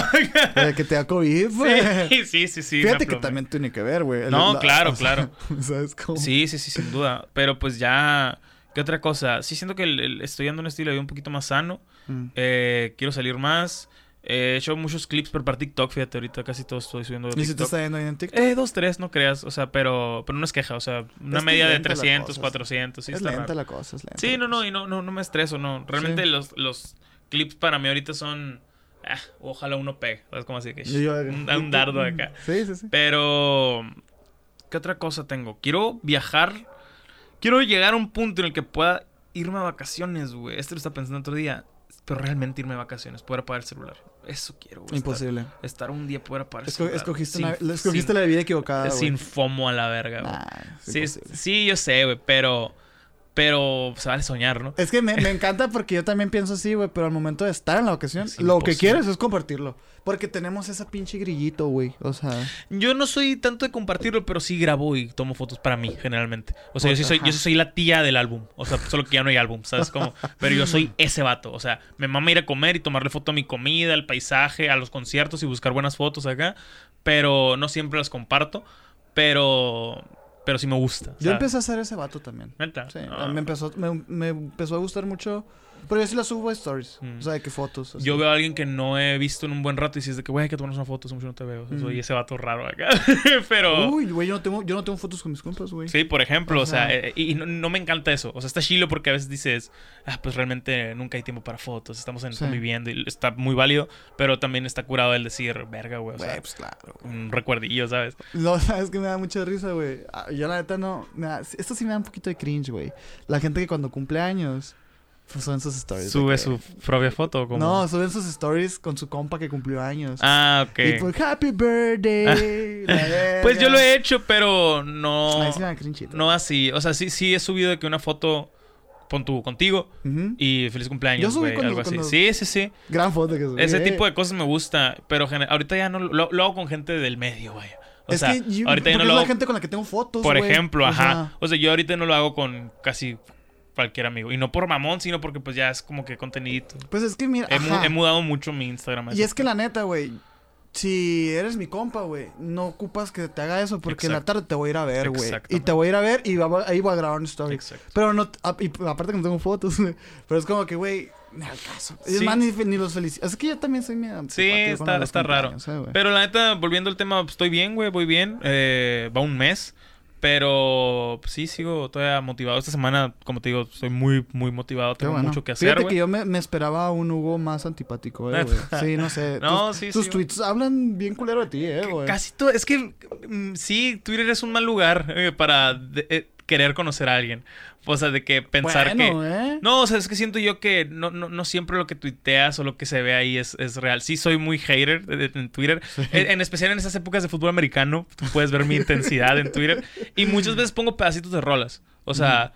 que te da COVID, güey. Sí, sí, sí. sí Fíjate que también tiene que ver, güey. No, claro, claro. ¿Sabes cómo? Sí, sí, sí, sin duda. Pero pues ya. ¿Qué otra cosa? Sí, siento que estoy dando un estilo de vida un poquito más sano. Mm. Eh, quiero salir más. He hecho muchos clips por para TikTok, fíjate, ahorita casi todo estoy subiendo de TikTok. ¿Y si te está yendo ahí en TikTok? Eh, dos, tres, no creas, o sea, pero, pero no es queja, o sea, una media de 300, 400, sí Es lenta la cosa, es lenta. Sí, no, no, y no, no, no me estreso, no. Realmente los, los clips para mí ahorita son... Ah, ojalá uno pegue, ¿sabes cómo así? Que un, un dardo acá. [laughs] Sí, sí, sí. Pero... ¿Qué otra cosa tengo? Quiero viajar. Quiero llegar a un punto en el que pueda irme a vacaciones, güey. Este lo estaba pensando otro día. Pero realmente irme a vacaciones, poder apagar el celular. Eso quiero, güey. Imposible. Estar, un día poder apagar el celular. Escogiste, escogiste la vida equivocada, Sin FOMO a la verga, güey. sí, sí, yo sé, güey, pero... Pero se vale soñar, ¿no? Es que me, me [laughs] encanta porque yo también pienso así, güey. Pero al momento de estar en la ocasión, lo que quieres es compartirlo. Porque tenemos esa pinche grillito, güey. O sea. Yo no soy tanto de compartirlo, pero sí grabo y tomo fotos para mí, generalmente. O sea, yo sí soy, yo soy la tía del álbum. O sea, solo que ya no hay álbum, ¿sabes cómo? Pero yo soy ese vato. O sea, me mama ir a comer y tomarle foto a mi comida, al paisaje, a los conciertos y buscar buenas fotos acá. Pero no siempre las comparto. Pero pero sí me gusta. Yo empecé a hacer ese vato también. Sí, ah. me, empezó, me, me, empezó a gustar mucho pero yo sí la subo a stories. Mm. O sea, de qué fotos. Yo veo a alguien que no he visto en un buen rato y si es de que, güey, hay que tomarnos una foto, hace mucho no te veo. Soy mm. ese vato raro acá. [laughs] Pero. Uy, güey, yo no tengo, yo no tengo fotos con mis compas, güey. Sí, por ejemplo, o sea, eh, y no, me encanta eso. O sea, está chilo porque a veces dices, ah, pues realmente nunca hay tiempo para fotos, estamos en, conviviendo y está muy válido, pero también está curado el decir, verga, güey. O sea, pues claro. Un recuerdillo, ¿sabes? No, [laughs] sabes que me da mucha risa, güey. Ah, yo la neta no. esto sí me da un poquito de cringe, güey. La gente que cuando cumple años suben sus stories. ¿Sube su propia foto? ¿cómo? No, suben sus stories con su compa que cumplió años. Ah, ok. Y pues, happy birthday. pues yo lo he hecho, pero no. no así. O sea, sí, sí he subido de que una foto. Pon tu contigo y feliz cumpleaños, güey, algo así. Sí, sí, sí. Gran foto que subí. Ese tipo de cosas me gusta, pero ahorita ya no lo, hago con gente del medio, güey. O sea, ahorita ya no lo hago. la gente con la que tengo fotos, Por ejemplo, ajá. O sea, yo ahorita no lo hago con casi cualquier amigo. Y no por mamón, sino porque pues ya es como que contenidito. Pues es que mira. He, mudado mucho mi Instagram. Y es que la neta, güey. Si eres mi compa, güey, no ocupas que te haga eso porque en la tarde te voy a ir a ver, güey. Y te voy a ir a ver y ahí voy a grabar una story. Exacto. Pero no, aparte que no tengo fotos, [laughs] Pero es como que, güey, me al caso. Es más, ni, los felicito. Es que yo también soy medio Sí, está, está raro. Pero la neta, volviendo al tema, pues, estoy bien, güey, voy bien. Eh, va un mes. Pero sí, sigo todavía motivado. Esta semana, como te digo, estoy muy, muy motivado. Tengo mucho que hacer. Fíjate que yo me, esperaba un Hugo más antipático, eh, güey. [laughs] Sí, no sé. no, tus, sí, tus tweets hablan bien culero de ti, eh, güey. Casi todo. Es que mm, sí, Twitter es un mal lugar eh, para eh, querer conocer a alguien. O sea, de que pensar que. ¿eh? No, o sea, es que siento yo que no, no, no siempre lo que tuiteas o lo que se ve ahí es, es real. Sí, soy muy hater en Twitter. En, especial en esas épocas de fútbol americano, tú puedes ver mi intensidad en Twitter. Y muchas veces pongo pedacitos de rolas. O sea.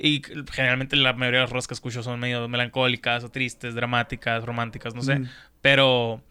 Y generalmente la mayoría de las rolas que escucho son medio melancólicas o tristes, dramáticas, románticas, no sé. Pero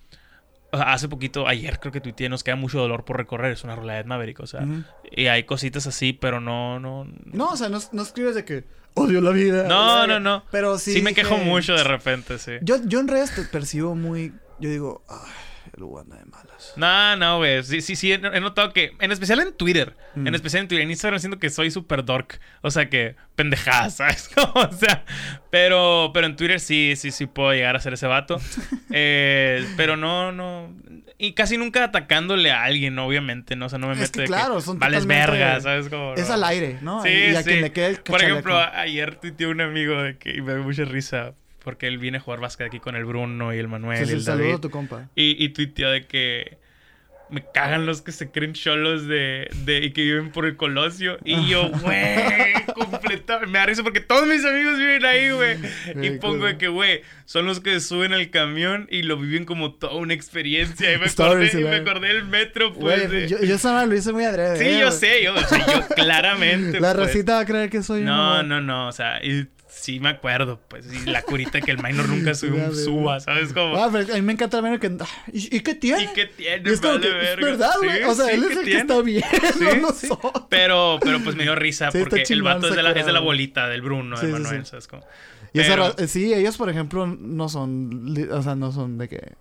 hace poquito, ayer creo que tuiteé, nos queda mucho dolor por recorrer, es una rola de Maverick, o sea, y hay cositas así, pero no, no... No, o sea, no, no escribes de que odio la vida. No, no, no. Pero sí... Sí me quejo mucho de repente, sí. Yo, yo en redes te percibo muy, yo digo, ay, el Uganda de malas. No, no, güey. Sí, sí, sí. He, notado que, en especial en Twitter, en mm. especial en Twitter, en Instagram siento que soy súper dork. O sea, que pendejadas, [laughs] ¿sabes? [laughs] o sea, pero, pero en Twitter sí, sí, sí puedo llegar a ser ese vato. [laughs] eh, pero no, no. Y casi nunca atacándole a alguien, obviamente, ¿no? O sea, no me meto es que, claro, son vales ¿sabes? Como, es al aire, ¿no? Sí, y a quien le quede el Por ejemplo, ayer tuiteó un amigo de que y me dio mucha risa porque él viene a jugar básquet aquí con el Bruno y el Manuel. Sí, y el saludo a tu compa. Y, y tuiteó de que me cagan los que se creen cholos de, de y que viven por el Colosio. Y yo, [laughs] güey, completamente. Me da risa porque todos mis amigos viven ahí, güey. Y pongo de que, güey, son los que suben al camión y lo viven como toda una experiencia. Y me acordé, y me acordé del metro, pues. Yo, yo esa lo hice muy adrede. Sí, eh, yo sé, yo, o sea, yo [laughs] claramente. La pues. racita va a creer que soy No, no, no, o sea, y sí me acuerdo, pues, y la curita que el minor nunca [laughs] sube un suba, ¿sabes cómo? Ah, pero a mí me encanta el minor que... ¿Y, qué tiene? ¿Y qué tiene? es, que, es verdad, güey. o sea, él es el que está bien, sí, [laughs] no sí. Pero, pero pues me dio risa [laughs] porque el vato es de, la, es de la bolita del Bruno, de Manuel, ¿sabes cómo? Y pero... esa, sí, ellos, por ejemplo, no son... O sea, no son de que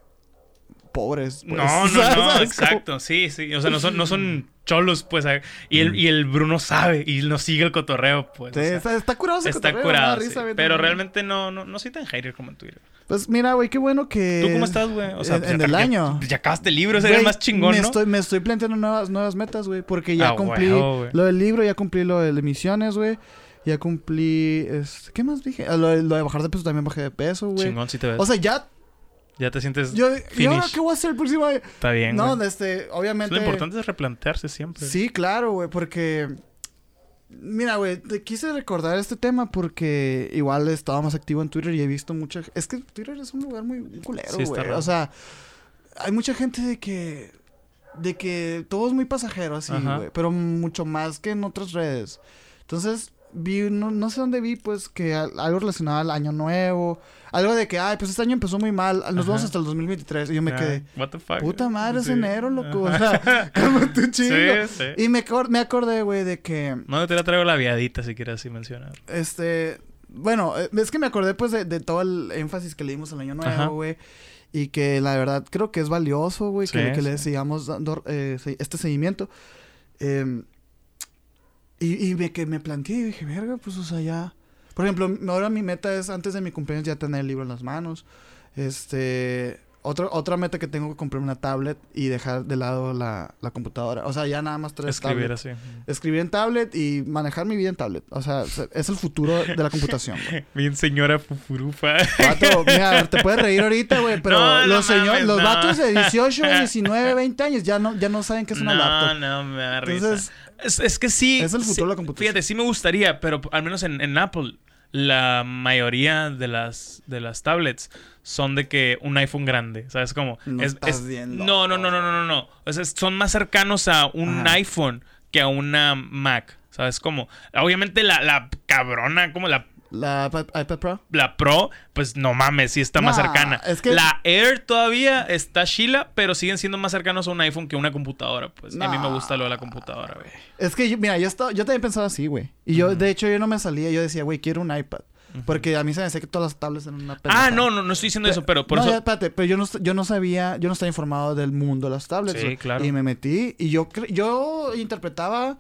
pobres. Pues. No, no, no, exacto. Sí, sí. O sea, no son, no son cholos, pues. Y el, y el Bruno sabe y nos sigue el cotorreo, pues. Sí, está, curado ese Está curado. pero realmente no, no, no soy tan hater como en Twitter. Pues mira, güey, qué bueno que. ¿Tú cómo estás, güey? O sea, en, pues, el año. Ya, acabaste el libro, sería el más chingón, me ¿no? Estoy, me estoy planteando nuevas, nuevas metas, güey. Porque ya cumplí lo del libro, ya cumplí lo de emisiones, güey. Ya cumplí. Es... ¿Qué más dije? Ah, lo, lo, de bajar de peso también bajé de peso, güey. Chingón, sí te ves. O sea, ya ya te sientes yo, ¿Y ahora qué voy a hacer el próximo año? Está bien, No, este, obviamente... Lo importante es replantearse siempre. Sí, claro, güey, porque... Mira, güey, te quise recordar este tema porque igual estaba más activo en Twitter y he visto mucha... Es que Twitter es un lugar muy culero, güey. o sea, hay mucha gente de que... De que todo es muy pasajero así, güey. Pero mucho más que en otras redes. Entonces, vi, no, no sé dónde vi, pues, que algo relacionado al año nuevo. Algo de que, ay, pues este año empezó muy mal. Nos vamos hasta el 2023. Y yo me quedé. What the fuck? Puta madre, es enero, loco. O sea, [laughs] como tu chingo. Sí, sí. Y me, me acordé, güey, de que. No, te la traigo la viadita si quieres así mencionar. Este. Bueno, eh, es que me acordé, pues, de, de todo el énfasis que le dimos al año nuevo, güey. Y que la verdad creo que es valioso, güey, que, que le sigamos dando eh, este seguimiento. Eh, y, y me, que me planteé y dije, verga, pues, o sea, ya. Por ejemplo, ahora mi meta es antes de mi cumpleaños ya tener el libro en las manos. Este. Otra, otra meta que tengo que comprar una tablet y dejar de lado la, la computadora. O sea, ya nada más tres Escribir así. Escribir en tablet y manejar mi vida en tablet. O sea, es el futuro de la computación, güey. [laughs] Bien señora fufurufa. Vato, mira, te puedes reír ahorita, güey, pero [laughs] los, señores, los vatos de 18, 19, 20 años ya no, ya no saben qué es una laptop. No, no, me da risa. Es, es, que sí. Es el futuro de la computación. Fíjate, sí me gustaría, pero al menos en, en Apple la mayoría de las, de las tablets son de que un iPhone grande, ¿sabes cómo? No, es, no, no, no, no, no, no, no. O sea, son más cercanos a un iPhone que a una Mac, ¿sabes cómo? Obviamente la, la cabrona, como la ¿La iPad Pro? La Pro, pues no mames, sí está más cercana. La Air todavía está Sheila, pero siguen siendo más cercanos a un iPhone que a una computadora. Pues a mí me gusta lo de la computadora, güey. Es que, mira, yo, estaba, yo también pensaba así, güey. Y yo, de hecho, yo no me salía. Yo decía, güey, quiero un iPad. Porque a mí se me decía que todas las tablets eran una Ah, no, no, no estoy diciendo eso, pero por no, eso... espérate, pero yo no, yo no sabía, yo no estaba informado del mundo de las tablets. Sí, claro. Y me metí y yo, yo interpretaba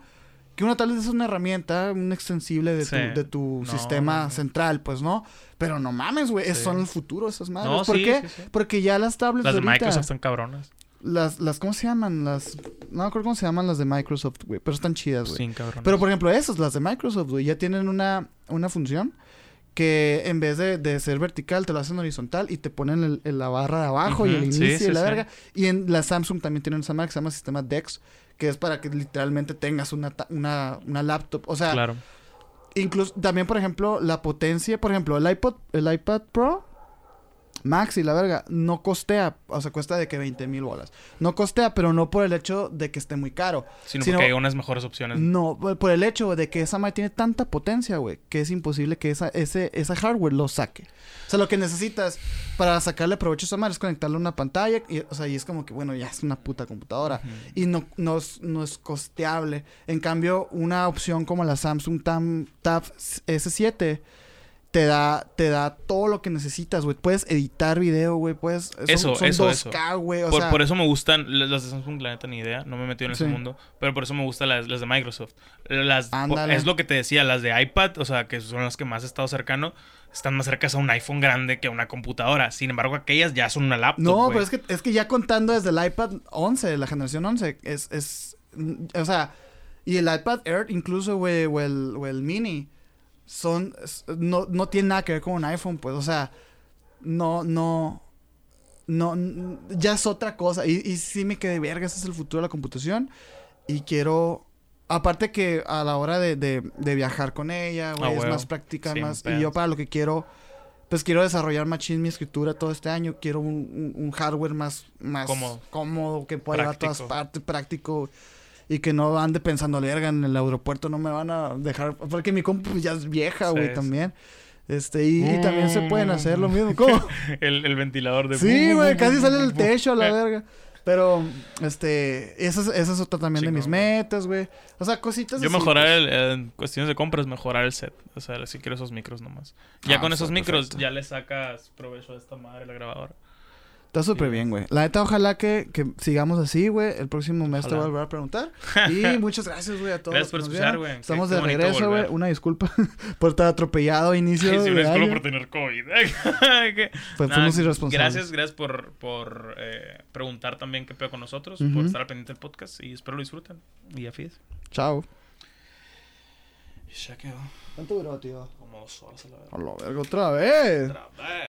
que una tablet es una herramienta, un extensible de tu, de tu sistema central, pues, ¿no? Pero no mames, güey, son el futuro esas madres. ¿Por qué? Porque ya las tablets Las de Microsoft están cabronas. Las, las, ¿cómo se llaman? Las, no me acuerdo cómo se llaman las de Microsoft, güey, pero están chidas, güey. Sí, cabronas. Pero, por ejemplo, esas, las de Microsoft, güey, ya tienen una, una función que en vez de, de, ser vertical te lo hacen horizontal y te ponen el, la barra de abajo y el inicio y la verga. Y en la Samsung también tienen esa marca que se llama sistema DeX, que es para que literalmente tengas una, una, una laptop. O sea, claro. incluso también, por ejemplo, la potencia, por ejemplo, el iPod, el iPad Pro Max y la verga, no costea, o sea, cuesta de que 20 mil bolas. No costea, pero no por el hecho de que esté muy caro. Sino, porque hay unas mejores opciones. No, por el hecho de que esa madre tiene tanta potencia, güey, que es imposible que esa, ese, esa hardware lo saque. O sea, lo que necesitas para sacarle provecho a esa madre es conectarle a una pantalla, y, o sea, y es como que, bueno, ya es una puta computadora. Y no, no, es, no es costeable. En cambio, una opción como la Samsung Tab S7 te da, te da todo lo que necesitas, güey. Puedes editar video, güey. Puedes. Son, eso, son eso, 2K, güey. O por, sea... por eso me gustan las de Samsung, la neta, ni idea. No me he metido en ese mundo. Pero por eso me gustan las, las de Microsoft. Las, es lo que te decía, las de iPad, o sea, que son las que más he estado cercano. Están más cercanas a un iPhone grande que a una computadora. Sin embargo, aquellas ya son una laptop. No, pero es que, es que ya contando desde el iPad 11, la generación 11, es. es o sea, y el iPad Air, incluso, güey, o el, o el Mini son no, no tiene nada que ver con un iPhone, pues, o sea, no, no, no, ya es otra cosa. Y, y sí me quedé, verga, ese es el futuro de la computación. Y quiero Aparte que a la hora de, de, viajar con ella, güey, es más práctica, más... Y yo para lo que quiero, pues quiero desarrollar machín mi escritura todo este año. Quiero un, un, hardware más, más cómodo. que pueda ir a todas partes, práctico. Y que no ande pensando, verga, en el aeropuerto no me van a dejar... Porque mi compu ya es vieja, güey, también. Este, y, también se pueden hacer lo mismo. ¿Cómo? [laughs] el, el ventilador de... Sí, güey, casi sale del techo a la verga. Pero, este, esa es, esa es otra también de mis metas, güey. O sea, cositas Yo mejorar el, en cuestiones de compras, mejorar el set. O sea, si quiero esos micros nomás. Ya ah, con esos micros ya le sacas provecho a esta madre, la grabadora. Está súper bien, güey. La neta, ojalá que, que sigamos así, güey. El próximo mes te voy a volver a preguntar. [laughs] Y muchas gracias, güey, a todos. Gracias por escuchar, güey. Estamos de regreso, güey. Una disculpa [laughs] por estar atropellado inicio sí, una disculpa por tener COVID. [laughs] pues fuimos irresponsables. Gracias, gracias por, por eh, preguntar también qué pedo con nosotros, por estar al pendiente del podcast. Y espero lo disfruten. Y afíes. Chao. Y ya quedó. ¿Cuánto duró, tío? Como dos horas a la verga. A la verga, otra vez. Otra vez.